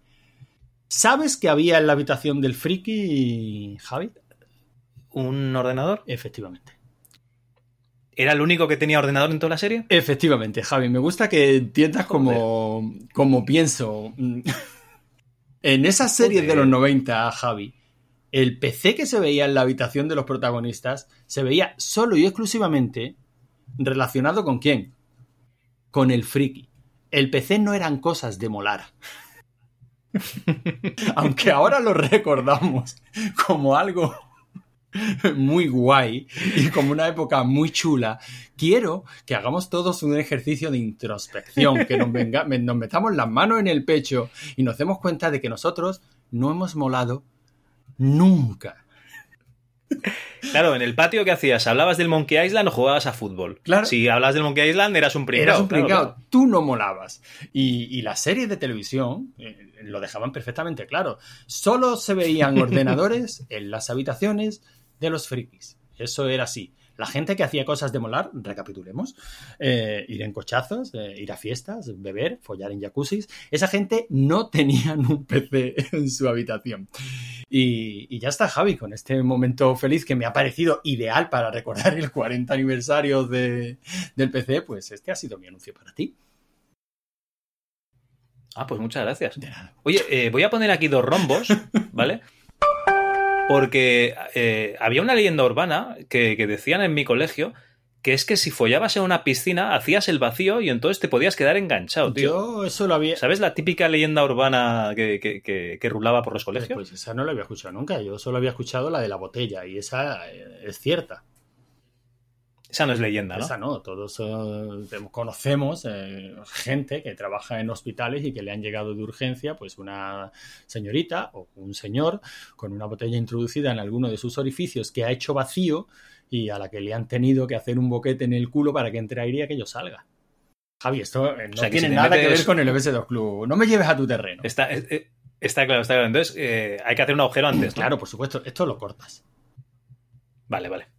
¿Sabes qué había en la habitación del friki, Javi? ¿Un ordenador? Efectivamente. ¿Era el único que tenía ordenador en toda la serie? Efectivamente, Javi. Me gusta que entiendas como, como pienso. En esas series de los 90, Javi, el PC que se veía en la habitación de los protagonistas se veía solo y exclusivamente relacionado con quién? Con el friki. El PC no eran cosas de molar. [laughs] Aunque ahora lo recordamos como algo muy guay y como una época muy chula, quiero que hagamos todos un ejercicio de introspección, que nos, venga- nos metamos las manos en el pecho y nos demos cuenta de que nosotros no hemos molado nunca. Claro, en el patio, ¿qué hacías? ¿Hablabas del Monkey Island o jugabas a fútbol? Claro. Si hablabas del Monkey Island, eras un pringao. Eras un pringao, claro. tú no molabas. Y, y las series de televisión eh, lo dejaban perfectamente claro. Solo se veían ordenadores en las habitaciones de los frikis. Eso era así. La gente que hacía cosas de molar, recapitulemos, eh, ir en cochazos, eh, ir a fiestas, beber, follar en jacuzzis, esa gente no tenían un [laughs] PC en su habitación. Y, y ya está, Javi, con este momento feliz que me ha parecido ideal para recordar el 40 aniversario de, del PC, pues este ha sido mi anuncio para ti. Ah, pues muchas gracias. Oye, eh, voy a poner aquí dos rombos, ¿vale? [laughs] Porque eh, había una leyenda urbana que, que decían en mi colegio que es que si follabas en una piscina hacías el vacío y entonces te podías quedar enganchado, tío. Yo eso lo había... ¿Sabes la típica leyenda urbana que, que- que- que rulaba por los colegios? Pues esa no la había escuchado nunca. Yo solo había escuchado la de la botella y esa eh, es cierta. Esa no es leyenda, ¿no? Esa no, todos eh, conocemos eh, gente que trabaja en hospitales y que le han llegado de urgencia, pues una señorita o un señor con una botella introducida en alguno de sus orificios que ha hecho vacío y a la que le han tenido que hacer un boquete en el culo para que entre aire y aquello salga. Javi, esto eh, no O sea, que tiene si nada que ver con el MS2 Club. No me lleves a tu terreno. Está, está claro, está claro. Entonces eh, hay que hacer un agujero antes, ¿no? Claro, por supuesto. Esto lo cortas. Vale, vale.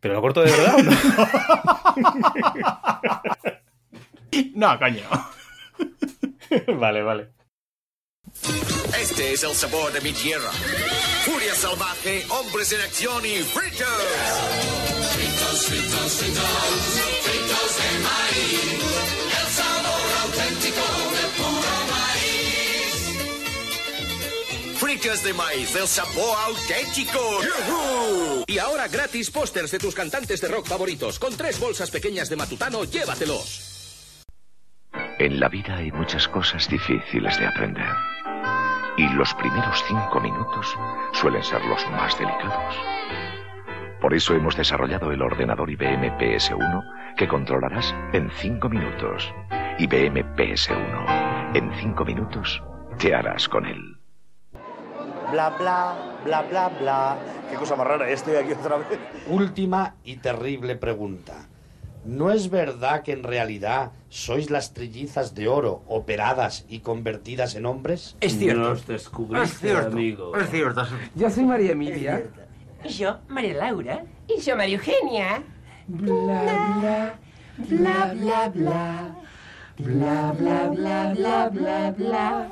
¿Pero lo corto de verdad o no? [laughs] No, coño. [laughs] vale, vale. Este es el sabor de mi tierra. Furia salvaje, hombres en acción y fritos. Fritos, fritos, fritos, fritos de maíz. Fritas de maíz, el sabor auténtico. ¡Yujú! Y ahora gratis pósters de tus cantantes de rock favoritos. Con tres bolsas pequeñas de Matutano, llévatelos. En la vida hay muchas cosas difíciles de aprender. Y los primeros cinco minutos suelen ser los más delicados. Por eso hemos desarrollado el ordenador IBM PS1 que controlarás en 5 minutos. IBM PS1. En 5 minutos te harás con él. Bla, bla, bla, bla, bla. Qué cosa más rara, estoy aquí otra vez. Última y terrible pregunta. ¿No es verdad que en realidad sois las trillizas de oro operadas y convertidas en hombres? Es cierto. Nos descubriste, Es cierto, amigo. es cierto. Yo soy María Emilia. Y yo, María Laura. Y yo, María Eugenia. Bla, bla, bla, bla, bla. Bla, bla, bla, bla, bla, bla.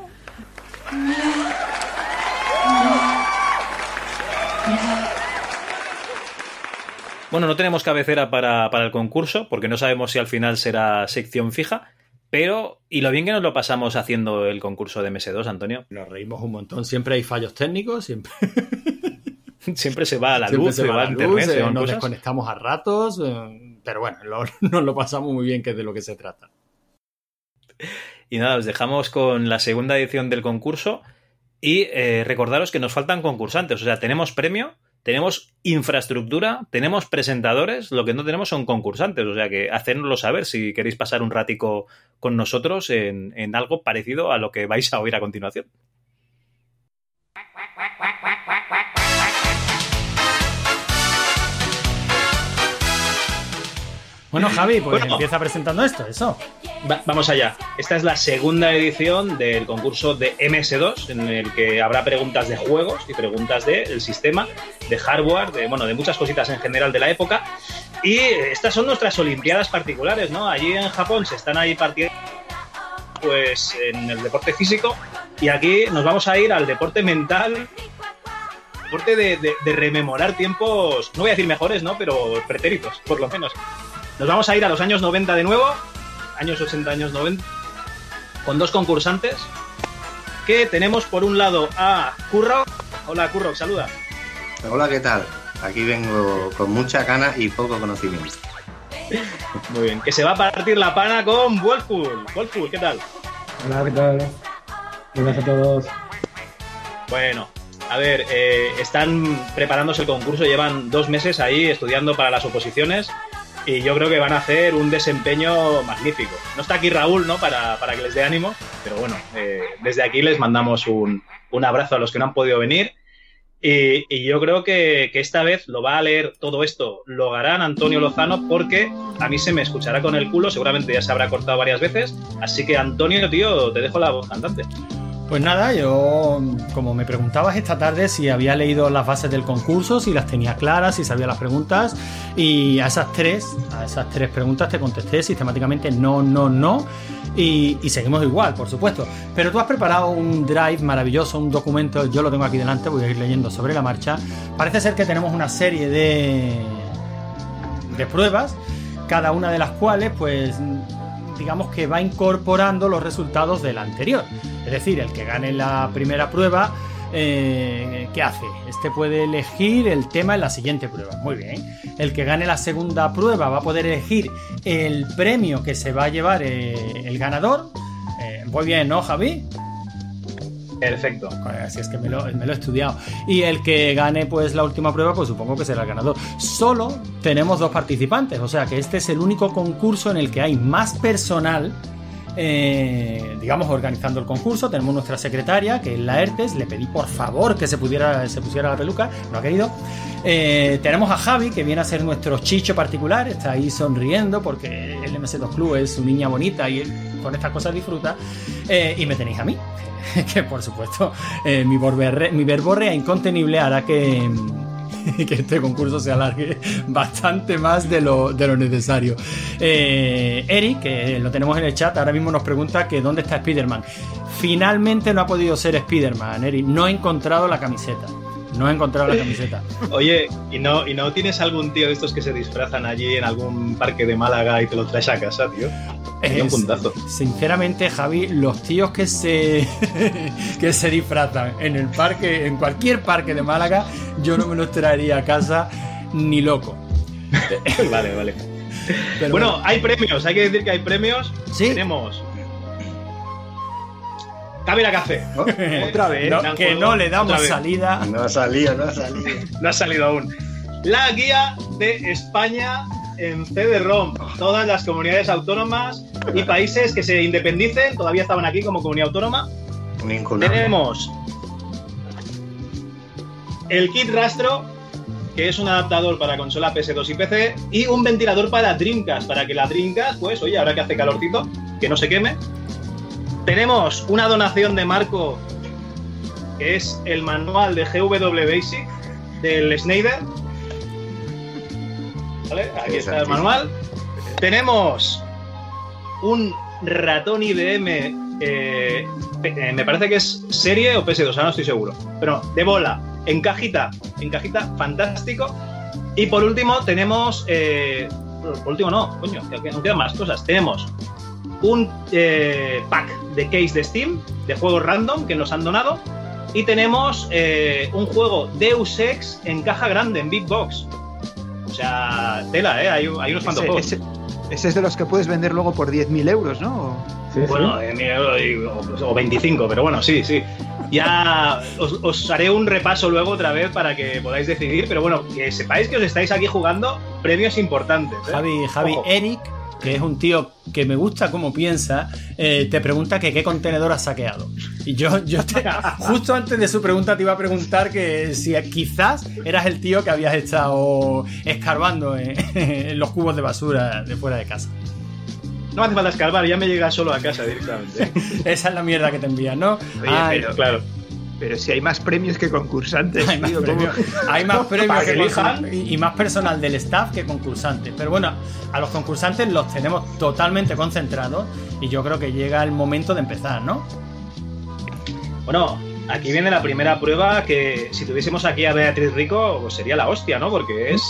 Bueno, no tenemos cabecera para, para el concurso, porque no sabemos si al final será sección fija. Pero, y lo bien que nos lo pasamos haciendo el concurso de MS2, Antonio. Nos reímos un montón. Siempre hay fallos técnicos, siempre. [laughs] Siempre se va a la Siempre luz, se se va a la internet, luz, eh, nos cosas. desconectamos a ratos, eh, pero bueno, lo- [laughs] nos lo pasamos muy bien, que es de lo que se trata. Y nada, os dejamos con la segunda edición del concurso y eh, recordaros que nos faltan concursantes. O sea, tenemos premio, tenemos infraestructura, tenemos presentadores, lo que no tenemos son concursantes. O sea, que hacérnoslo saber si queréis pasar un ratico con nosotros en, en algo parecido a lo que vais a oír a continuación. Bueno, Javi, pues Bueno. empieza presentando esto, eso. Va- vamos allá. Esta es la segunda edición del concurso de MS2, en el que habrá preguntas de juegos y preguntas del sistema, de hardware, de, bueno, de muchas cositas en general de la época. Y estas son nuestras Olimpiadas particulares, ¿no? Allí en Japón se están ahí partiendo pues en el deporte físico y aquí nos vamos a ir al deporte mental deporte de, de- de rememorar tiempos, no voy a decir mejores, ¿no? Pero pretéritos, por lo menos. Nos vamos a ir a los años 90 de nuevo, años 80, años 90, con dos concursantes. Que tenemos por un lado a Curro. Hola Curro, saluda. Hola, ¿qué tal? Aquí vengo con mucha gana y poco conocimiento. Muy bien. Que se va a partir la pana con Wolfpool. Wolfpool, ¿qué tal? Hola, ¿qué tal? Buenas a todos. Bueno, a ver, eh, están preparándose el concurso, llevan dos meses ahí estudiando para las oposiciones y yo creo que van a hacer un desempeño magnífico. No está aquí Raúl, ¿no? Para, para que les dé ánimo, pero bueno, eh, desde aquí les mandamos un, un abrazo a los que no han podido venir. Y, yo creo que, que esta vez lo va a leer todo esto, lo harán Antonio Lozano, porque a mí se me escuchará con el culo, seguramente ya se habrá cortado varias veces. Así que Antonio, tío, te dejo la voz cantante. Pues nada, yo, como me preguntabas esta tarde si había leído las bases del concurso, si las tenía claras, si sabía las preguntas, y a esas tres, a esas tres preguntas te contesté sistemáticamente no, no, no, y, seguimos igual, por supuesto. Pero tú has preparado un drive maravilloso, un documento, yo lo tengo aquí delante, voy a ir leyendo sobre la marcha. Parece ser que tenemos una serie de, de pruebas, cada una de las cuales, pues, digamos que va incorporando los resultados de la anterior. Es decir, el que gane la primera prueba, eh, ¿qué hace? Este puede elegir el tema en la siguiente prueba. Muy bien. El que gane la segunda prueba va a poder elegir el premio que se va a llevar eh, el ganador. Eh, muy bien, ¿no, Javi? Perfecto. Así es que me lo, me lo he estudiado. Y el que gane pues la última prueba, pues supongo que será el ganador. Solo tenemos dos participantes, o sea que este es el único concurso en el que hay más personal. Eh, digamos, organizando el concurso, tenemos nuestra secretaria, que es la ERTES, le pedí por favor que se, pudiera, se pusiera la peluca, no ha querido. Eh, tenemos a Javi, que viene a ser nuestro chicho particular, está ahí sonriendo porque el MS2 Club es su niña bonita y él con estas cosas disfruta. Eh, y me tenéis a mí, [laughs] que por supuesto eh, mi verborrea incontenible hará que, [laughs] que este concurso se alargue [laughs] bastante más de lo, de lo necesario. Eh, Eric, que lo tenemos en el chat, ahora mismo nos pregunta que dónde está Spider-Man. Finalmente no ha podido ser Spider-Man, Eric. No he encontrado la camiseta. No he encontrado la camiseta. Oye, ¿y no, ¿y no tienes algún tío de estos que se disfrazan allí en algún parque de Málaga y te lo traes a casa, tío? Sería un Es- puntazo. Sinceramente, Javi, los tíos que se [laughs] que se disfrazan en el parque, en cualquier parque de Málaga, yo no me los traería a casa ni loco. [laughs] vale, vale. Pero bueno, bueno. hay premios, hay que decir que hay premios. Sí. Tenemos. Cámara Café. [laughs] Otra vez. No, que no le damos salida. No ha salido, no ha [laughs] salido. No ha salido aún. la guía de España en CD-ROM. Todas las comunidades autónomas y países que se independicen todavía estaban aquí como comunidad autónoma. Tenemos el kit rastro, que es un adaptador para consola PS2 y PC, y un ventilador para Dreamcast, para que la Dreamcast, pues, oye, ahora que hace calorcito, que no se queme. Tenemos una donación de Marco, que es el manual de GW Basic del Schneider. ¿Vale? Aquí está el manual. Tenemos un ratón IBM, eh, eh, me parece que es serie o PS2, ahora no estoy seguro. Pero de bola, en cajita, en cajita, fantástico. Y por último tenemos, eh, por último no, coño, aún quedan más cosas. Tenemos un eh, pack de case de Steam, de juegos random que nos han donado. Y tenemos eh, un juego Deus Ex en caja grande, en Big Box. O sea, tela, ¿eh? Hay, hay unos cuantos Ese, juegos. ese- ese es de los que puedes vender luego por 10.000 euros, ¿no? bueno, eh, mira, o, o 25, pero bueno, sí, sí. Ya os, os haré un repaso luego otra vez para que podáis decidir, pero bueno, que sepáis que os estáis aquí jugando premios importantes. ¿eh? Javi, Javi, Ojo. Eric, que es un tío que me gusta cómo piensa, eh, te pregunta que qué contenedor has saqueado. Y yo, yo te- justo antes de su pregunta te iba a preguntar que si quizás eras el tío que habías estado escarbando en, [laughs] en los cubos de basura de fuera de casa. No hace falta escarbar, ya me llega solo a casa directamente. [laughs] Esa es la mierda que te envían, ¿no? Oye, Ay, pero, claro. Pero si hay más premios que concursantes, Hay más premios, hay más premios Para que que elijan. y más personal del staff que concursantes. Pero bueno, a los concursantes los tenemos totalmente concentrados y yo creo que llega el momento de empezar, ¿no? Bueno, aquí viene la primera prueba que si tuviésemos aquí a Beatriz Rico, pues sería la hostia, ¿no? Porque es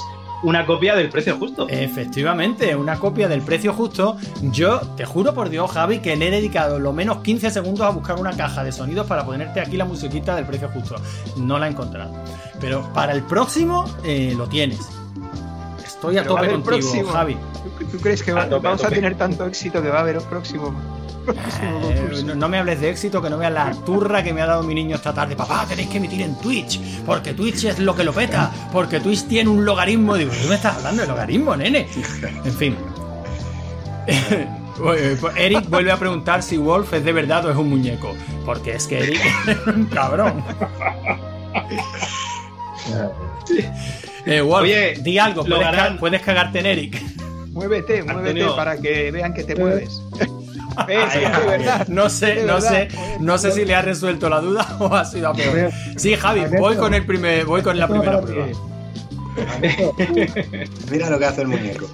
una copia del precio justo. Efectivamente, una copia del precio justo. Yo te juro por Dios, Javi, que le he dedicado lo menos 15 segundos a buscar una caja de sonidos para ponerte aquí la musiquita del precio justo. No la he encontrado. Pero para el próximo eh, lo tienes. Estoy a Pero va tope contigo, próximo. Javi. ¿Tú, tú crees que va- A tope, vamos a tener tanto éxito que va a haber un próximo? próximo Eh, no, no me hables de éxito, que no veas la turra que me ha dado mi niño esta tarde. Papá, tenéis que emitir en Twitch, porque Twitch es lo que lo peta, porque Twitch tiene un logaritmo. Digo, ¿tú me estás hablando de logaritmo, nene? En fin. [laughs] Pues Eric vuelve a preguntar si Wolf es de verdad o es un muñeco. Porque es que Eric [laughs] es un cabrón. [laughs] Eh, Wolf, Oye, di algo, puedes, Logarán- ca- puedes cagarte en Eric. Muévete, muévete Antonio. para que vean que te mueves. [laughs] ¿Ves? de verdad. No sé, De no verdad. sé, no sé si le ha resuelto la duda [laughs] o ha sido a peor. Sí, Javi, voy con el primer, voy con la primera prueba. [laughs] Mira lo que hace el muñeco.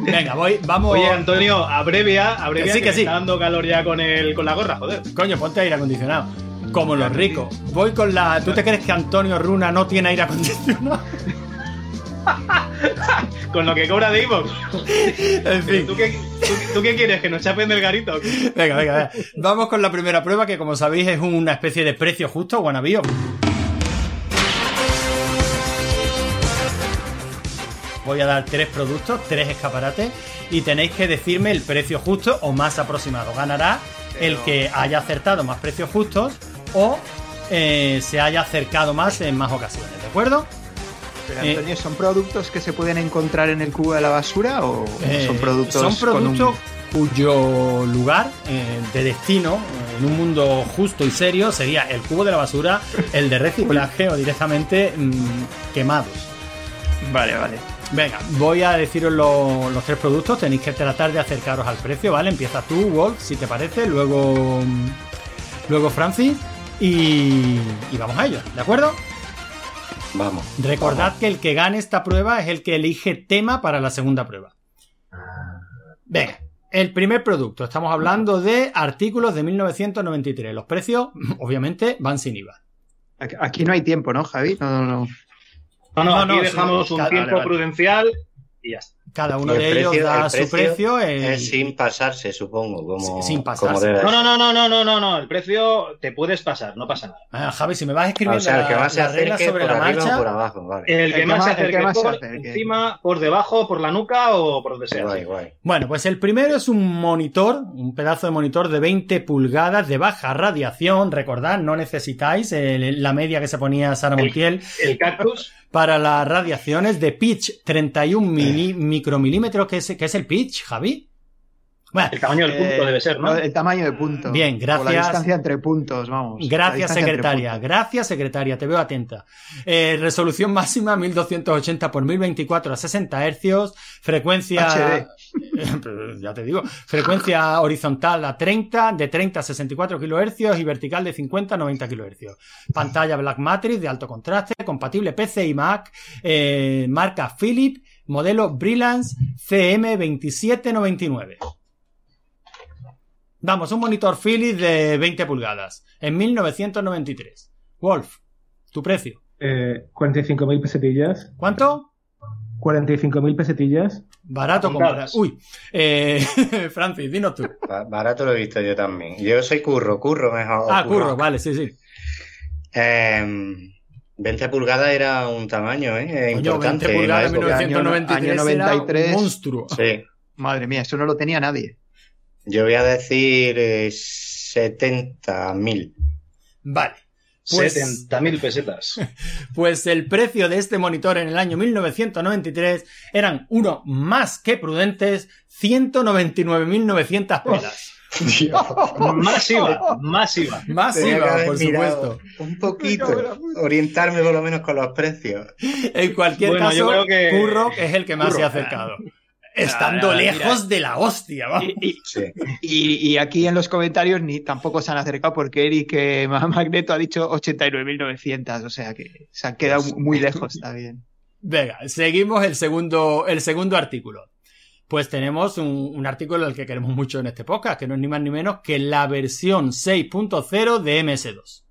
Venga, voy, vamos. Oye, Antonio, abrevia, abrevia Que sí, que, sí. está dando calor ya con, el, con la gorra, joder. Coño, ponte aire acondicionado. Como los ricos. Voy con la. ¿Tú te crees que Antonio Runa no tiene aire acondicionado? [laughs] Con lo que cobra de Evox. En fin. ¿Tú qué, tú, tú qué quieres? ¿Que nos chapen del garito? Venga, venga, venga. Vamos con la primera prueba, que como sabéis es una especie de precio justo, wannabe. Voy a dar tres productos, tres escaparates, y tenéis que decirme el precio justo o más aproximado. Ganará el que haya acertado más precios justos o eh, se haya acercado más en más ocasiones, ¿de acuerdo? Pero, Eh, Antonio, ¿son productos que se pueden encontrar en el cubo de la basura o Eh, son productos son con un- productos cuyo lugar de destino en un mundo justo y serio sería el cubo de la basura, el de reciclaje o directamente mm, quemados. Vale, vale. Venga, voy a deciros lo- los tres productos. Tenéis que tratar de acercaros al precio, ¿vale? Empieza tú, Wolf, si te parece. Luego, mm, luego Francis. Y, y vamos a ello, ¿de acuerdo? Vamos. Recordad que el que gane esta prueba es el que elige tema para la segunda prueba. Venga, el primer producto. Estamos hablando de artículos de 1993. Los precios, [laughs] obviamente, van sin IVA. Aquí- no hay tiempo, ¿no, Javi? No, no, no. No, no, No, aquí no, dejamos sí, un vale, tiempo vale. prudencial y ya está. Cada uno de ellos da el su precio. Es sin pasarse, supongo. Como, Sin pasarse. como debe No, no, no, no, no, no, no, no. El precio te puedes pasar, no pasa nada. Ah, Javi, si me vas escribiendo O sea, el que la- más se acerque sobre por la arriba marcha. o por abajo, vale. El que que más más- se el que acerque se por acerque. encima, por debajo, por la nuca o por donde sea. Guay, guay. Bueno, pues el primero es un monitor, un pedazo de monitor de 20 pulgadas de baja radiación. Recordad, no necesitáis el- la media que se ponía Sara Montiel El cactus. para las radiaciones de pitch 31 mili- micromilímetros, que es, que es el pitch, Javi. Bueno, El tamaño del punto Eh, debe ser, ¿no? El tamaño de punto. Bien, O la gracias. distancia entre puntos, vamos. Gracias, secretaria. Gracias, secretaria. Te veo atenta. Eh, resolución máxima 1280 por 1024 a 60 hercios. Frecuencia. HD. [laughs] ya te digo. Frecuencia horizontal a 30, de 30 a 64 kHz y vertical de 50 a 90 kHz. Pantalla Black Matrix de alto contraste, compatible PC y Mac. eh, marca Philip, modelo Brilance CM2799. Vamos, un monitor Philips de 20 pulgadas en 1993. Wolf, tu precio. Eh, 45.000 pesetillas. ¿Cuánto? 45.000 pesetillas. Barato comprar. Contadas. Uy, eh, [laughs] Francis, dinos tú. Ba- Barato lo he visto yo también. Yo soy curro, curro mejor. Ah, curro, vale, sí, sí. Em, 20 pulgadas era un tamaño, ¿eh? Coño, Importante. 20 pulgadas en en la época. 1993 Año era 93. un monstruo. Sí. Madre mía, eso no lo tenía nadie. Yo voy a decir eh, 70.000. Vale. Pues- 70.000 pesetas. [laughs] Pues el precio de este monitor en el año 1993 eran uno más que prudentes 199.900 pelas. Masiva, masiva. Tenía que Masiva, haber por supuesto. Un poquito. Orientarme por lo menos con los precios. En cualquier Bueno, caso, yo creo que- es el que más se ha acercado. Estando Ah, mira. lejos de la hostia, vamos. Y, y- Sí. y- y aquí en los comentarios ni tampoco se han acercado porque Eric eh, [laughs] Ma- Magneto ha dicho 89.900, o sea que se han quedado muy [laughs] lejos, está bien. Venga, seguimos el segundo, el segundo artículo. Pues tenemos un, un artículo al que queremos mucho en este podcast, que no es ni más ni menos que la versión 6.0 de MS2.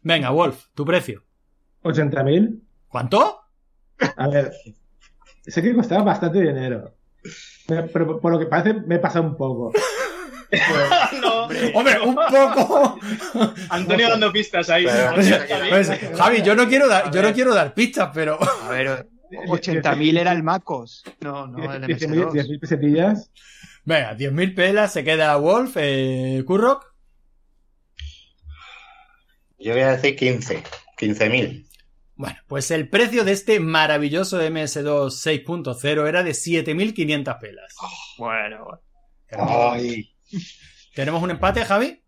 Venga, Wolf, tu precio. 80.000. ¿Cuánto? A ver, sé que costaba bastante dinero. Pero, por lo que parece me he pasado un poco. [laughs] no. Hombre, un poco. Antonio dando pistas ahí. Pero- Pues, Javi, yo no quiero dar, yo no quiero dar pistas, pero. A ver, 80.000 era el Macos, no, no el 10.000 MS2. 10.000 pesetillas. Venga, 10.000 pelas, se queda Wolf, eh, Kurrock. Yo voy a decir 15. 15.000. Bueno, pues el precio de este maravilloso MS2 6.0 era de 7.500 pelas. Bueno, Ay. ¿Tenemos un empate, Javi?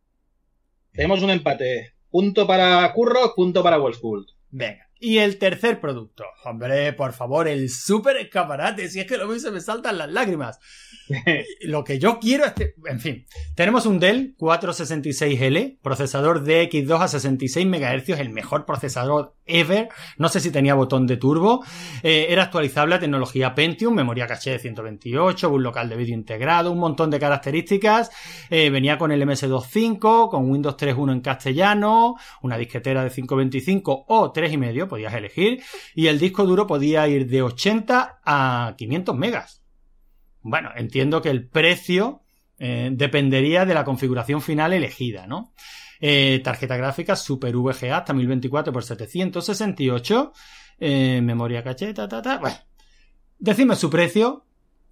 Tenemos un empate. Punto para Curro, punto para Wolfsburg. Venga. Y el tercer producto. Hombre, por favor, el super escaparate. Si es que lo mismo se me saltan las lágrimas. [laughs] lo que yo quiero es... que- En fin. Tenemos un Dell 466L, procesador DX2 a 66 MHz, el mejor procesador ever. No sé si tenía botón de turbo. Eh, era actualizable a tecnología Pentium, memoria caché de 128, un local de vídeo integrado, un montón de características. Eh, venía con el MS2.5, con Windows 3.1 en castellano, una disquetera de 525 o 3,5, podías elegir, y el disco duro podía ir de 80 a 500 megas. Bueno, entiendo que el precio eh, dependería de la configuración final elegida, ¿no? Eh, tarjeta gráfica Super VGA hasta 1024 x 768, eh, memoria caché, ta, ta, ta. Bueno, decime su precio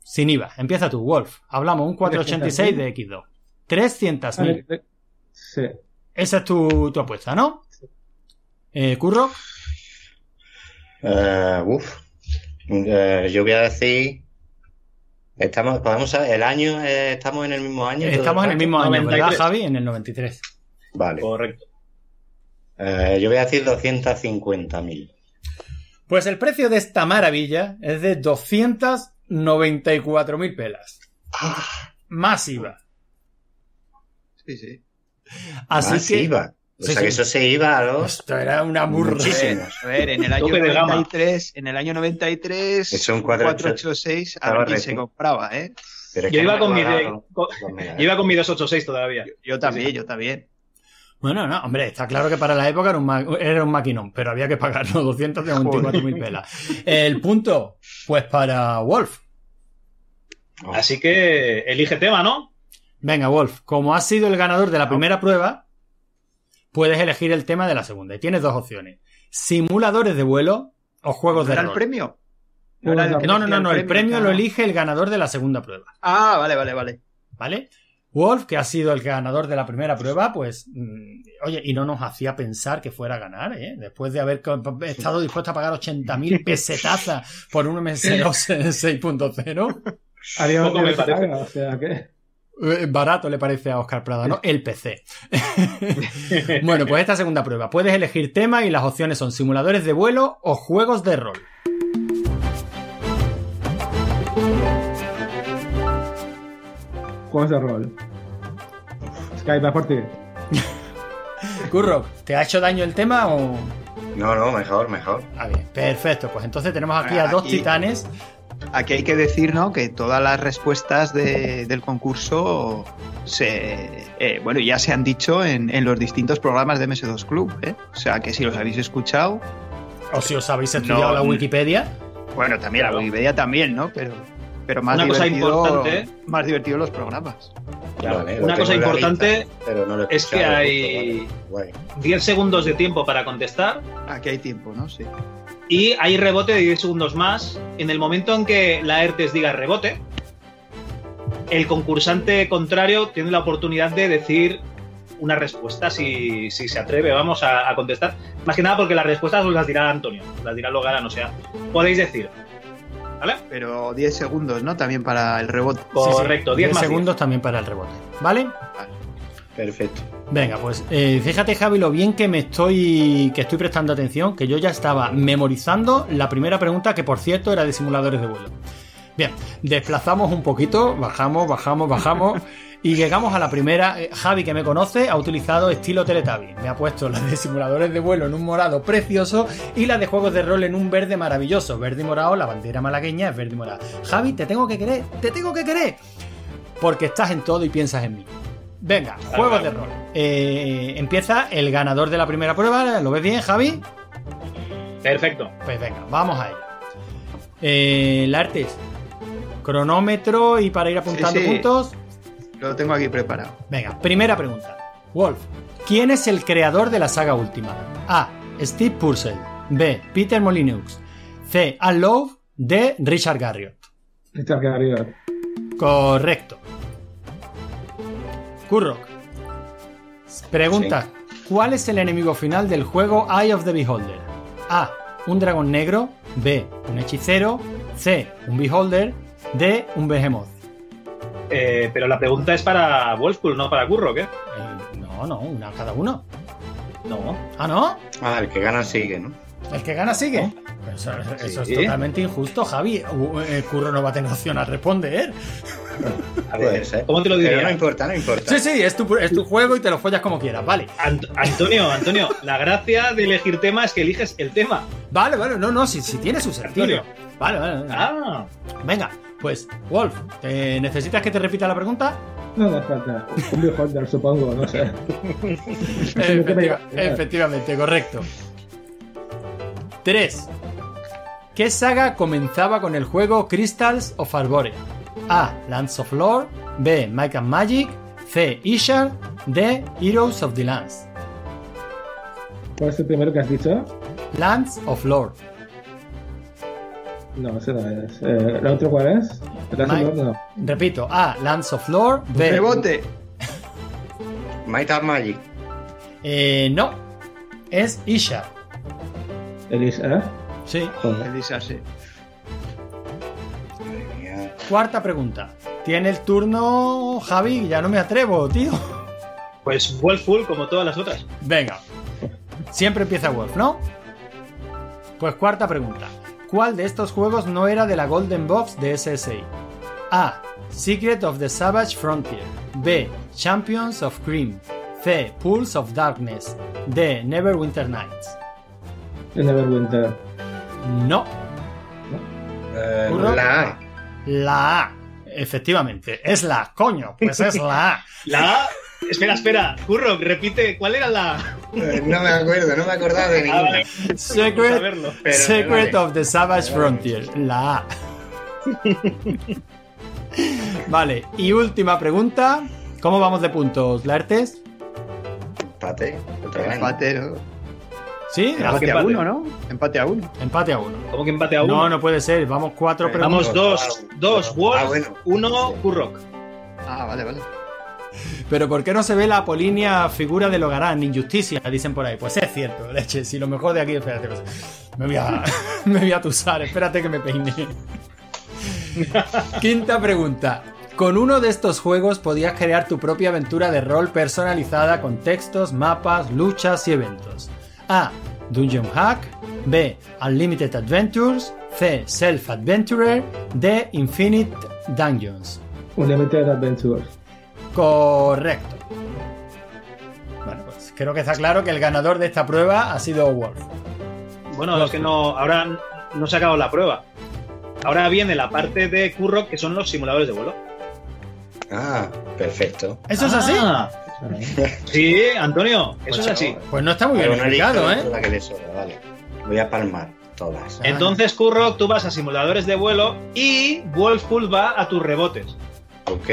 sin IVA. Empieza tú, Wolf. Hablamos un 486 de X2. 300.000. Eh, Sí. Esa es tu, tu apuesta, ¿no? Eh, Curro, Eh, uf. Eh, yo voy a decir. Estamos, podemos saber, el año, eh, estamos en el mismo año. estamos en el mismo año, ¿verdad, 93. Javi? En el 93. Vale. Correcto. Eh, yo voy a decir 250.000. Pues el precio de esta maravilla es de 294.000 pelas. Más IVA. sí, sí. Así Más que. O Sí, sea sí. que eso se iba a los. Esto era una burra. A ver, en el año Tope de gama. 93, en el año 93, Es un un 486, 486, a ver quién se compraba, ¿eh? Pero Yo que iba no con mi, de- con- los megas. yo iba con mi 286 todavía. Yo también, yo también. Bueno, no, hombre, está claro que para la época era un, ma- era un maquinón, pero había que pagarlo 294.000 pelas. El punto, pues para Wolf. Así que elige tema, ¿no? Venga, Wolf, como has sido el ganador de la primera prueba, puedes elegir el tema de la segunda. Y tienes dos opciones. Simuladores de vuelo o juegos de ¿Era el premio? ¿No era el que No, no, no, no, el premio Ah. lo elige el ganador de la segunda prueba. Ah, vale, vale, vale. ¿Vale? Wolf, que ha sido el ganador de la primera prueba, pues, mm, oye, y no nos hacía pensar que fuera a ganar, ¿eh? Después de haber estado dispuesto a pagar 80.000 pesetazas por un MS2 6.0. Adiós, Poco me parece. paga, o sea que. Eh, Barato le parece a Oscar Prada, ¿no? El PC. [laughs] bueno, pues esta segunda prueba. Puedes elegir tema y las opciones son simuladores de vuelo o juegos de rol. Juegos de rol. Skype, va por ti. [laughs] Curro, ¿te ha hecho daño el tema o...? No, no, mejor, mejor. Ah, bien. Perfecto, pues entonces tenemos aquí a dos Aquí- titanes. Aquí hay que decir, ¿no? Que todas las respuestas de- del concurso se, eh, bueno, ya se han dicho en, en los distintos programas de MS2 Club, ¿eh? O sea que si los habéis escuchado, O si os habéis estudiado No, la Wikipedia. bueno, también la Wikipedia también, ¿no? Pero, pero más Una cosa divertido, importante. más divertido los programas. Vale, Una cosa importante lista, pero no lo he es que hay justo, vale. Guay. 10 segundos de tiempo para contestar Aquí hay tiempo, ¿no? Sí. Y hay rebote de 10 segundos más. En el momento en que la ERTES diga rebote, el concursante contrario tiene la oportunidad de decir una respuesta si, si se atreve, vamos a, a contestar. Más que nada porque las respuestas os las dirá Antonio, las dirá Logarán, o sea, podéis decir. ¿Vale? Pero 10 segundos, ¿no? También para el rebote. Correcto, 10 10 más segundos también para el rebote. ¿Vale? Perfecto. Venga, pues eh, fíjate Javi lo bien que me estoy que estoy prestando atención, que yo ya estaba memorizando la primera pregunta que por cierto era de simuladores de vuelo. Bien, desplazamos un poquito, bajamos, bajamos, bajamos [laughs] y llegamos a la primera. Eh, Javi que me conoce ha utilizado estilo Teletubby. Me ha puesto la de simuladores de vuelo en un morado precioso y la de juegos de rol en un verde maravilloso. Verde y morado, la bandera malagueña es verde y morada. Javi, te tengo que querer, te tengo que querer. Porque estás en todo y piensas en mí. Venga, juegos de rol. Eh, empieza el ganador de la primera prueba. ¿Lo ves bien, Javi? Perfecto. Pues venga, vamos a ello. Eh, Lartes, cronómetro y para ir apuntando Sí, sí. puntos. Lo tengo aquí preparado. Venga, primera pregunta. Wolf, ¿quién es el creador de la saga última? A. Steve Purcell. B. Peter Molyneux. C. Al Love. D. Richard Garriott. Richard Garriott. Correcto. Kurrock. Pregunta: ¿Cuál es el enemigo final del juego Eye of the Beholder? A. Un dragón negro. B. Un hechicero. C. Un beholder. D. Un behemoth. Eh, pero la pregunta es para Wolfpool, no para Curro, ¿qué? Eh, no, no, una cada uno. No. ¿Ah, no? Ah, el que gana sigue, ¿no? ¿El que gana sigue? Eso, eso Sí. es totalmente injusto, Javi. U- eh, Curro no va a tener opción a responder. A Puede ver, ser. ¿cómo te lo Pero diría? no importa, no importa. Sí, sí, es tu, es tu juego y te lo follas como quieras, vale. Ant- Antonio, Antonio, la gracia de elegir tema es que eliges el tema. Vale, vale, no, no, si, si tiene su sentido. Antonio. Vale, vale, vale. Ah, Venga, pues, Wolf, ¿te- ¿necesitas que te repita la pregunta? No hace falta. Un supongo, no sé. [laughs] Efectiva- efectivamente, correcto. 3. ¿Qué saga comenzaba con el juego Crystals of Arborea? A. Lands of Lore. B. Might and Magic. C. Ishar. D. Heroes of the Lands. ¿Cuál es el primero que has dicho? Lands of Lore. No, ese no es. Eh, ¿La otra cuál es? ¿El Mike. otro no? Repito, A. Lands of Lore. B. Rebote. [laughs] Might and Magic. Eh, no. Es Ishar. Elis, ¿eh? Sí. Joder. Elisa, sí. Cuarta pregunta. Tiene el turno Javi, ya no me atrevo, tío. pues Wolfpool como todas las otras. Venga. Siempre empieza Wolf, ¿no? Pues cuarta pregunta. ¿Cuál de estos juegos no era de la Golden Box de SSI? A. Secret of the Savage Frontier. B. Champions of Cream. C. Pools of Darkness. D. Neverwinter Nights. El Neverwinter. No. Eh, la A. La A. Efectivamente. Es la A, coño. Pues es la A. [laughs] La A Espera, espera. Curro, repite. ¿Cuál era la...? Eh, No me acuerdo, no me acordaba de Ah, ninguna. vale. Secret, saberlo. Secret vale. of the Savage Frontier, la A. [laughs] vale, y última pregunta. ¿Cómo vamos de puntos, Laertes? Empate. otra vez. Empate, ¿no? ¿Sí? Empate a uno, ¿no? Empate a uno. Empate a uno. ¿Cómo que empate a uno? No, no puede ser. Vamos cuatro preguntas. Vamos dos. Dos Wolf, Ah, bueno. uno Kurrock. Ah, vale, vale. Pero ¿por qué no se ve la apolínea figura de Logarán? Injusticia, dicen por ahí. Pues es cierto, leche. Si lo mejor de aquí, espérate. pues, me voy a, [laughs] me voy a tusar. Espérate que me peine. [laughs] Quinta pregunta. Con uno de estos juegos podías crear tu propia aventura de rol personalizada con textos, mapas, luchas y eventos. A. Dungeon Hack. B. Unlimited Adventures. C. Self Adventurer. D. Infinite Dungeons. Unlimited Adventures. Correcto. Bueno, pues creo que está claro que el ganador de esta prueba ha sido Wolf. Bueno, es que no. Ahora no se ha acabado la prueba. Ahora viene la parte de Kurrock que son los simuladores de vuelo. Ah, perfecto. ¿Eso es así? Ah. Sí, Antonio, eso es así. Pues no está muy bien explicado, ¿eh? La que le sobra, vale. Voy a palmar todas. Entonces, Kurrock, tú vas a simuladores de vuelo y Wolfpool va a tus rebotes. Ok.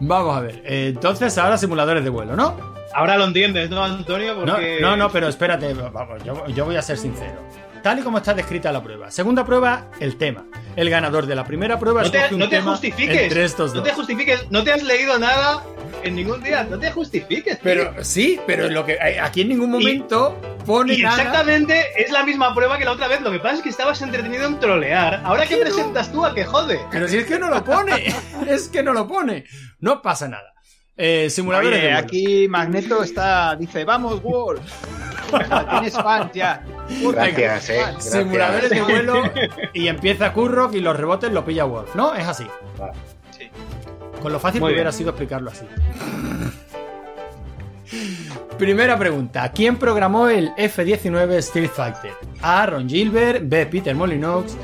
Vamos a ver. Entonces ahora simuladores de vuelo, ¿no? Ahora lo entiendes, ¿no, Antonio? No, no, no, pero espérate. Vamos, yo, yo voy a ser sincero. Tal y como está descrita la prueba. Segunda prueba, el tema. El ganador de la primera prueba No te, un no te tema justifiques. entre estos no dos. te justifiques. No te has leído nada en ningún día. No te justifiques. Pero tío. sí, pero lo que eh, aquí en ningún momento pone Y nada. exactamente es la misma prueba que la otra vez. Lo que pasa es que estabas entretenido en trolear. Ahora que ¿Qué no? presentas tú a que jode. Pero si es que no lo pone. [laughs] es que no lo pone. No pasa nada. Eh, simuladores Oye, de vuelo. aquí Magneto está, dice, vamos, Wolf. Tienes fans ya. Gracias, eh. Gracias. Simuladores de vuelo [laughs] y empieza Kurrock y los rebotes lo pilla Wolf, ¿no? Es así. Sí. Con lo fácil Muy que hubiera sido explicarlo así. Primera pregunta. ¿Quién programó el F-19 Street Fighter? A. Ron Gilbert. B. Peter Molyneux.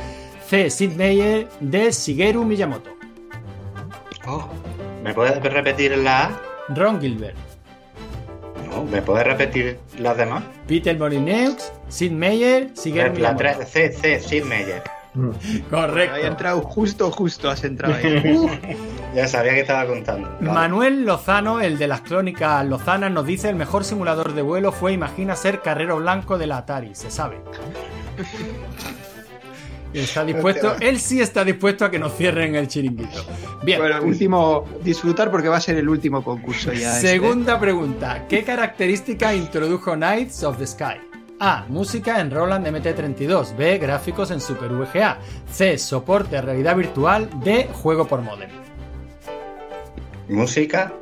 C. Sid Meier. D. Shigeru Miyamoto. Oh, ¿Me puedes repetir la A? Ron Gilbert. No, ¿me puedes repetir las demás? Peter Molyneux. Sid Meier. Shigeru La Miyamoto. 3, C, C, Sid Meier. Correcto. Ahí ha entrado justo, justo has entrado ahí. [laughs] Ya sabía que estaba contando. Vale. Manuel Lozano, el de las crónicas lozanas, nos dice el mejor simulador de vuelo fue Imagina ser Carrero Blanco de la Atari, se sabe. Está dispuesto, él sí está dispuesto a que nos cierren el chiringuito. Bien, bueno, último, disfrutar porque va a ser el último concurso ya. este. segunda pregunta. ¿Qué característica introdujo Knights of the Sky? A. Música en Roland MT32. B. Gráficos en Super VGA. C. Soporte a realidad virtual. D. Juego por modem. ¿Música?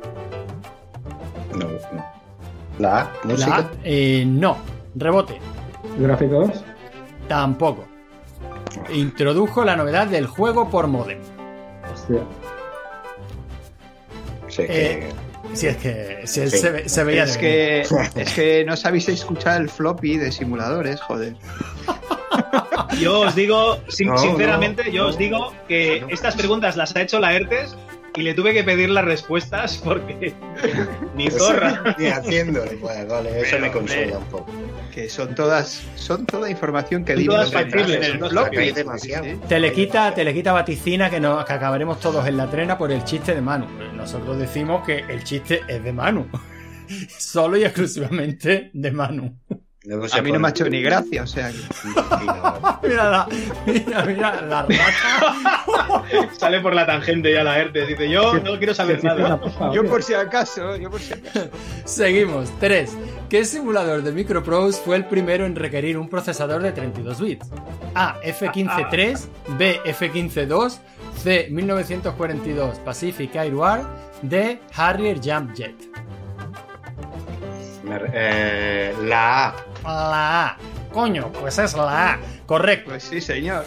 No, no. La A, música. La A, eh, no. Rebote. Gráficos. Tampoco. Introdujo la novedad del juego por modem. Hostia. Sí, que- Eh, si es que si Sí. se, ve- se veía Es que, es que no sabéis escuchar el floppy de simuladores, joder. Yo os digo, sin- No, sinceramente, no, yo no. os digo que estas preguntas las ha hecho la ERTES y le tuve que pedir las respuestas porque [laughs] ni zorra. [laughs] Ni haciéndolo. Pues vale, eso Pero, me consuela hombre. un poco. Que son todas, son toda información que dimos todas factibles, en el demasiado. Te le quita, te le quita vaticina que, nos, que acabaremos todos en la trena por el chiste de Manu. Nosotros decimos que el chiste es de Manu. [laughs] Solo y exclusivamente de Manu. Luego se A mí no pone- me ha hecho ni gracia, o sea que... No. Mira la, mira, mira la rata. [laughs] Sale por la tangente ya la ERTES. Dice, yo no quiero saber Sí, sí, sí, nada. Yo por si acaso, yo por si acaso. Seguimos. 3. ¿Qué simulador de Microprose fue el primero en requerir un procesador de 32 bits? A. F-15-3, B. F-15-2, C. 1942 Pacific Air War, D. Harrier Jump Jet. Eh, la A. La A. Coño, pues es la A. Correcto. Pues sí, señor.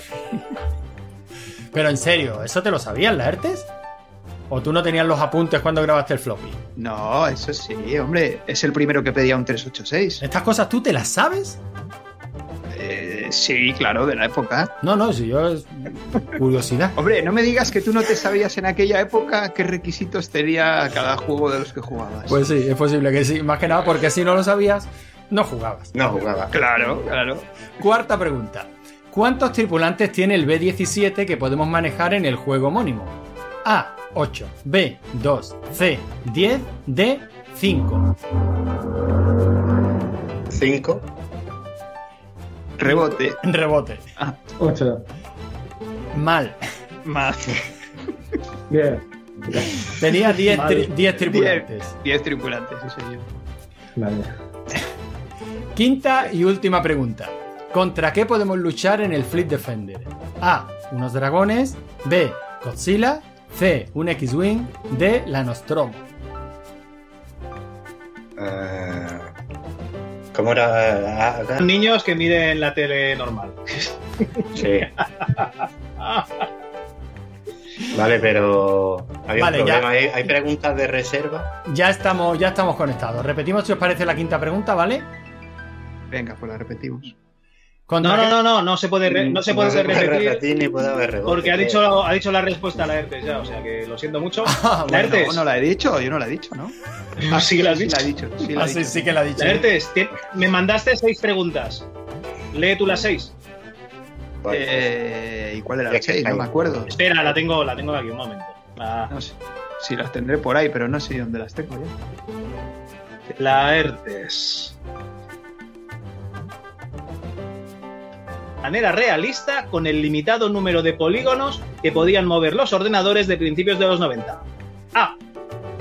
Pero en serio, ¿eso te lo sabías, Laertes? ¿O tú no tenías los apuntes cuando grabaste el floppy? No, eso sí, hombre. Es el primero que pedía un 386. ¿Estas cosas tú te las sabes? Eh, sí, claro, de la época. No, no, si yo es curiosidad. [laughs] Hombre, no me digas que tú no te sabías en aquella época qué requisitos tenía cada juego de los que jugabas. Pues sí, es posible que sí. Más que nada porque si no lo sabías, no jugabas. No jugaba. Claro, claro. Cuarta pregunta. ¿Cuántos tripulantes tiene el B-17 que podemos manejar en el juego homónimo? A, 8, B, 2, C, 10, D, 5. 5. Rebote. Rebote. 8. Mal. Mal. Bien. Tenía 10 Vale. tri- 10 tripulantes. 10 tripulantes, sí, señor. Vale. Quinta y última pregunta. ¿Contra qué podemos luchar en el Fleet Defender? A. Unos dragones. B. Godzilla. C. Un X-Wing. D. La Nostromo. Eh, ¿Cómo era? Ah, acá? Niños que miden la tele normal. [laughs] Sí. Vale, pero hay Vale, un ya. problema. ¿Hay, hay preguntas de reserva? Ya estamos, ya estamos conectados. Repetimos si os parece la quinta pregunta, ¿vale? Venga, pues la repetimos. ¿Contra No, no, no, no, no se puede, re- no se puede repetir. ni puede haber rebote. Porque ha dicho, ha dicho la respuesta a la ERTES ya, o sea que lo siento mucho. [laughs] Ah, la Bueno, ERTES. no la he dicho, yo no la he dicho, ¿no? Ah, sí que la has Sí dicho. la he dicho, sí la Ah, he sí, dicho. sí que la ha dicho. La ERTES, te- me mandaste seis preguntas. Lee tú las seis. Eh, ¿Y cuál era la que 6? está No me acuerdo. Espera, la tengo, la tengo aquí un momento. La, No sé. Sí, las tendré por ahí, pero no sé dónde las tengo ya. la ERTES. Manera realista con el limitado número de polígonos que podían mover los ordenadores de principios de los 90. A.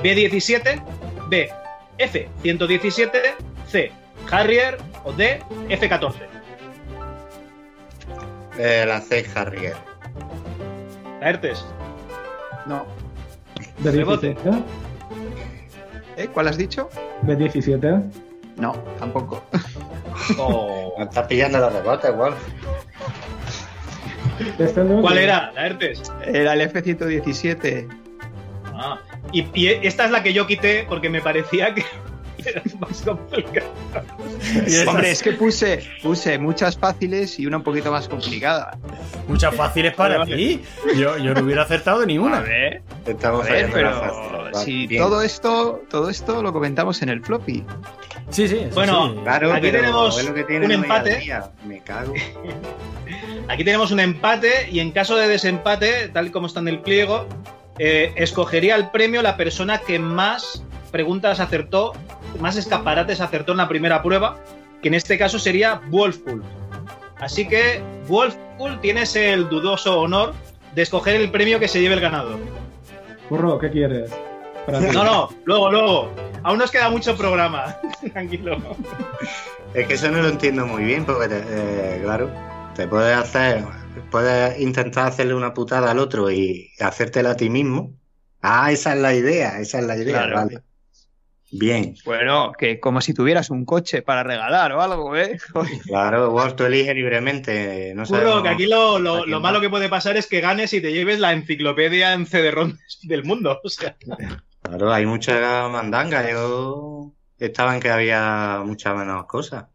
B17. B. F117. C. Harrier. O D. F14. Eh, la C Harrier. La ERTES. No. Rebote. ¿B17? ¿Eh? ¿Cuál has dicho? ¿B17? No, tampoco. Oh. [laughs] Me estás pillando rebotes, Wolf. Defender- ¿Cuál era? La ERTES. Era el F-117. Ah, y, y esta es la que yo quité porque me parecía que era más complicada. Hombre, es que puse, puse muchas fáciles y una un poquito más complicada. Muchas fáciles para Vale, ti. Yo, yo no hubiera acertado ni una. Estamos A ver, fallando las pero fáciles. Va, si bien. todo esto, todo esto lo comentamos en el floppy. Sí, sí. Bueno, sí. Claro, Aquí pero tenemos es lo que tiene un empate. día. Me cago. [laughs] Aquí tenemos un empate y en caso de desempate, tal y como está en el pliego, eh, escogería el premio la persona que más preguntas acertó, más escaparates acertó en la primera prueba, que en este caso sería Wolfpool. Así que, Wolfpool, tienes el dudoso honor de escoger el premio que se lleve el ganador. Curro, ¿qué quieres? No, no, luego, luego. Aún nos queda mucho programa. [laughs] Tranquilo. Es que eso no lo entiendo muy bien, porque, te- eh, claro, te puedes hacer, puedes intentar hacerle una putada al otro y hacértela a ti mismo. Ah, esa es la idea, esa es la idea, Claro. vale. Bien, Bueno, que como si tuvieras un coche para regalar o algo, ¿eh? [laughs] claro, vos tú eliges libremente. No que aquí lo, a lo, lo malo que puede pasar es que ganes y te lleves la enciclopedia en CD-ROM [laughs] del mundo. O sea, Claro, hay mucha mandanga. Yo estaba en que había muchas menos cosas.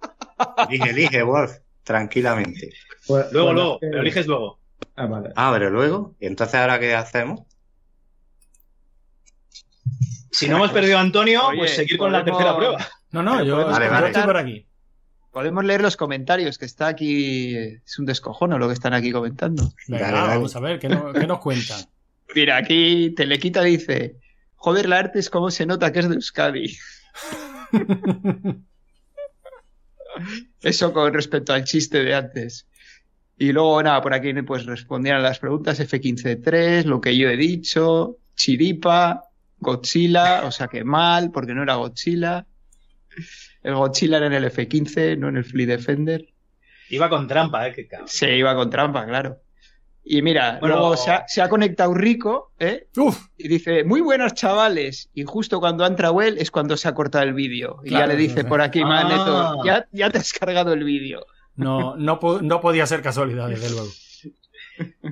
Elige, elige, Wolf, tranquilamente. Pues- luego, bueno, luego, eh, lo eliges luego. Ah, vale. Ah, pero luego, ¿y entonces ahora qué hacemos? Si no hemos perdido a Antonio, Oye, pues seguir con la tercera prueba. No, no, yo, Vale, yo vale. estoy por aquí. Podemos leer los comentarios, que está aquí. Es un descojono lo que están aquí comentando. Venga, Dale, dale. vamos a ver, ¿qué, no- qué nos cuentan? [laughs] Mira, aquí Telequita dice: Joder, la arte es como se nota que es de Euskadi. [laughs] Eso con respecto al chiste de antes. Y luego, nada, por aquí pues respondían a las preguntas F-15-3, lo que yo he dicho, Chiripa, Godzilla, o sea que mal, porque no era Godzilla. El Godzilla era en el F-15, no en el Fleet Defender. Iba con trampa, eh, que cabrón. Se iba con trampa, claro. Y mira, Bueno- luego se ha, se ha conectado Rico, ¿eh? Uf, Y dice, muy buenos chavales. Y justo cuando ha entrado él es cuando se ha cortado el vídeo. Y Claro, ya le dice por aquí, Ah. Maneto, ya, ya te has cargado el vídeo. no, no, po- no podía ser casualidad, desde luego.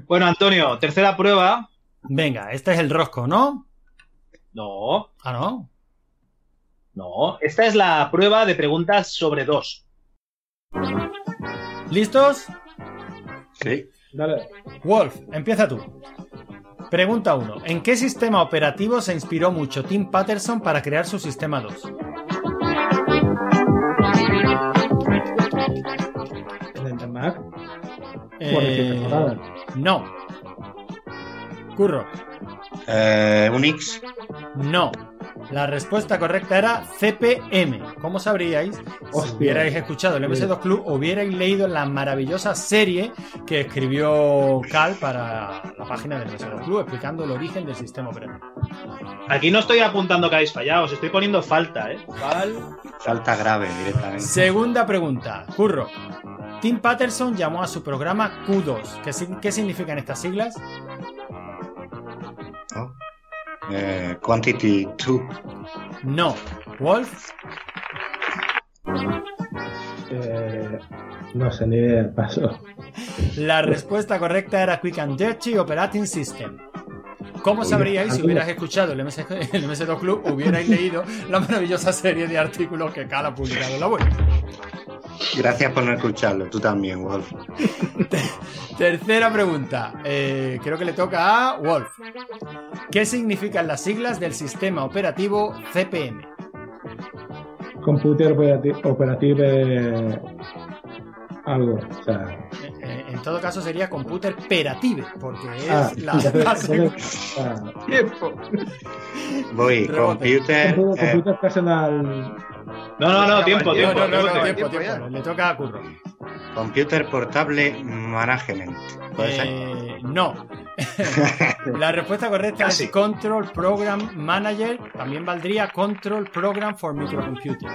Bueno, Antonio, tercera prueba. Venga, este es el rosco, ¿no? No, Ah, no. no. Esta es la prueba de preguntas sobre dos. ¿Listos? Sí. Dale. Wolf, empieza tú. Pregunta 1. ¿En qué sistema operativo se inspiró mucho Tim Patterson para crear su sistema 2? ¿En el Mac? Eh, no. Curro. Eh, Unix. No. La respuesta correcta era CPM. ¿Cómo sabríais? Si Hostia. hubierais escuchado el MS2 Club, hubierais leído la maravillosa serie que escribió Cal para la página del MS2 Club explicando el origen del sistema operativo. Aquí no estoy apuntando que habéis fallado, os estoy poniendo falta, ¿eh? Falta grave directamente. Segunda pregunta. Curro. Tim Patterson llamó a su programa Q2. ¿Qué, si- qué significan estas siglas? Eh, quantity 2. No. Wolf. Eh, no sé, ni idea. Paso. La respuesta correcta era Quick and Dirty Operating System. ¿Cómo sabríais si hubierais escuchado el, MS, el MS2 Club hubierais leído la maravillosa serie de artículos que Cal ha publicado en la web? Gracias por no escucharlo. Tú también, Wolf. [laughs] Tercera pregunta. Eh, creo que le toca a Wolf. ¿Qué significan las siglas del sistema operativo CPM? Computer Operative, operative algo. O sea. Eh, en todo caso sería Computer Perative, porque es Ah, la, [laughs] entonces, ah, [laughs] Voy, Rebote. computer. computer, eh, computer personal. No, no, no, tiempo, tiempo. no, no, no, tiempo. tiempo, tiempo. Le toca a Curro. computer portable management. ¿Puede ser? Eh, no. [laughs] La respuesta correcta Casi. es Control Program Manager. También valdría Control Program for Microcomputers.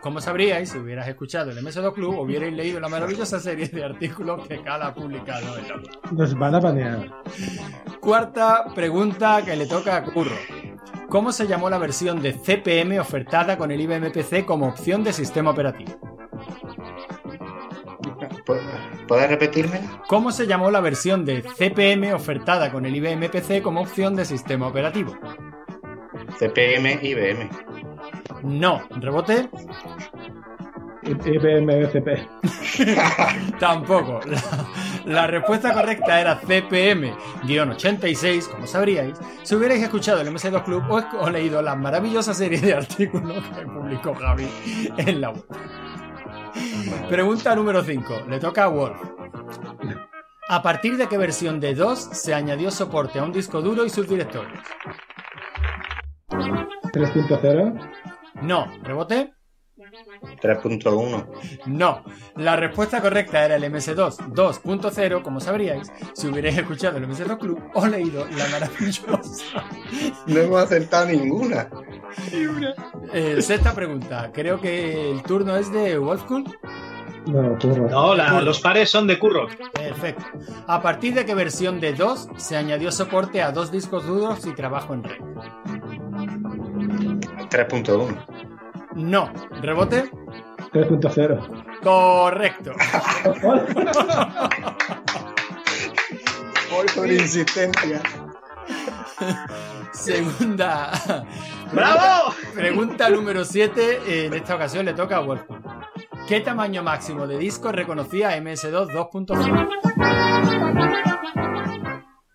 Como sabríais, si hubieras escuchado el MS2 Club, hubierais leído la maravillosa serie de artículos que Cal ha publicado en la web. Nos van a banear. Cuarta pregunta que le toca a Curro. ¿Cómo se llamó la versión de CPM ofertada con el IBM PC como opción de sistema operativo? ¿Pu- ¿Puedes repetírmela? ¿Cómo se llamó la versión de CPM ofertada con el IBM PC como opción de sistema operativo? CPM IBM. No. ¿Rebote? IBM FP. [laughs] Tampoco. La, la respuesta correcta era CPM-86, como sabríais, si hubierais escuchado el MS2 Club o, o leído la maravillosa serie de artículos que publicó Javi en la web. Pregunta número 5. Le toca a Wolf. ¿A partir de qué versión de 2 se añadió soporte a un disco duro y sus directorios? 3.0. No. ¿Rebote? 3.1. No, la respuesta correcta era el MS2 2.0, como sabríais, si hubierais escuchado el MS2 Club o leído la maravillosa. No hemos acertado ninguna. Eh, sexta pregunta, creo que el turno es de Wolfcool. No, curro. No, la- Curro. los pares son de curro. Perfecto. ¿A partir de qué versión de 2 se añadió soporte a dos discos duros y trabajo en red? 3.1. No, rebote. 3.0. Correcto. Por insistencia. Segunda. ¡Bravo! Pregunta número 7. En esta ocasión le toca a Whirlpool. ¿Qué tamaño máximo de disco reconocía MS2 2.0?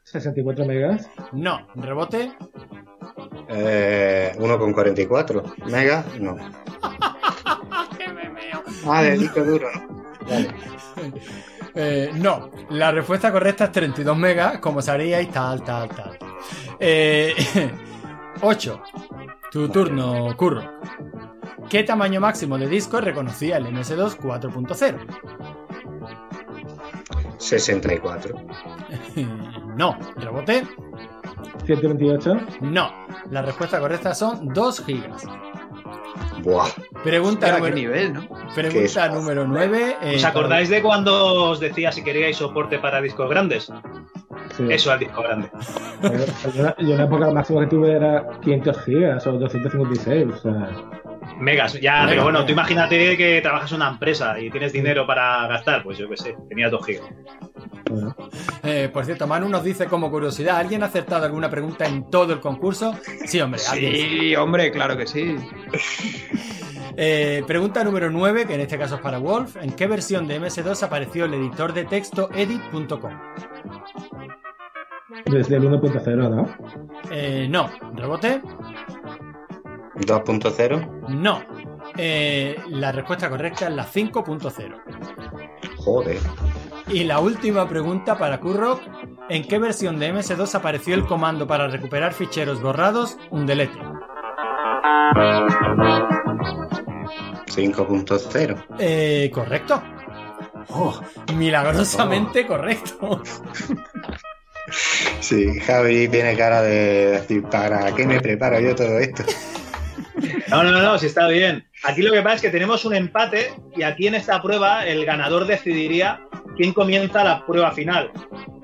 64 megas. No. ¿Rebote? Eh, 1,44. Mega, no. [laughs] Ah, de disco duro, ¿no? Vale. Eh, no. La respuesta correcta es 32 megas, como sabríais, tal, tal, tal. Eh, [laughs] 8. Tu turno, Curro. ¿Qué tamaño máximo de disco reconocía el MS2 4.0? 64. No. ¿Rebote? 128. No. La respuesta correcta son 2 gigas. Buah. Pregunta Hostia, número, nivel, ¿no? pregunta número 9. ¿Os acordáis de cuando os decía si queríais soporte para discos grandes? Sí. Eso al disco grande. Yo, yo, yo en la época máximo que tuve era 500 gigas o 256. O sea, Megas, ya, Mega, pero bueno, mega. tú imagínate que trabajas en una empresa y tienes dinero para gastar, pues yo qué sé, tenías dos gigas. bueno. Eh, por cierto, Manu nos dice como curiosidad, ¿alguien ha acertado alguna pregunta en todo el concurso? Sí, hombre, alguien sí. Sí, hombre, claro que sí. [laughs] Eh, pregunta número 9, que en este caso es para Wolf. ¿En qué versión de MS2 apareció el editor de texto edit.com? Desde el 1.0, ¿no? Eh, no. ¿Rebote? 2.0. No. Eh, la respuesta correcta es la 5.0. Joder. Y la última pregunta para Kurrock. ¿En qué versión de MS2 apareció el comando para recuperar ficheros borrados? Un delete. 5.0. Eh, correcto. Oh, milagrosamente correcto. [laughs] Sí, Javi tiene cara de decir, ¿para qué me preparo yo todo esto? [laughs] No, no, no, si está bien. Aquí lo que pasa es que tenemos un empate y aquí en esta prueba el ganador decidiría quién comienza la prueba final.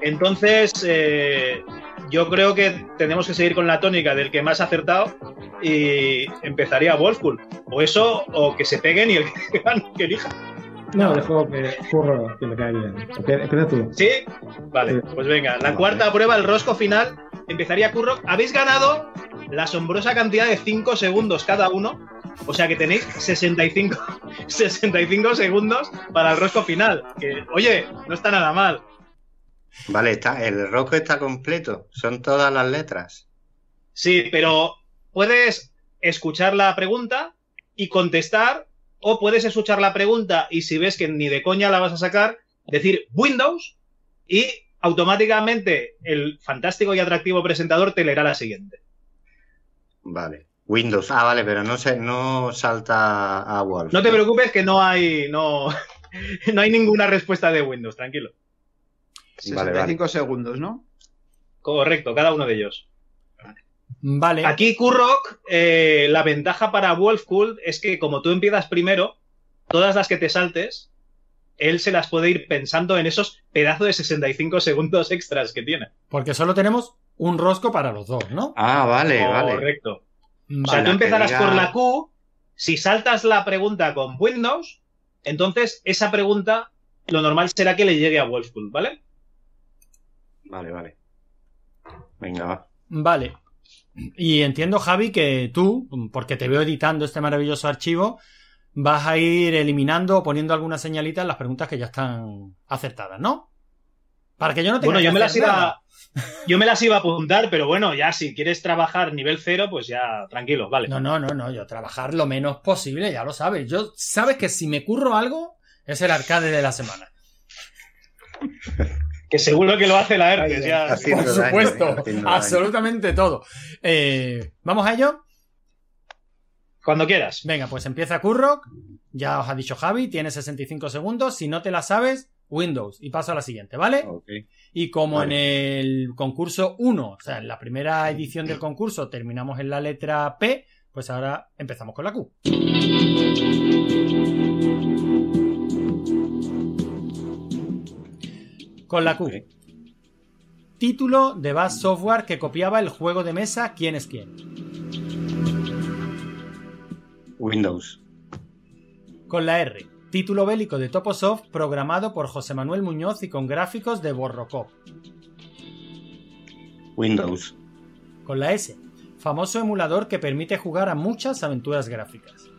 Entonces, eh, yo creo que tenemos que seguir con la tónica del que más ha acertado y empezaría Wolfpool. O eso, o que se peguen y el [laughs] que que elija. No, dejo que curro, que me cae bien. Empieza tú. ¿Sí? Vale, pues venga. La cuarta prueba, el rosco final, empezaría Curro. Habéis ganado la asombrosa cantidad de 5 segundos cada uno. O sea que tenéis 65, 65 [laughs] segundos para el rosco final. Que, oye, no está nada mal. Vale, está, el roco está completo. Son todas las letras. Sí, pero puedes escuchar la pregunta y contestar, o puedes escuchar la pregunta y si ves que ni de coña la vas a sacar, decir Windows y automáticamente el fantástico y atractivo presentador te leerá la siguiente. Vale. Windows. Ah, vale, pero no se, no salta a Wolf. No te preocupes que no hay, no, [laughs] no hay ninguna respuesta de Windows, tranquilo. 65 segundos, ¿no? Correcto, cada uno de ellos. Vale. Aquí, Kurrock, eh, la ventaja para Wolfcool es que como tú empiezas primero, todas las que te saltes, él se las puede ir pensando en esos pedazos de 65 segundos extras que tiene. Porque solo tenemos un rosco para los dos, ¿no? Ah, vale, vale. Correcto. O sea, tú empezarás diga- por la Q, si saltas la pregunta con Windows, entonces esa pregunta lo normal será que le llegue a Wolfcool, ¿vale? Vale, vale. Venga, va. Vale. Y entiendo, Javi, que tú, porque te veo editando este maravilloso archivo, vas a ir eliminando o poniendo alguna señalita en las preguntas que ya están acertadas, ¿no? Para que yo no tenga Bueno, que yo me las iba, [laughs] yo me las iba a apuntar, pero bueno, ya si quieres trabajar nivel cero, pues ya tranquilo, vale. No, no, no, no, yo trabajar lo menos posible, ya lo sabes. Yo sabes que si me curro algo, es el arcade de la semana. [laughs] Que seguro que lo hace la Hermes, ya. Por supuesto, daño. absolutamente todo. Eh, ¿Vamos a ello? Cuando quieras. Venga, pues empieza Kurrock. Ya os ha dicho Javi, tiene 65 segundos. Si no te la sabes, Windows. Y paso a la siguiente, ¿vale? Y como en el concurso 1, o sea, en la primera edición del concurso terminamos en la letra P, pues ahora empezamos con la Q. Con la Q. Título de Bass Software que copiaba el juego de mesa ¿Quién es quién? Windows. Con la R. Título bélico de Toposoft programado por José Manuel Muñoz y con gráficos de Borrocop. Windows. Con la S. Famoso emulador que permite jugar a muchas aventuras gráficas.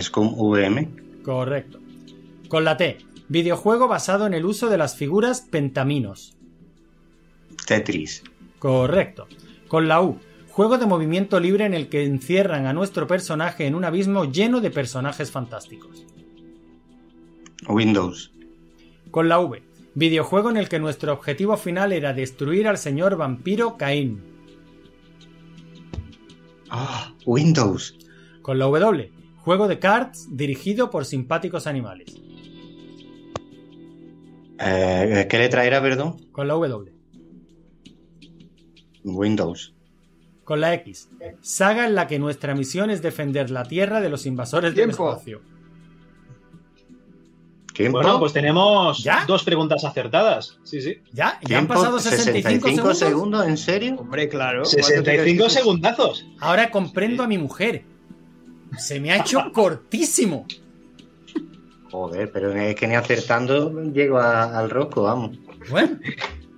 Scum VM. Correcto. Con la T. Videojuego basado en el uso de las figuras pentaminos. Tetris. Correcto. Con la U. Juego de movimiento libre en el que encierran a nuestro personaje en un abismo lleno de personajes fantásticos. Windows. Con la V. Videojuego en el que nuestro objetivo final era destruir al señor vampiro Caín. Ah, Windows. Con la W. Juego de cards dirigido por simpáticos animales. Eh, ¿Qué letra era, perdón? Con la W. Windows. Con la X. Saga en la que nuestra misión es defender la Tierra de los invasores del espacio. ¿Tiempo? Bueno, pues tenemos dos preguntas acertadas. Sí, sí. ¿Ya? ¿Ya han pasado 65, segundos? ¿En serio? Hombre, claro. 65 segundazos. Ahora comprendo a mi mujer. Se me ha hecho [laughs] cortísimo. Joder, pero es que ni acertando llego a- al rosco, vamos. Bueno,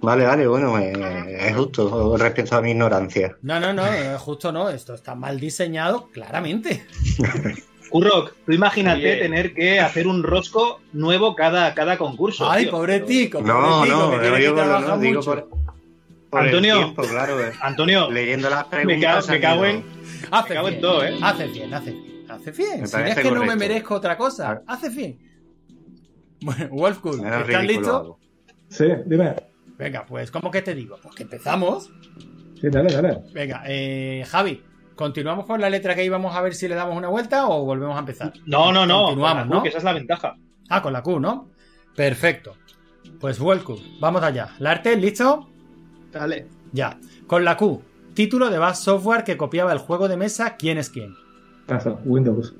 Vale, vale, bueno, eh, es justo respecto a mi ignorancia. No, no, no, eh, justo no. Esto está mal diseñado, claramente. [laughs] Kurrock, tú imagínate Oye. tener que hacer un rosco nuevo cada, cada concurso. Ay, tío. pobre tico, No, pobre tico, no, que no que digo por, trabajar no, digo mucho. por, por Antonio, el tiempo, claro. eh. Antonio, leyendo las me, preguntas. cago, me cago en. Hace Me cago en bien, todo, ¿eh? Hace bien, hace bien. Hace bien. Me Si es que no me merezco otra cosa. Hace bien. Bueno, [laughs] Wolfcool, ¿estás listo? Sí, dime. Venga, pues, ¿cómo que te digo? Pues que empezamos. Sí, dale, dale. Venga, eh, Javi, ¿continuamos con la letra que íbamos a ver si le damos una vuelta o volvemos a empezar? No, no, no. Continuamos, con la Q, ¿no? Que esa es la ventaja. Ah, con la Q, ¿no? Perfecto. Pues Wolfcool, vamos allá. ¿Larte, listo? Dale. Ya. Con la Q, título de Bass Software que copiaba el juego de mesa ¿Quién es quién? Paso, Windows.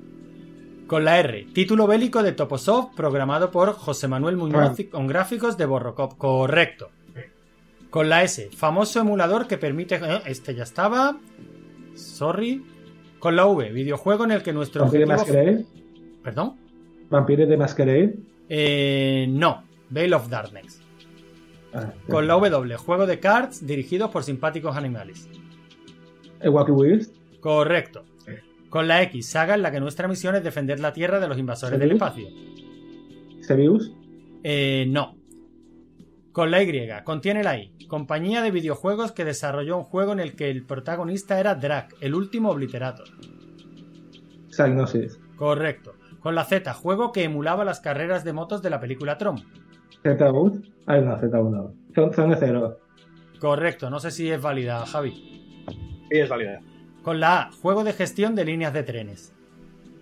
Con la R, título bélico de Toposoft programado por José Manuel Muñoz Ah. con gráficos de Borrocop. Correcto. Con la S, famoso emulador que permite... eh, este ya estaba. Sorry. Con la V, videojuego en el que nuestro ¿Vampire. Masquerade? ¿Perdón? ¿Vampire de Masquerade? Eh, no. Veil of Darkness. Ah, Con la W, juego de cards dirigidos por simpáticos animales. ¿El Wacky Wheels? Correcto. Con la X, saga en la que nuestra misión es defender la Tierra de los invasores del espacio. ¿Sebius? Eh, no. Con la Y, contiene la I. Compañía de videojuegos que desarrolló un juego en el que el protagonista era Drac, el último obliterator. Psygnosis. Correcto. Con la Z, juego que emulaba las carreras de motos de la película Tron. Z-Boot? Ay, no, Z-Boot no. Son, son de cero. Correcto, no sé si es válida, Javi. Sí, es válida. Con la A, juego de gestión de líneas de trenes.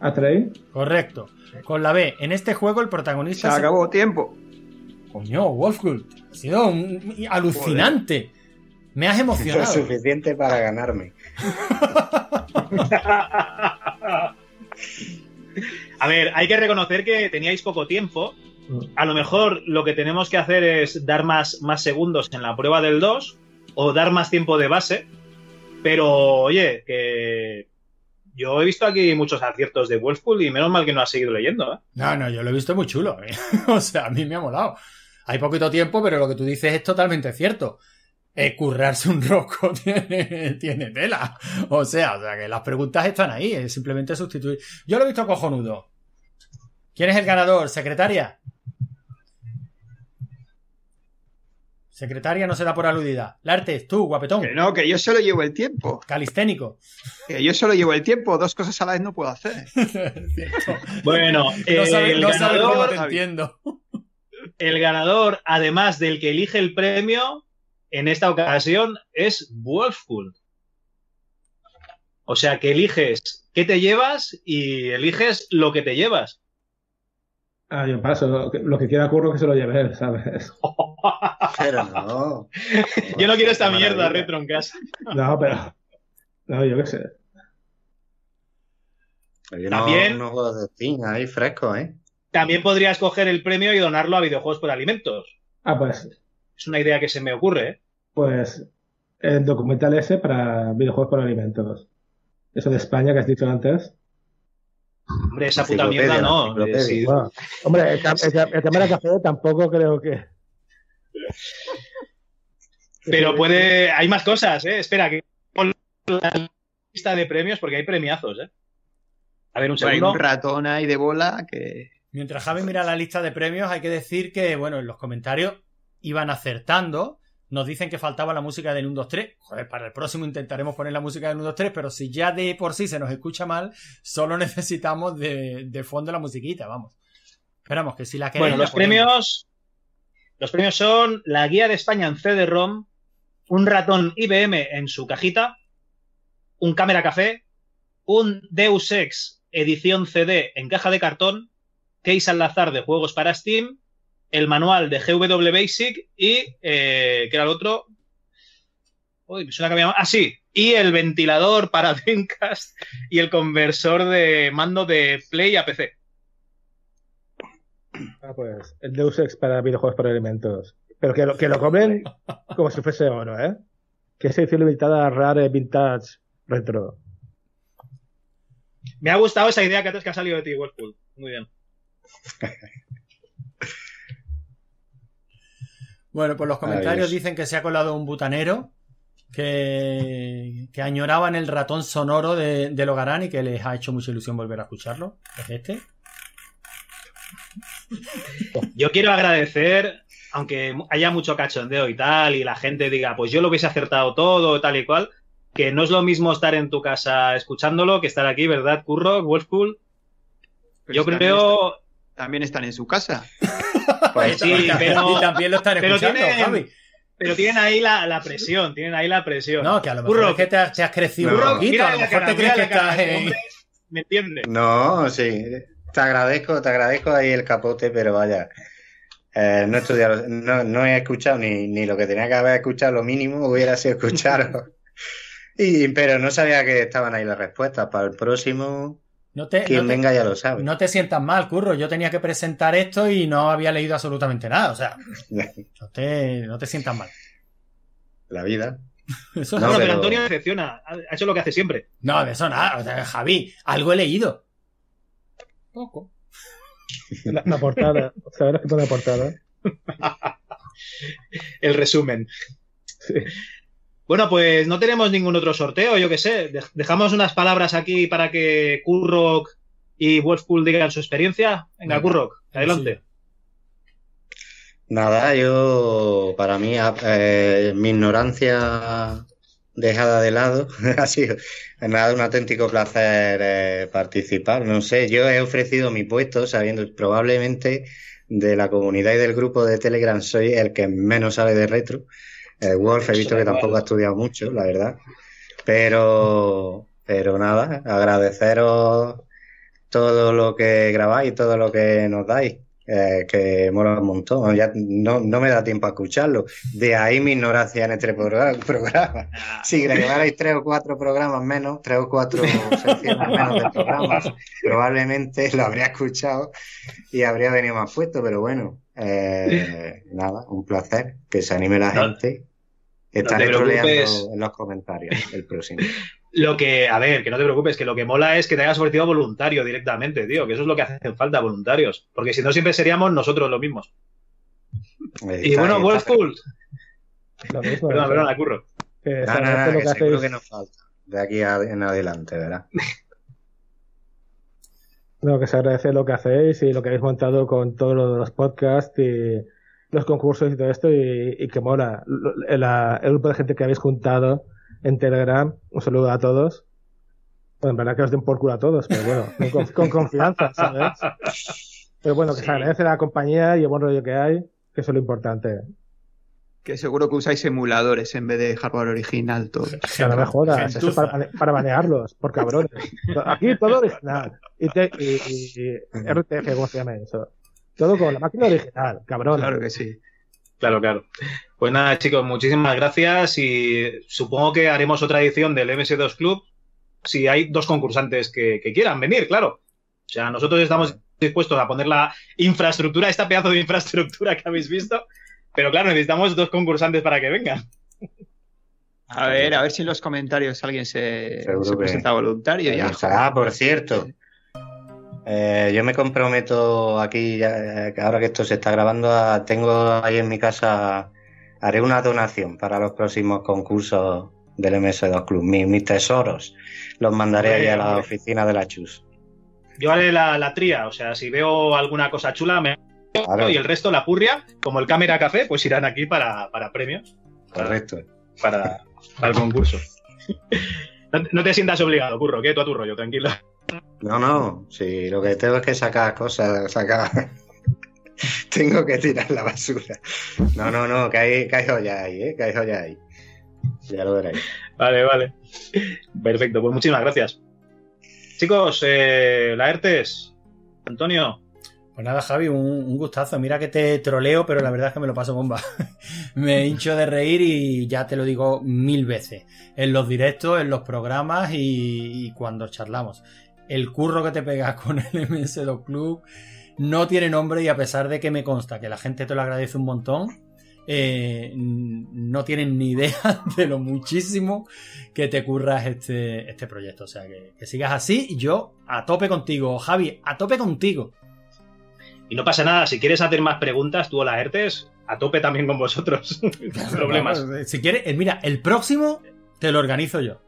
¿A-Train? Correcto. Con la B, en este juego el protagonista... Se acabó tiempo. Coño, Wolfgood, ha sido un- alucinante. Me has Lo emocionado. [laughs] suficiente para ganarme. [laughs] A ver, hay que reconocer que teníais poco tiempo. A lo mejor lo que tenemos que hacer es dar más, más segundos en la prueba del 2 o dar más tiempo de base. Pero, oye, que yo he visto aquí muchos aciertos de Wolfpool y menos mal que no has seguido leyendo. ¿eh? No, no, yo lo he visto muy chulo. ¿eh? [laughs] o sea, a mí me ha molado. Hay poquito tiempo, pero lo que tú dices es totalmente cierto. Eh, currarse un rosco [laughs] tiene, tiene tela. O sea, o sea, que las preguntas están ahí, es simplemente sustituir. Yo lo he visto cojonudo. ¿Quién es el ganador? ¿Secretaria? Secretaria no se da por aludida. Lartes, tú, guapetón. Que no, que yo solo llevo el tiempo. Calisténico. Que yo solo llevo el tiempo. Dos cosas a la vez no puedo hacer. [laughs] Bueno, [laughs] No sabes el, no sabes cómo ganador, te entiendo. [laughs] el ganador, además del que elige el premio, en esta ocasión es Wolfpool. O sea que eliges qué te llevas y eliges lo que te llevas. Ah, yo paso. Lo que, quiera curro que se lo lleve él, ¿sabes? Pero no. [laughs] Yo no quiero esta mierda retro en casa. [laughs] No, pero. No, yo qué sé. También- unos juegos de Steam ahí frescos, ¿eh? También podrías coger el premio y donarlo a videojuegos por alimentos. Ah, pues. Es una idea que se me ocurre. ¿eh? Pues. El documental ese para videojuegos por alimentos. Eso de España que has dicho antes. Hombre, esa puta mierda no. Eh, sí. Bueno, hombre, el, cámara café tampoco creo que. Pero puede. Hay más cosas, ¿eh? Espera, que pon la lista de premios porque hay premiazos, ¿eh? A ver, un Hay segundo. un ratón ahí de bola que. Mientras Javi mira la lista de premios, hay que decir que, bueno, en los comentarios iban acertando. Nos dicen que faltaba la música del 1, 2, 3. Joder, para el próximo intentaremos poner la música del 1, 2, 3, pero si ya de por sí se nos escucha mal, solo [laughs] necesitamos de, de fondo la musiquita, vamos. Esperamos que si la queréis. Bueno, los premios. Los premios son la guía de España en CD-ROM, un ratón IBM en su cajita, un cámara café, un Deus Ex edición CD en caja de cartón, case al azar de juegos para Steam, el manual de GW Basic y, eh, ¿qué era el otro? Uy, me suena que había. Ah, sí. Y el ventilador para [laughs] Dreamcast y el conversor de mando de Play a PC. Ah, pues. El Deus Ex para videojuegos por alimentos. Pero que lo, que lo cobren como si fuese oro, ¿eh? Que es edición limitada rare vintage retro. Me ha gustado esa idea que antes que ha salido de ti, Wolfpool. Muy bien. [laughs] Bueno, pues los comentarios dicen que se ha colado un butanero que, que añoraban el ratón sonoro de, de Logarán y que les ha hecho mucha ilusión volver a escucharlo. Es este. Yo quiero agradecer, aunque haya mucho cachondeo y tal, y la gente diga, pues yo lo hubiese acertado todo, tal y cual, que no es lo mismo estar en tu casa escuchándolo que estar aquí, ¿verdad, Curro? Wolfpool. Yo también creo. También están en su casa. [laughs] Pues sí, pero. Y también lo están pero escuchando, tienen- Javi. Pero tienen ahí la, la presión, tienen ahí la presión. No, que a lo mejor Curro, es que te has, te has crecido Curro, un poquito. mira A lo mejor cara, te crees que estás en... ¿Me entiendes? No, sí. Te agradezco, te agradezco ahí el capote, pero vaya. eh, no, he estudiado, no, no he escuchado ni, ni lo que tenía que haber escuchado, lo mínimo hubiera sido escucharos. [laughs] Y, pero no sabía que estaban ahí las respuestas. Para el próximo, No te, quien no te- venga ya lo sabe. no te sientas mal, Curro. Yo tenía que presentar esto y no había leído absolutamente nada. O sea, [laughs] no te, no te sientas mal. La vida. [laughs] Eso No, no, pero pero- Antonio decepciona, ha hecho lo que hace siempre. No, de eso nada. O sea, Javi, algo he leído. Poco. [laughs] La, la portada. ¿Sabes lo que pone la portada? El resumen. Bueno, pues no tenemos ningún otro sorteo, yo qué sé. Dej- Dejamos unas palabras aquí para que Kurrock y Wolfpool digan su experiencia. Venga, Venga. Kurrock, adelante. Nada, yo, para mí, eh, mi ignorancia dejada de lado, [laughs] ha sido nada, un auténtico placer eh, participar. No sé, yo he ofrecido mi puesto sabiendo probablemente de la comunidad y del grupo de Telegram soy el que menos sabe de retro. Eh, Wolf he visto que tampoco ha estudiado mucho, la verdad. Pero, pero nada, agradeceros todo lo que grabáis, todo lo que nos dais, eh, que mola un montón. Ya no, no me da tiempo a escucharlo. De ahí mi ignorancia en este programa. [laughs] Si grabarais tres o cuatro programas menos, tres o cuatro secciones menos de programas, [laughs] probablemente lo habría escuchado y habría venido más puesto, pero bueno, eh, nada, un placer que se anime la gente. Te Estaré preocupes. troleando en los comentarios el próximo. [laughs] Lo que, a ver, que no te preocupes, que lo que mola es que te hayas ofrecido voluntario directamente, tío, que eso es lo que hacen falta, voluntarios. Porque si no, siempre seríamos nosotros los mismos. Y bueno, Wolfpool. [laughs] Lo mismo. Perdona, eso. perdona, curro. Que No, se no, no, agradece lo que que seguro hacéis. que nos falta de aquí a- en adelante, ¿verdad? [laughs] No, que se agradece lo que hacéis y lo que habéis montado con todos los podcasts y los concursos y todo esto y, y que mola. La- el grupo de gente que habéis juntado en Telegram, un saludo a todos. Bueno, en verdad que os den por culo a todos, pero bueno, con, [laughs] con- con confianza, ¿sabes? Pero bueno, que se agradece la compañía y el buen rollo que hay, que eso es lo importante. Que seguro que usáis emuladores en vez de hardware original todo. Que no me jodas, eso es para, para banearlos, por cabrones. [laughs] Aquí todo original. Y, te- y, y- y RTF, ¿cómo se llama eso? Todo con la máquina original, cabrón. Claro que sí. Claro, claro. Pues nada, chicos, muchísimas gracias y supongo que haremos otra edición del MS2 Club si hay dos concursantes que, que quieran venir, claro. O sea, nosotros estamos dispuestos a poner la infraestructura, esta pedazo de infraestructura que habéis visto, pero claro, necesitamos dos concursantes para que vengan. A ver, a ver si en los comentarios alguien se, presenta voluntario. Ya, Ah, por cierto. Eh, yo me comprometo aquí, ya, eh, ahora que esto se está grabando, a- tengo ahí en mi casa, haré una donación para los próximos concursos del MS2 Club. Mi- mis tesoros los mandaré ahí a la oficina de la Chus. Yo haré la, la tría, o sea, si veo alguna cosa chula, me Claro. y el resto, la purria, como el cámara café, pues irán aquí para, para premios, Correcto. para, para el concurso. [laughs] No, no te sientas obligado, curro, que tú a tu rollo, tranquilo. No, no, sí, lo que tengo es que sacar cosas, sacar. [laughs] tengo que tirar la basura. No, no, no, que hay, que hay joya ahí, ¿eh? Que hay joya ahí. Ya lo veréis. Vale, vale. Perfecto, pues muchísimas gracias. Chicos, eh, Laertes, Antonio, Pues nada, Javi, un, un gustazo. Mira que te troleo, pero la verdad es que me lo paso bomba. [laughs] me hincho de reír y ya te lo digo mil veces. En los directos, en los programas y, y cuando charlamos. El curro que te pegas [laughs] con el MS2 Club no tiene nombre y a pesar de que me consta que la gente te lo agradece un montón, eh, no tienen ni idea [laughs] de lo muchísimo que te curras este, este proyecto. O sea, que, que sigas así y yo a tope contigo. Javi, a tope contigo. Y no pasa nada, si quieres hacer más preguntas, tú o la ERTES, a tope también con vosotros. [laughs] Problemas. Si quieres, eh, mira, el próximo te lo organizo yo.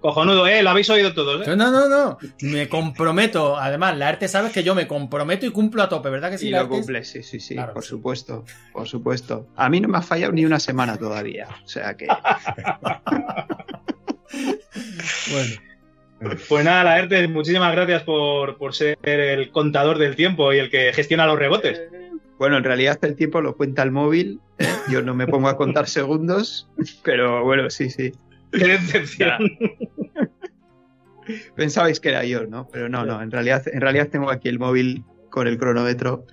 Cojonudo, eh, lo habéis oído todos, eh. No, no, no. Me comprometo. Además, la arte sabes que yo me comprometo y cumplo a tope, ¿verdad que sí? Y la lo cumple, sí, sí, sí, Claro por sí. supuesto, por supuesto. A mí no me ha fallado ni una semana todavía, o sea que... [laughs] Bueno. Pues nada, la ERTES, muchísimas gracias por, por ser el contador del tiempo y el que gestiona los rebotes. Bueno, en realidad el tiempo lo cuenta el móvil, ¿eh? yo no me pongo a contar segundos, pero bueno, sí, sí. Qué decepción. [laughs] Pensabais que era yo, ¿no? Pero no, no, en realidad, en realidad tengo aquí el móvil con el cronómetro.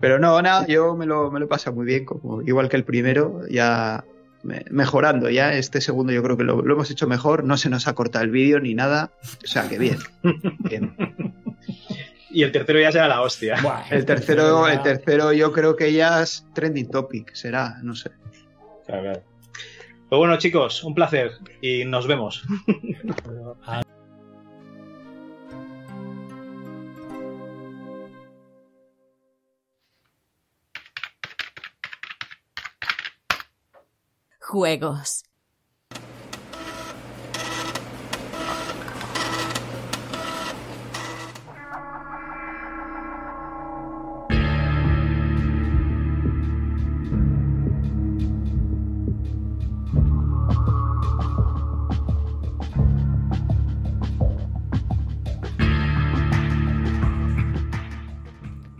Pero no, nada, yo me lo, me lo he pasado muy bien, como, igual que el primero, ya me- mejorando, ya este segundo yo creo que lo, lo hemos hecho mejor, no se nos ha cortado el vídeo ni nada, o sea que bien. [laughs] bien. Y el tercero ya será la hostia. El tercero, el tercero yo creo que ya es trending topic, será, no sé. Pues bueno, chicos, un placer y nos vemos. Juegos.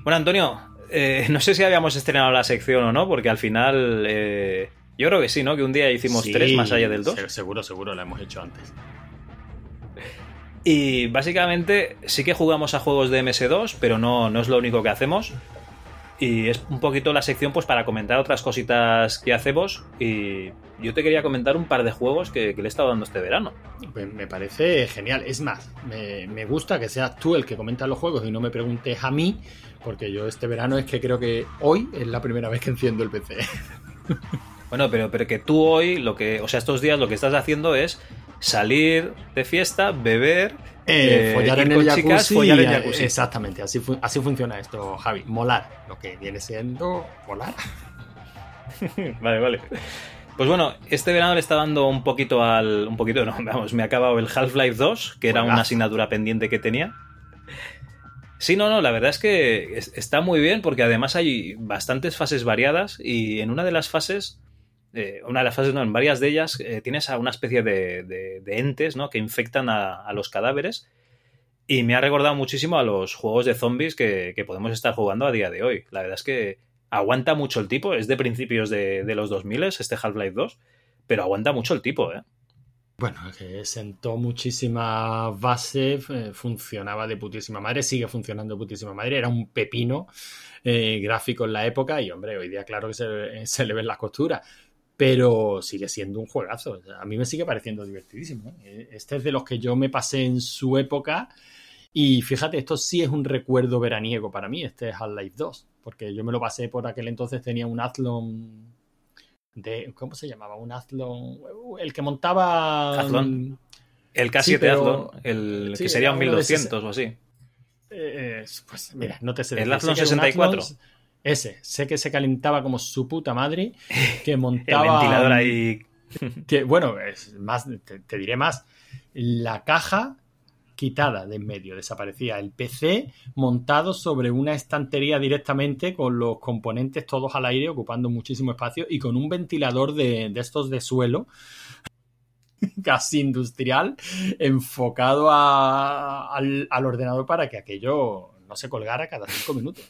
Bueno, Antonio, eh, no sé si habíamos estrenado la sección o no, porque al final. eh, yo creo que sí, ¿no? Que un día hicimos Sí, tres más allá del dos. se- Seguro, seguro, la hemos hecho antes. Y básicamente sí que jugamos a juegos de MS2, pero no, no es lo único que hacemos. Y es un poquito la sección pues para comentar otras cositas que hacemos. Y yo te quería comentar un par de juegos que, que le he estado dando este verano. Pues me parece genial. Es más, me, me gusta que seas tú el que comenta los juegos y no me preguntes a mí, porque yo este verano es que creo que hoy es la primera vez que enciendo el PC. [laughs] Bueno, pero, pero que tú hoy, lo que, o sea, estos días lo que estás haciendo es salir de fiesta, beber, Eh, eh, follar en con el jacuzzi. chicas, follar en y- jacuzzi. Exactamente, así, fu- así funciona esto, Javi. Molar, lo que viene siendo molar. [laughs] vale, vale. Pues bueno, este verano le está dando un poquito al. Un poquito, no, [laughs] vamos, me ha acabado el Half-Life 2, que era una asignatura pendiente que tenía. Sí, no, no, la verdad es que es- está muy bien porque además hay bastantes fases variadas y en una de las fases, eh, una de las fases, no, en varias de ellas eh, tienes a una especie de, entes, ¿no? Que infectan a, los cadáveres y me ha recordado muchísimo a los juegos de zombies que, podemos estar jugando a día de hoy. La verdad es que aguanta mucho el tipo, es de principios de, de los 2000 este Half-Life 2, pero aguanta mucho el tipo, ¿eh? Bueno, que sentó muchísima base, eh, funcionaba de putísima madre, sigue funcionando de putísima madre, era un pepino gráfico en la época y, hombre, hoy día claro que se, se le ven las costuras, pero sigue siendo un juegazo. A mí me sigue pareciendo divertidísimo. ¿eh? Este es de los que yo me pasé en su época y fíjate, esto sí es un recuerdo veraniego para mí, este es Half-Life 2, porque yo me lo pasé por aquel entonces, tenía un Athlon de ¿cómo se llamaba? Un Athlon, el que montaba Athlon. El K7 Sí, pero- Athlon, el sí, que sería un era uno de 1200 o así. Eh, pues mira, no te sé El. Athlon Sé que era un 64. Athlon, ese, sé que se calentaba como su puta madre, que [laughs] El montaba ventilador ahí. que, bueno, es más, te, te diré más. La caja quitada de en medio, desaparecía. El PC montado sobre una estantería directamente con los componentes todos al aire, ocupando muchísimo espacio y con un ventilador de, de estos de suelo [laughs] casi industrial enfocado a- al, al ordenador para que aquello no se colgara cada cinco minutos.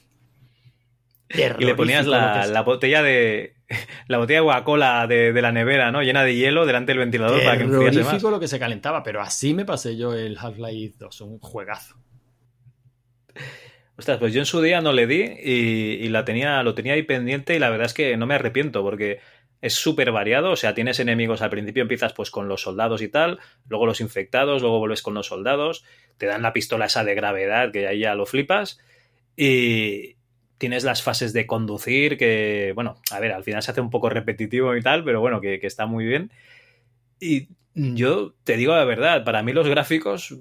Y le ponías la, botella de. [laughs] La botella de Coca-Cola de, de la nevera, ¿no? Llena de hielo delante del ventilador para que enfriase más. Lo que se calentaba, pero así me pasé yo el Half-Life 2, un juegazo. Ostras, pues yo en su día no le di y, y la tenía, lo tenía ahí pendiente y la verdad es que no me arrepiento porque es súper variado, o sea, tienes enemigos, al principio empiezas pues con los soldados y tal, luego los infectados, luego vuelves con los soldados, te dan la pistola esa de gravedad que ahí ya lo flipas y tienes las fases de conducir que, bueno, a ver, al final se hace un poco repetitivo y tal, pero bueno, que, está muy bien. Y yo te digo la verdad, para mí los gráficos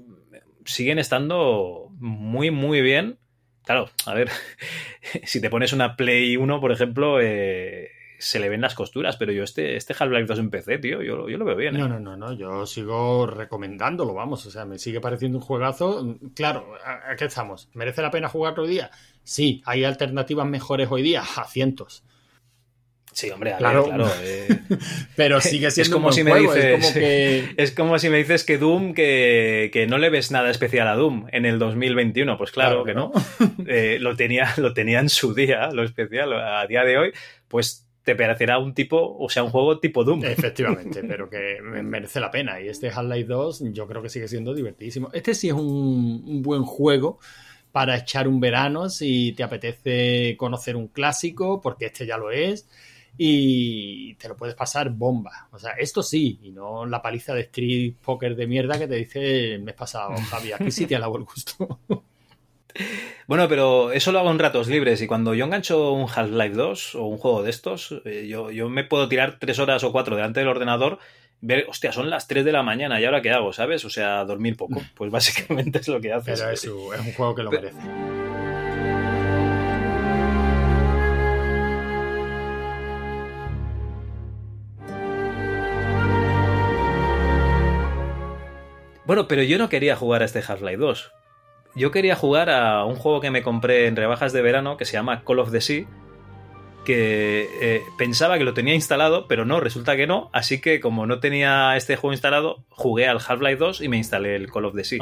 siguen estando muy, muy bien. claro, a ver, [laughs] si te pones una Play 1, por ejemplo, eh, se le ven las costuras, pero yo este, este Half-Life 2 en PC, tío, yo, yo lo veo bien. ¿eh? No, no, no, no, yo sigo recomendándolo, vamos, o sea, me sigue pareciendo un juegazo. Claro, ¿a, qué estamos? ¿Merece la pena jugar hoy día? Sí, hay alternativas mejores hoy día, a cientos. Sí, hombre, a Claro. ver, claro. [laughs] eh, Pero sigue siendo es como un buen si me juego, es dices, como que- [laughs] es como si me dices que Doom que, que no le ves nada especial a Doom en el 2021. Pues claro, Claro que que no. [laughs] Eh, lo tenía lo tenía en su día, lo especial. A día de hoy, pues te parecerá un tipo, o sea, un juego tipo Doom. Efectivamente, pero que me- merece la pena. Y este Half-Life 2 yo creo que sigue siendo divertidísimo. Este sí es un, un buen juego para echar un verano si te apetece conocer un clásico, porque este ya lo es. Y te lo puedes pasar bomba. O sea, esto sí, y no la paliza de Street Poker de mierda que te dice el mes pasado, [laughs] Javi. Aquí sí te alabo el gusto. [laughs] Bueno, pero eso lo hago en ratos libres y cuando yo engancho un Half-Life 2 o un juego de estos, eh, yo, yo me puedo tirar tres horas o cuatro delante del ordenador, ver, hostia, son las 3 de la mañana y ahora qué hago, ¿sabes? O sea, dormir poco. [laughs] Pues básicamente es lo que haces. Pero es, un- es un juego que lo merece. Bueno, pero yo no quería jugar a este Half-Life 2. Yo quería jugar a un juego que me compré en rebajas de verano que se llama Call of the Sea. Que eh, pensaba que lo tenía instalado, pero no, resulta que no. Así que, como no tenía este juego instalado, jugué al Half-Life 2 y me instalé el Call of the Sea.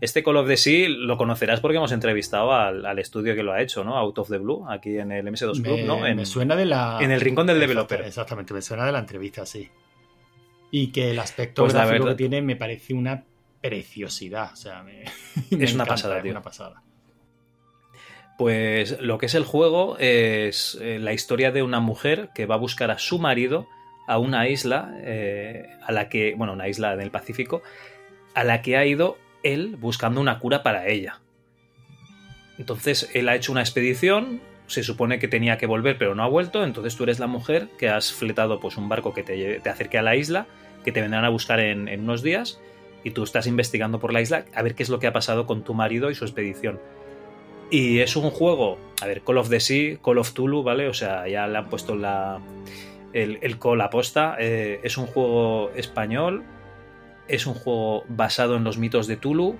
Este Call of the Sea lo conocerás porque hemos entrevistado al, al estudio que lo ha hecho, ¿no? Out of the Blue, aquí en el MS2 Club, Me, ¿no? En, me suena de la. en el rincón del developer. Exactamente, me suena de la entrevista, sí. Y que el aspecto Pues gráfico que tiene me parece una preciosidad. O sea, me, [laughs] me Es una encanta, pasada, es una pasada. Pues lo que es el juego es eh, la historia de una mujer que va a buscar a su marido a una isla eh, a la que, bueno, una isla en el Pacífico, a la que ha ido él buscando una cura para ella. Entonces él ha hecho una expedición, se supone que tenía que volver pero no ha vuelto, entonces tú eres la mujer que has fletado pues un barco que te, te acerque a la isla, que te vendrán a buscar en unos días y tú estás investigando por la isla a ver qué es lo que ha pasado con tu marido y su expedición. Y es un juego, a ver, Call of the Sea, Call of Tulu, ¿vale? O sea, ya le han puesto la, el, call aposta. Eh, es un juego español, es un juego basado en los mitos de Tulu,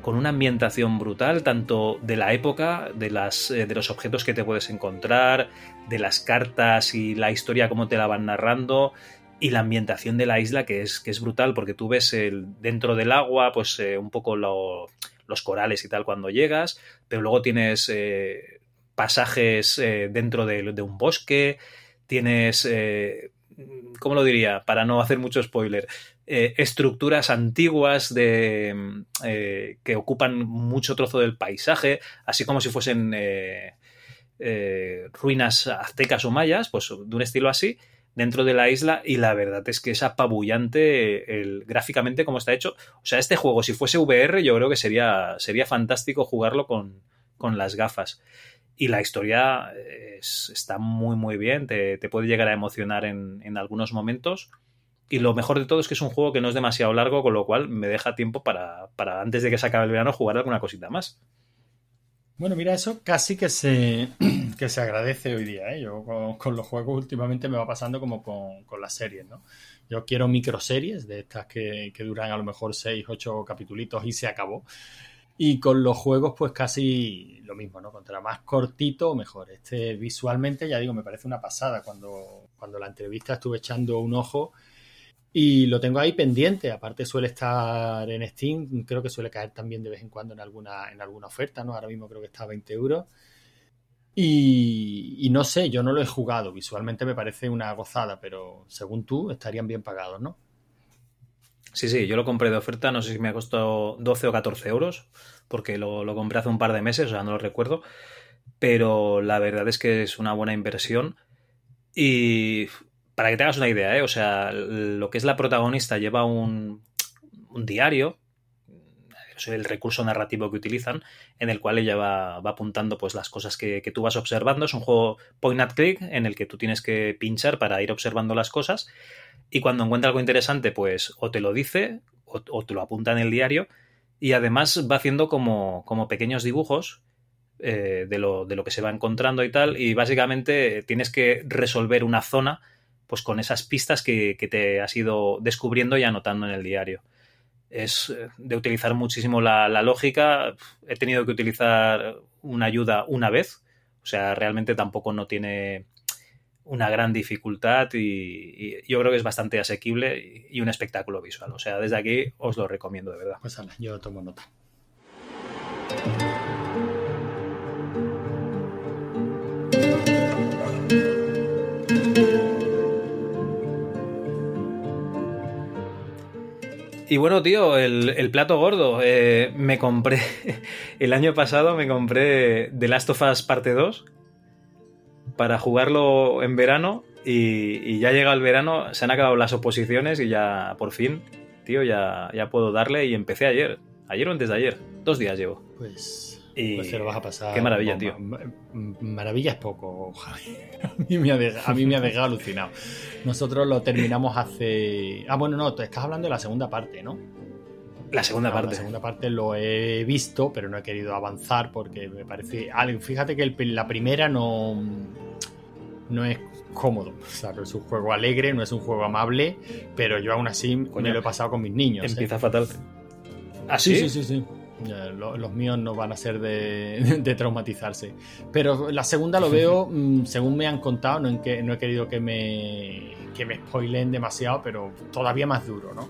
con una ambientación brutal, tanto de la época, de, las, eh, de los objetos que te puedes encontrar, de las cartas y la historia, cómo te la van narrando, y la ambientación de la isla, que es, que es brutal, porque tú ves el, dentro del agua, pues eh, un poco lo- los corales y tal cuando llegas, pero luego tienes eh, pasajes eh, dentro de, de un bosque, tienes, eh, ¿cómo lo diría? Para no hacer mucho spoiler, eh, estructuras antiguas de, eh, que ocupan mucho trozo del paisaje, así como si fuesen ruinas aztecas o mayas, pues de un estilo así, dentro de la isla, y la verdad es que es apabullante el, gráficamente como está hecho. O sea, este juego, si fuese VR, yo creo que sería, sería fantástico jugarlo con, con las gafas. Y la historia es- está muy, muy bien, te, te puede llegar a emocionar en, en algunos momentos. Y lo mejor de todo es que es un juego que no es demasiado largo, con lo cual me deja tiempo para, para antes de que se acabe el verano, jugar alguna cosita más. Bueno, mira, eso casi que se, [clears throat] que se agradece hoy día. ¿eh? Yo con, los juegos últimamente me va pasando como con, con las series, ¿no? Yo quiero microseries de estas que, que duran a lo mejor 6, 8 capitulitos y se acabó. Y con los juegos, pues casi lo mismo, ¿no? Contra más cortito, mejor. Este visualmente, ya digo, me parece una pasada. Cuando, cuando la entrevista estuve echando un ojo y lo tengo ahí pendiente. Aparte suele estar en Steam, creo que suele caer también de vez en cuando en alguna, en alguna oferta, ¿no? Ahora mismo creo que está a 20 euros. Y, y no sé, yo no lo he jugado. Visualmente me parece una gozada, pero según tú estarían bien pagados, ¿no? Sí, sí, yo lo compré de oferta, no sé si me ha costado 12 o 14 euros, porque lo, lo compré hace un par de meses, o sea, no lo recuerdo, pero la verdad es que es una buena inversión. Y para que te hagas una idea, ¿eh? o sea, lo que es la protagonista lleva un, diario, es el recurso narrativo que utilizan, en el cual ella va, apuntando pues las cosas que, que tú vas observando. Es un juego point and click en el que tú tienes que pinchar para ir observando las cosas y cuando encuentra algo interesante, pues o te lo dice o, o te lo apunta en el diario y además va haciendo como, como pequeños dibujos eh, de, lo, de lo que se va encontrando y tal. Y básicamente tienes que resolver una zona pues con esas pistas que, te has ido descubriendo y anotando en el diario. Es eh, de utilizar muchísimo la, lógica. He tenido que utilizar una ayuda una vez. O sea, realmente tampoco no tiene una gran dificultad y, yo creo que es bastante asequible y, y un espectáculo visual. O sea, desde aquí os lo recomiendo de verdad. Pues ala, yo tomo nota. Y bueno, tío, el, el plato gordo. eh, me compré. [laughs] El año pasado me compré The Last of Us Parte 2 para jugarlo en verano. Y, y ya llega el verano, se han acabado las oposiciones y ya por fin, tío, ya, ya puedo darle. Y empecé ayer. Ayer o antes de ayer. Dos días llevo. Pues, Y pues te lo vas a pasar. qué maravilla, tío. Maravilla es poco, Javi. [laughs] A mí, me ha dejado, a mí me ha dejado alucinado. Nosotros lo terminamos hace. Ah, bueno, no, tú estás hablando de la segunda parte, ¿no? La segunda No, parte. La segunda parte lo he visto, pero no he querido avanzar porque me parece. Fíjate que el- la primera no. No es cómodo. O sea, no es un juego alegre, no es un juego amable, pero yo aún así me lo he pasado con mis niños. ¿eh? Empieza fatal. ¿Ah, sí? sí? Sí, sí, los míos no van a ser de, [laughs] de traumatizarse. Pero la segunda lo veo, [laughs] mm, según me han contado, no, en que, no he querido que me, que me spoilen demasiado, pero todavía más duro, ¿no?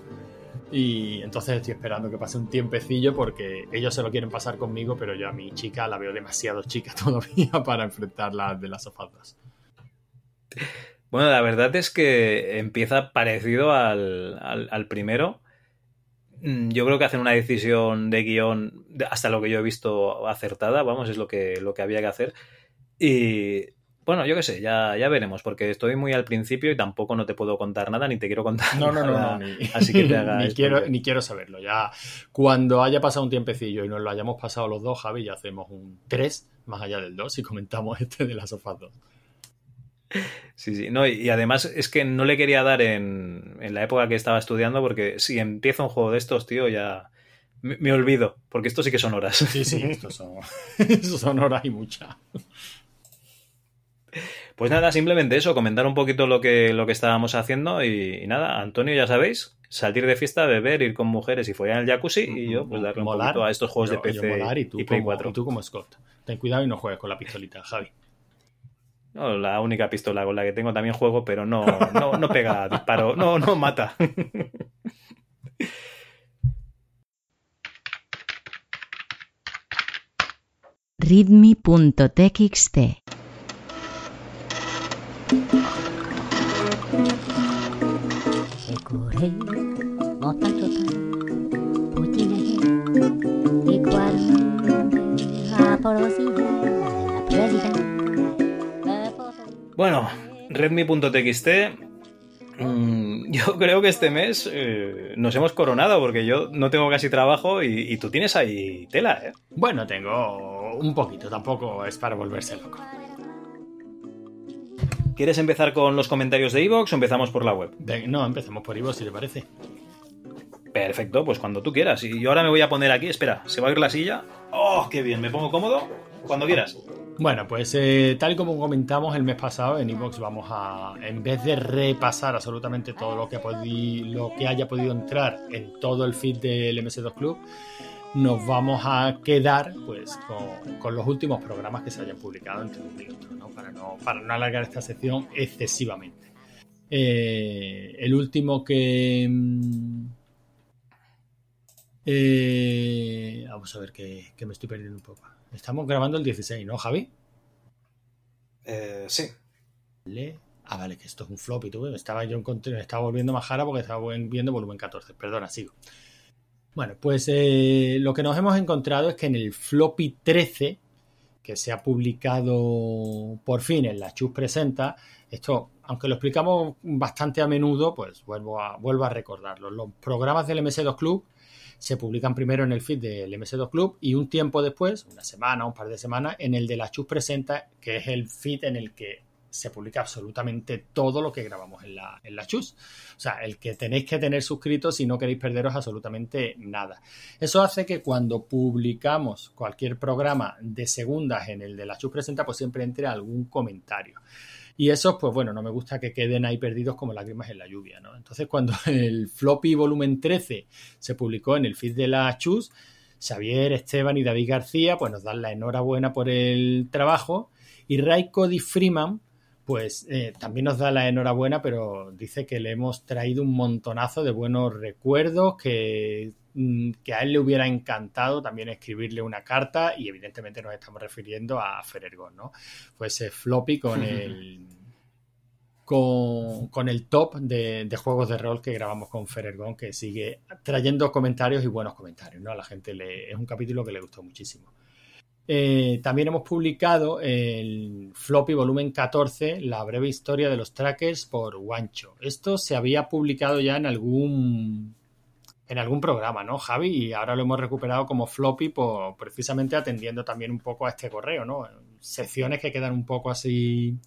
Y entonces estoy esperando que pase un tiempecillo porque ellos se lo quieren pasar conmigo, pero yo a mi chica la veo demasiado chica [laughs] todavía para enfrentarla de las sofadas. Bueno, la verdad es que empieza parecido al, al- al primero. Mm, Yo creo que hacen una decisión de guion, hasta lo que yo he visto, acertada, vamos, es lo que, lo que había que hacer. Y bueno, yo qué sé, ya, ya veremos, porque estoy muy al principio y tampoco no te puedo contar nada, ni te quiero contar No, no, no, nada, no, ni, [laughs] [laughs] Así que te haga ni, quiero, ni quiero saberlo. Ya cuando haya pasado un tiempecillo y nos lo hayamos pasado los dos, Javi, ya hacemos un 3 más allá del 2 y comentamos este de las sofás 2. Sí, sí, no, y, y además es que no le quería dar en, en la época que estaba estudiando, porque si empiezo un juego de estos, tío, ya me, me olvido, porque estos sí que son horas. Sí, sí, estos son, [laughs] estos son horas y muchas. Pues nada, simplemente eso, comentar un poquito lo que, lo que estábamos haciendo y, y nada, Antonio, ya sabéis, salir de fiesta, beber, ir con mujeres y follar en el jacuzzi y yo pues darle un poquito a estos juegos Yo- de PC yo molar y tú, Play como, 4. y tú como Scott. Ten cuidado y no juegues con la pistolita, Javi. No, la única pistola con la que tengo también juego, pero no, no, no pega disparo, no, no mata. readme.txt Bueno, redmi.txt. mm, [laughs] Yo creo que este mes eh, nos hemos coronado porque yo no tengo casi trabajo y, y tú tienes ahí tela, ¿eh? Bueno, tengo un poquito, tampoco es para volverse loco. ¿Quieres empezar con los comentarios de Evox o empezamos por la web? No, empecemos por Ivo, si te parece. Perfecto, pues cuando tú quieras. Y yo ahora me voy a poner aquí, espera, ¿se va a ir la silla? ¡Oh, qué bien! ¿Me pongo cómodo? Cuando quieras. Bueno, pues eh, tal y como comentamos el mes pasado, en Evox vamos a, en vez de repasar absolutamente todo lo que, podi- lo que haya podido entrar en todo el feed del MS2 Club, nos vamos a quedar pues con, los últimos programas que se hayan publicado entre un otro, ¿no? Para, no, para no alargar esta sección excesivamente. Eh, el último que... mm, eh, vamos a ver que, que me estoy perdiendo un poco. Estamos grabando el 16, ¿no, Javi? Eh, sí. Vale. Ah, vale, que esto es un floppy. Tú, estaba yo me estaba volviendo más jara porque estaba viendo volumen 14. Perdona, sigo. Bueno, pues eh, lo que nos hemos encontrado es que en el floppy 13, que se ha publicado por fin en la Chus Presenta, esto, aunque lo explicamos bastante a menudo, pues vuelvo a, vuelvo a recordarlo. Los programas del MS2 Club se publican primero en el feed del MS2 Club y un tiempo después, una semana, un par de semanas, en el de la Chus Presenta, que es el feed en el que se publica absolutamente todo lo que grabamos en la, en la Chus. O sea, el que tenéis que tener suscritos si no queréis perderos absolutamente nada. Eso hace que cuando publicamos cualquier programa de segundas en el de la Chus Presenta, pues siempre entre algún comentario. Y esos, pues bueno, no me gusta que queden ahí perdidos como lágrimas en la lluvia, ¿no? Entonces, cuando [laughs] el floppy volumen 13 se publicó en el feed de la Chus, Xavier, Esteban y David García, pues nos dan la enhorabuena por el trabajo. Y Ray Cody Freeman, pues eh, también nos da la enhorabuena, pero dice que le hemos traído un montonazo de buenos recuerdos, que, que a él le hubiera encantado también escribirle una carta y evidentemente nos estamos refiriendo a Ferergon, ¿no? Fue ese floppy con el... Con, con el top de, de juegos de rol que grabamos con Ferergon, que sigue trayendo comentarios y buenos comentarios, ¿no? A la gente le, es un capítulo que le gustó muchísimo. Eh, también hemos publicado el floppy volumen 14, la breve historia de los trackers por Wancho. Esto se había publicado ya en algún en algún programa, ¿no, Javi? Y ahora lo hemos recuperado como floppy, por, precisamente atendiendo también un poco a este correo, ¿no? Secciones que quedan un poco así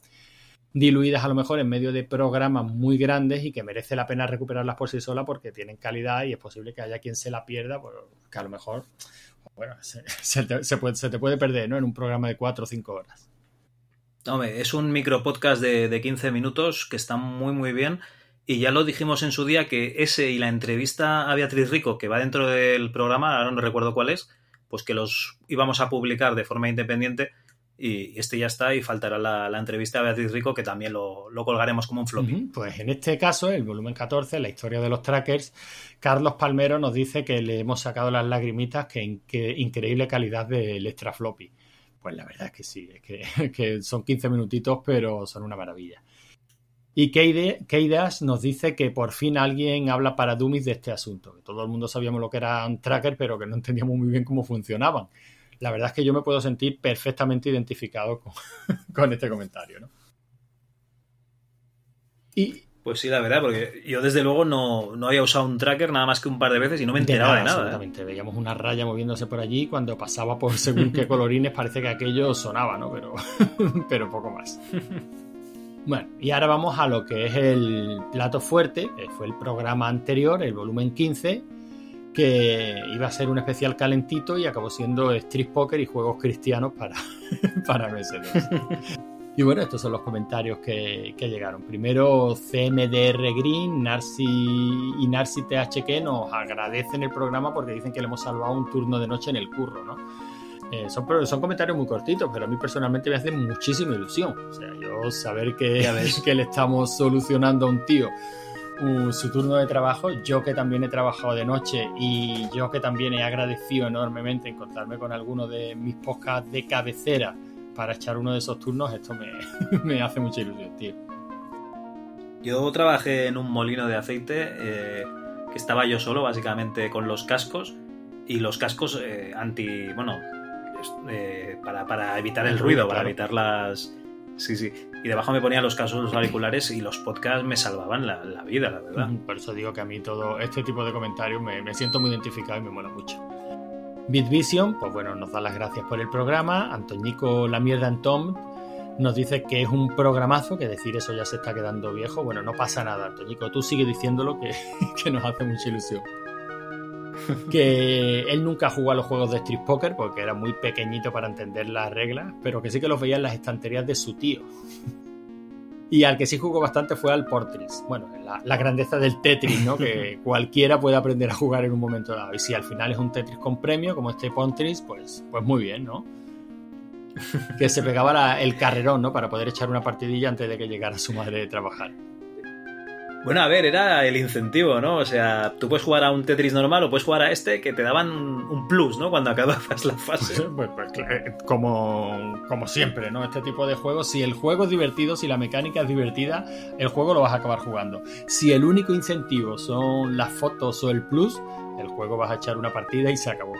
diluidas a lo mejor en medio de programas muy grandes y que merece la pena recuperarlas por sí sola porque tienen calidad y es posible que haya quien se la pierda, porque a lo mejor bueno, [laughs] se, te, puede, perder, ¿no? En un programa de 4 o 5 horas. Hombre, es un micro podcast de, de 15 minutos que está muy, muy bien. Y ya lo dijimos en su día que ese y la entrevista a Beatriz Rico, que va dentro del programa, ahora no recuerdo cuál es, pues que los íbamos a publicar de forma independiente. Y este ya está, y faltará la, entrevista a Beatriz Rico, que también lo, lo, colgaremos como un floppy. Pues en este caso, el volumen 14, la historia de los trackers, Carlos Palmero nos dice que le hemos sacado las lagrimitas, que increíble calidad del extra floppy. Pues la verdad es que sí, es que, [laughs] que son 15 minutitos, pero son una maravilla. Y Keidas nos dice que por fin alguien habla para Dummies de este asunto. Que todo el mundo sabíamos lo que eran trackers, pero que no entendíamos muy bien cómo funcionaban la verdad es que yo me puedo sentir perfectamente identificado con, [laughs] con este comentario, ¿no? Y, pues sí, la verdad, porque yo desde luego no, no, había usado un tracker nada más que un par de veces y no me enteraba de nada. De nada exactamente, ¿eh? veíamos una raya moviéndose por allí cuando pasaba por según qué [laughs] colorines parece que aquello sonaba, ¿no? Pero, [laughs] pero poco más. Bueno, y ahora vamos a lo que es el plato fuerte, que fue el programa anterior, el volumen 15, que iba a ser un especial calentito y acabó siendo Street Poker y juegos cristianos para, [laughs] para MS2. y bueno, estos son los comentarios que, que, llegaron. Primero, CMDR Green, Narcy y Narcy THQ nos agradecen el programa porque dicen que le hemos salvado un turno de noche en el curro, ¿no? Eh, son, son, comentarios muy cortitos, pero a mí personalmente me hace muchísima ilusión. O sea, yo saber que, [laughs] que le estamos solucionando a un tío Uh, su turno de trabajo, yo que también he trabajado de noche y yo que también he agradecido enormemente encontrarme con alguno de mis podcasts de cabecera para echar uno de esos turnos, esto me, [laughs] me hace mucha ilusión, tío. Yo trabajé en un molino de aceite eh, que estaba yo solo, básicamente con los cascos y los cascos eh, anti, bueno, eh, para, para, evitar el, el ruido, ruido, para evitar las, Sí, sí. Y debajo me ponía los casos los auriculares y los podcasts me salvaban la, la, vida, la verdad. Por eso digo que a mí todo este tipo de comentarios me, me siento muy identificado y me mola mucho. Bitvision, pues bueno, nos da las gracias por el programa. Antoñico La Mierda en Tom nos dice que es un programazo, que decir eso ya se está quedando viejo. Bueno, no pasa nada, Antoñico. Tú sigue diciéndolo que, [laughs] que nos hace mucha ilusión [laughs] que él nunca jugó a los juegos de Street Poker porque era muy pequeñito para entender las reglas, pero que sí que los veía en las estanterías de su tío. Y al que sí jugó bastante fue al Portris. Bueno, la, la grandeza del Tetris, ¿no? Que [laughs] cualquiera puede aprender a jugar en un momento dado. Y si al final es un Tetris con premio, como este Portris, pues, pues muy bien, ¿no? [laughs] Que se pegaba la, el carrerón, ¿no? Para poder echar una partidilla antes de que llegara su madre de trabajar. Bueno, a ver, era el incentivo, ¿no? O sea, tú puedes jugar a un Tetris normal o puedes jugar a este que te daban un plus, ¿no? Cuando acababas la fase. Pues, pues, como, como siempre, ¿no? Este tipo de juegos, si el juego es divertido, si la mecánica es divertida, el juego lo vas a acabar jugando. Si el único incentivo son las fotos o el plus, el juego vas a echar una partida y se acabó.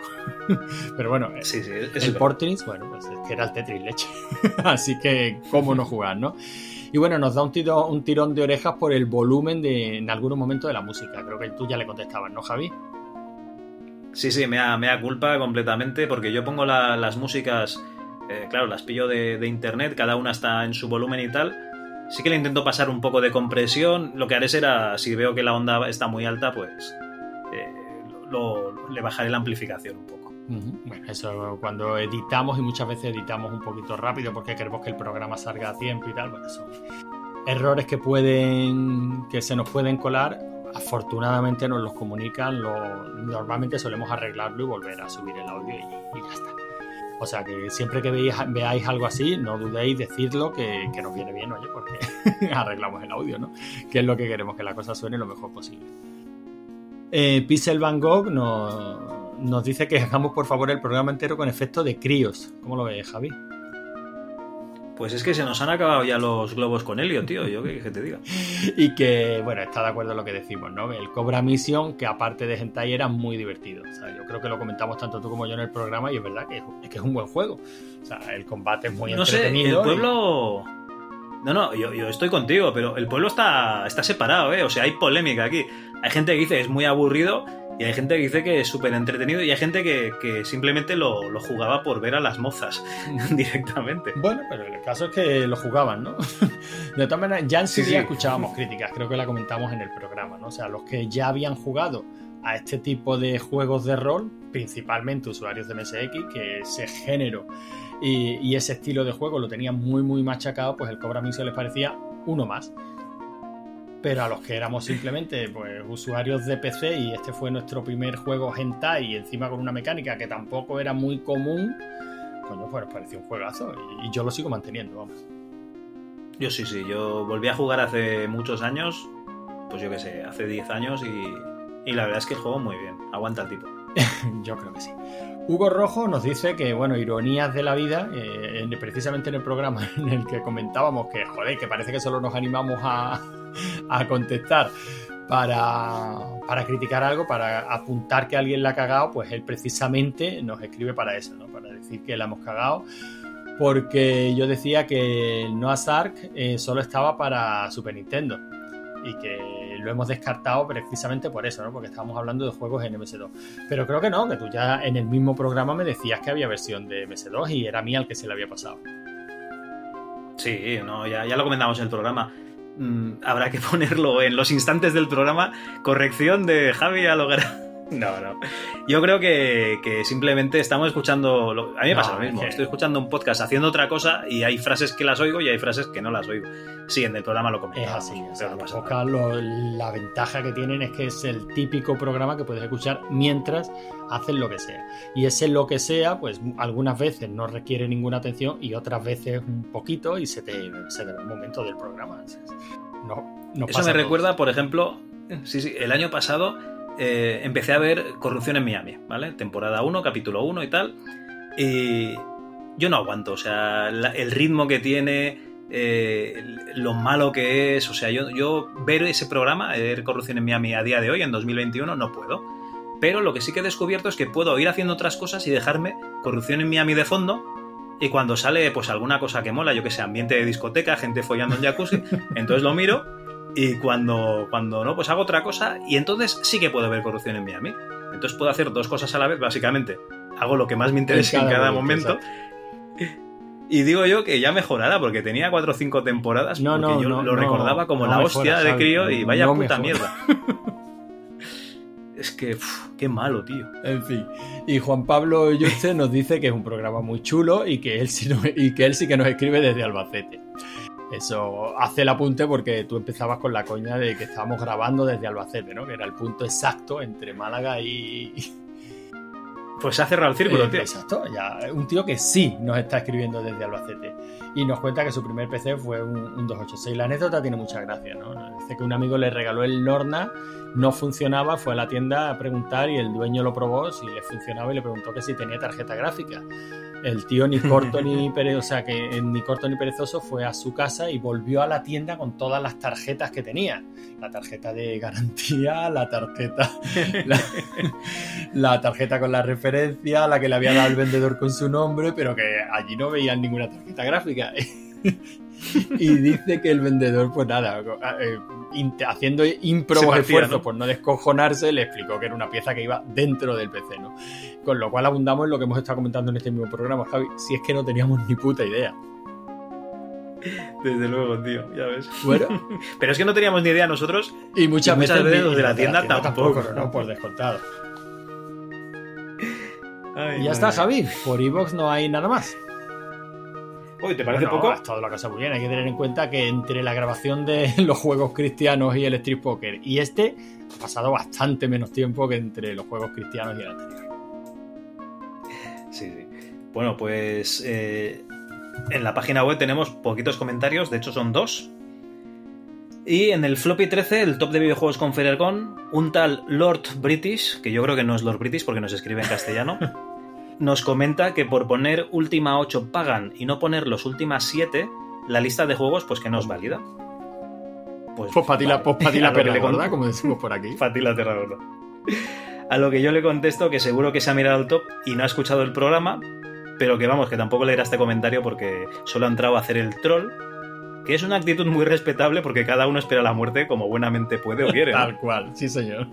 [laughs] Pero bueno, sí, sí, el Portris, bueno, pues es que era el Tetris leche. [laughs] Así que, ¿cómo no jugar, no? Y bueno, nos da un, tiro, un tirón de orejas por el volumen de, en algunos momentos de la música. Creo que tú ya le contestabas, ¿no, Javi? Sí, sí, me da, me da culpa completamente porque yo pongo la, las músicas, eh, claro, las pillo de, internet, cada una está en su volumen y tal. sí que le intento pasar un poco de compresión. Lo que haré será, si veo que la onda está muy alta, pues eh, lo- le bajaré la amplificación un poco. Bueno, eso cuando editamos y muchas veces editamos un poquito rápido porque queremos que el programa salga a tiempo y tal, bueno, son errores que pueden que se nos pueden colar. Afortunadamente nos los comunican, normalmente solemos arreglarlo y volver a subir el audio y, ya está. O sea que siempre que veáis, algo así, no dudéis decirlo que, que nos viene bien, oye, porque [laughs] arreglamos el audio, ¿no? Que es lo que queremos, que la cosa suene lo mejor posible. Eh, Pixel Van Gogh nos, nos dice que [laughs] hagamos por favor el programa entero con efecto de críos. ¿Cómo lo ves, Javi? Pues es que se nos han acabado ya los globos con helio, tío. Yo qué que te diga. [laughs] Y que, bueno, está de acuerdo en lo que decimos, ¿no? El Cobra Mission, que aparte de Hentai era muy divertido. O sea, yo creo que lo comentamos tanto tú como yo en el programa y es verdad que es, es que es un buen juego. O sea, el combate es muy No sé, el entretenido. y- pueblo. No, no, yo, yo estoy contigo, pero el pueblo está, está separado, ¿eh? O sea, hay polémica aquí. Hay gente que dice que es muy aburrido y hay gente que dice que es súper entretenido y hay gente que, que simplemente lo, lo jugaba por ver a las mozas [laughs] directamente. Bueno, pero el caso es que lo jugaban, ¿no? [laughs] De todas maneras, ya en Sí, sí. escuchábamos críticas, creo que la comentamos en el programa, ¿no? O sea, los que ya habían jugado a este tipo de juegos de rol, principalmente usuarios de MSX, que ese género y, y ese estilo de juego lo tenían muy, muy machacado, pues el Cobra Mission les parecía uno más. Pero a los que éramos simplemente pues, usuarios de PC y este fue nuestro primer juego hentai y encima con una mecánica que tampoco era muy común, coño, pues nos pareció un juegazo y, y yo lo sigo manteniendo, vamos. Yo sí, sí, yo volví a jugar hace muchos años, pues yo qué sé, hace 10 años y, y la verdad es que el juego muy bien, aguanta el tipo. [laughs] Yo creo que sí. Hugo Rojo nos dice que, bueno, ironías de la vida, eh, en- precisamente en el programa [laughs] en el que comentábamos que, joder, que parece que solo nos animamos a, [laughs] a contestar para, para criticar algo, para apuntar que alguien la ha cagado, pues él precisamente nos escribe para eso, ¿no? Para decir que la hemos cagado. Porque yo decía que el Noah's Ark eh, solo estaba para Super Nintendo y que lo hemos descartado precisamente por eso, ¿no? Porque estábamos hablando de juegos en MS2. Pero creo que no, que tú ya en el mismo programa me decías que había versión de MS2 y era mía el que se le había pasado. Sí, no, ya, ya lo comentamos en el programa. Mm, habrá que [laughs] ponerlo en los instantes del programa. Corrección de Javi a lograr. No, no. Yo creo que, que simplemente estamos escuchando. lo- A mí me No, pasa lo es mismo. que- Estoy escuchando un podcast haciendo otra cosa y hay frases que las oigo y hay frases que no las oigo. Sí, en el programa lo Es comentamos. así, o sea, no los pasa nada. podcasts, lo- la ventaja que tienen es que es el típico programa que puedes escuchar mientras haces lo que sea. Y ese lo que sea, pues algunas veces no requiere ninguna atención y otras veces un poquito y se te, se te va un momento del programa. No, no Eso pasa me recuerda, por ejemplo, sí, sí, el año pasado eh, empecé a ver Corrupción en Miami, ¿vale? Temporada 1, capítulo 1 y tal. Y yo no aguanto, o sea, la- el ritmo que tiene, eh, lo malo que es, o sea, yo, yo ver ese programa, ver Corrupción en Miami a día de hoy, en 2021, no puedo. Pero lo que sí que he descubierto es que puedo ir haciendo otras cosas y dejarme Corrupción en Miami de fondo. Y cuando sale pues alguna cosa que mola, yo que sé, ambiente de discoteca, gente follando en jacuzzi, [laughs] entonces lo miro y cuando, cuando no, pues hago otra cosa y entonces sí que puedo ver corrupción en Miami. Entonces puedo hacer dos cosas a la vez, básicamente. Hago lo que más me interesa en En cada, momento. momento, Y digo yo que ya mejorará, porque tenía cuatro o cinco temporadas, No, porque no, yo no, lo recordaba como la mejora, hostia de crío y vaya puta mejora. mierda. [laughs] es que, uf, qué malo, tío. En fin. Y Juan Pablo Yuste nos dice que es un programa muy chulo y que él sí, no- y que él sí que nos escribe desde Albacete. Eso hace el apunte porque tú empezabas con la coña de que estábamos grabando desde Albacete, ¿no? Que era el punto exacto entre Málaga y. Pues se ha cerrado el círculo, Eh, tío. Exacto, ya. Un tío que sí nos está escribiendo desde Albacete. Y nos cuenta que su primer PC fue un, un 286. La anécdota tiene mucha gracia, ¿no? Dice que un amigo le regaló el Lorna, no funcionaba, fue a la tienda a preguntar y el dueño lo probó si le funcionaba y le preguntó que si tenía tarjeta gráfica. El tío ni corto ni perezoso, o sea que ni corto ni perezoso fue a su casa y volvió a la tienda con todas las tarjetas que tenía. La tarjeta de garantía, la tarjeta, [laughs] la, la tarjeta con la referencia, la que le había dado el vendedor con su nombre, pero que allí no veían ninguna tarjeta gráfica. [laughs] y dice que el vendedor, pues nada, eh, int- haciendo ímprobos esfuerzos ¿no? por no descojonarse, le explicó que era una pieza que iba dentro del PC, ¿no? Con lo cual abundamos en lo que hemos estado comentando en este mismo programa, Javi, si es que no teníamos ni puta idea. Desde luego, tío, ya ves. Bueno. [laughs] Pero es que no teníamos ni idea nosotros. Y muchas, veces, veces ni- los de la tienda, tampoco. no, no, por descontado. Ay, Y ya madre. está, Javi. Por Evox no hay nada más. Uy, ¿te parece Bueno, poco? Ha estado la cosa muy bien. Hay que tener en cuenta que entre la grabación de [laughs] los juegos cristianos y el Street Poker y este, ha pasado bastante menos tiempo que entre los juegos cristianos y el anterior. Sí, sí. Bueno, pues eh, en la página web tenemos poquitos comentarios, de hecho son dos. Y en el floppy 13, el top de videojuegos con Ferergon, un tal Lord British, que yo creo que no es Lord British porque nos escribe en castellano, [laughs] nos comenta que por poner última 8 pagan y no poner los últimas 7, la lista de juegos pues que no es válida. Pues, Pues para ti la, pues perla [laughs] gorda, como decimos por aquí. [laughs] Pa' ti la perla gorda. A lo que yo le contesto que seguro que se ha mirado el top y no ha escuchado el programa, pero que vamos, que tampoco leerá este comentario porque solo ha entrado a hacer el troll, que es una actitud muy respetable porque cada uno espera la muerte como buenamente puede o quiere. Tal cual, sí señor.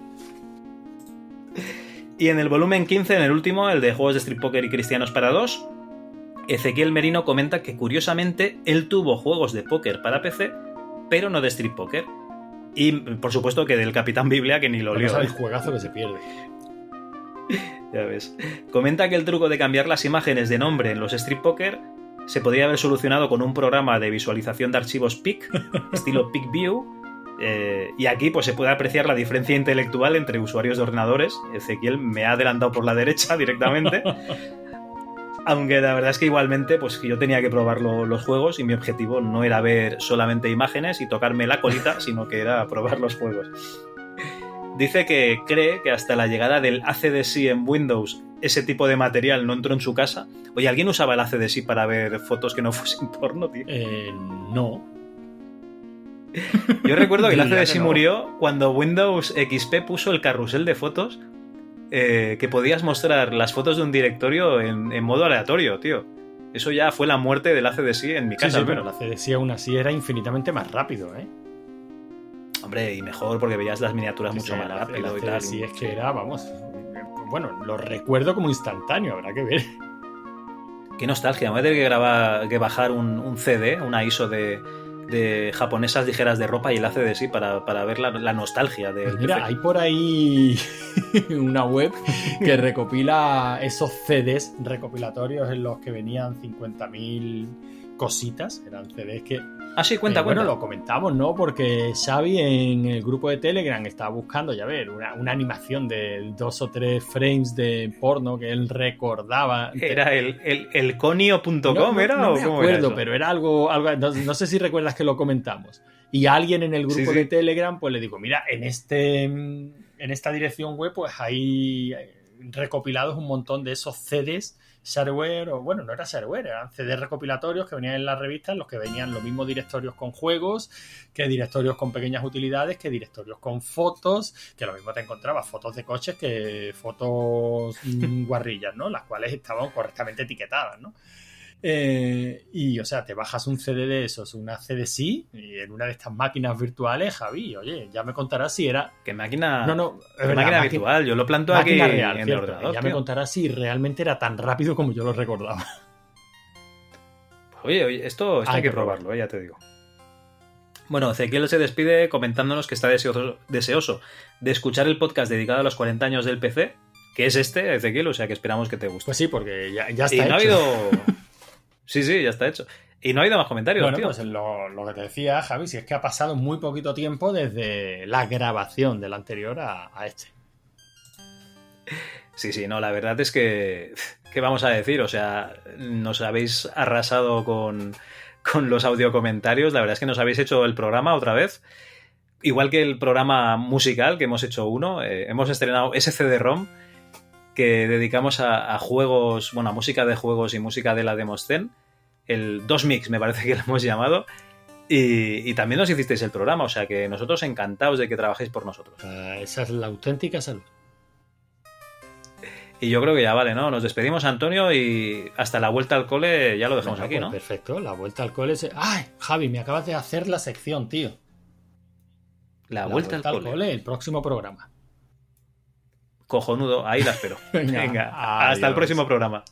Y en el volumen 15, en el último, el de juegos de Street Poker y Cristianos para dos, Ezequiel Merino comenta que curiosamente él tuvo juegos de póker para PC, pero no de Street Poker. Y por supuesto que del Capitán Biblia, que ni lo lió. sabes ¿eh? el juegazo que se pierde. [laughs] Ya ves. Comenta que el truco de cambiar las imágenes de nombre en los Street Poker se podría haber solucionado con un programa de visualización de archivos PIC, [laughs] estilo PicView. Eh, y aquí pues se puede apreciar la diferencia intelectual entre usuarios de ordenadores. Ezequiel me ha adelantado por la derecha [laughs] directamente. Aunque la verdad es que igualmente, pues yo tenía que probar lo- los juegos y mi objetivo no era ver solamente imágenes y tocarme la colita, [laughs] sino que era probar los juegos. Dice que cree que hasta la llegada del ACDSI en Windows ese tipo de material no entró en su casa. Oye, ¿alguien usaba el ACDSI para ver fotos que no [laughs] fuesen porno, tío? Eh, no. Yo recuerdo que el ACDSI que no. murió cuando Windows XP puso el carrusel de fotos eh, que podías mostrar las fotos de un directorio en, en modo aleatorio, tío. Eso ya fue la muerte del ACDSI en mi Sí, casa. sí, al pero menos. la CDC aún así era infinitamente más rápido, ¿eh? Hombre, y mejor porque veías las miniaturas mucho Sí, más la- rápido la y tal. CDC es que era, vamos. Bueno, lo recuerdo como instantáneo, habrá que ver. Qué nostalgia, me voy a tener que, grabar, que bajar un, un CD, una ISO de, de japonesas ligeras de ropa y el ACDSI para, para ver la, la nostalgia del Pues mira, PC. hay por ahí [laughs] una web que [laughs] recopila esos CDs recopilatorios en los que venían 50.000 cositas. Eran CDs que. Ah, sí, cuenta, Eh, cuenta. Bueno, lo comentamos, ¿no? Porque Xavi en el grupo de Telegram estaba buscando, ya ver, una, una animación de dos o tres frames de porno que él recordaba. Era el, el, el conio.com, No, no- ¿era? no me cómo acuerdo, pero era algo, algo no, no sé si recuerdas que lo comentamos. Y alguien en el grupo Sí, sí. de Telegram, pues le digo, mira, en este en esta dirección web, pues hay recopilados un montón de esos CDs, shareware, o bueno, no era shareware, eran CDs recopilatorios que venían en la revista, en los que venían los mismos directorios con juegos, que directorios con pequeñas utilidades, que directorios con fotos, que lo mismo te encontrabas fotos de coches que fotos mm, [laughs] guarrillas, ¿no? Las cuales estaban correctamente etiquetadas, ¿no? Eh, y, o sea, te bajas un CD de esos, una CDC, y en una de estas máquinas virtuales, Javi, oye, ya me contarás si era. ¿Qué máquina? No, no, ¿Qué verdad, máquina virtual? Yo lo planto aquí máquina real, en el ordenador. Ya me contarás si realmente era tan rápido como yo lo recordaba. Oye, oye, esto, esto Hay hay que que probarlo, eh, ya te digo. Bueno, Ezequiel se despide comentándonos que está deseoso, deseoso de escuchar el podcast dedicado a los 40 años del PC, que es este, Ezequiel, o sea que esperamos que te guste. Pues sí, porque ya, ya y está ha hecho. habido... [laughs] Sí, sí, ya está hecho. Y no ha habido más comentarios, Bueno, tío. pues lo, lo que te decía, Javi, si es que ha pasado muy poquito tiempo desde la grabación del anterior a, a este. Sí, sí, no, la verdad es que. ¿Qué vamos a decir? O sea, nos habéis arrasado con, con los audio comentarios. La verdad es que nos habéis hecho el programa otra vez. Igual que el programa musical, que hemos hecho uno. eh, hemos estrenado ese CD-ROM que dedicamos a, a juegos, bueno, a música de juegos y música de la Demoscen. El 2 Mix, me parece que lo hemos llamado. Y, y también nos hicisteis el programa, o sea que nosotros encantados de que trabajéis por nosotros. Esa es la auténtica salud. Y yo creo que ya vale, ¿no? Nos despedimos, Antonio, y hasta la vuelta al cole ya lo dejamos Venga, aquí, pues ¿no? Perfecto, la vuelta al cole. es- ¡Ay! Javi, me acabas de hacer la sección, tío. La, vuelta, al cole. el próximo programa. Cojonudo, ahí la espero. [laughs] Venga, Venga, hasta el próximo programa.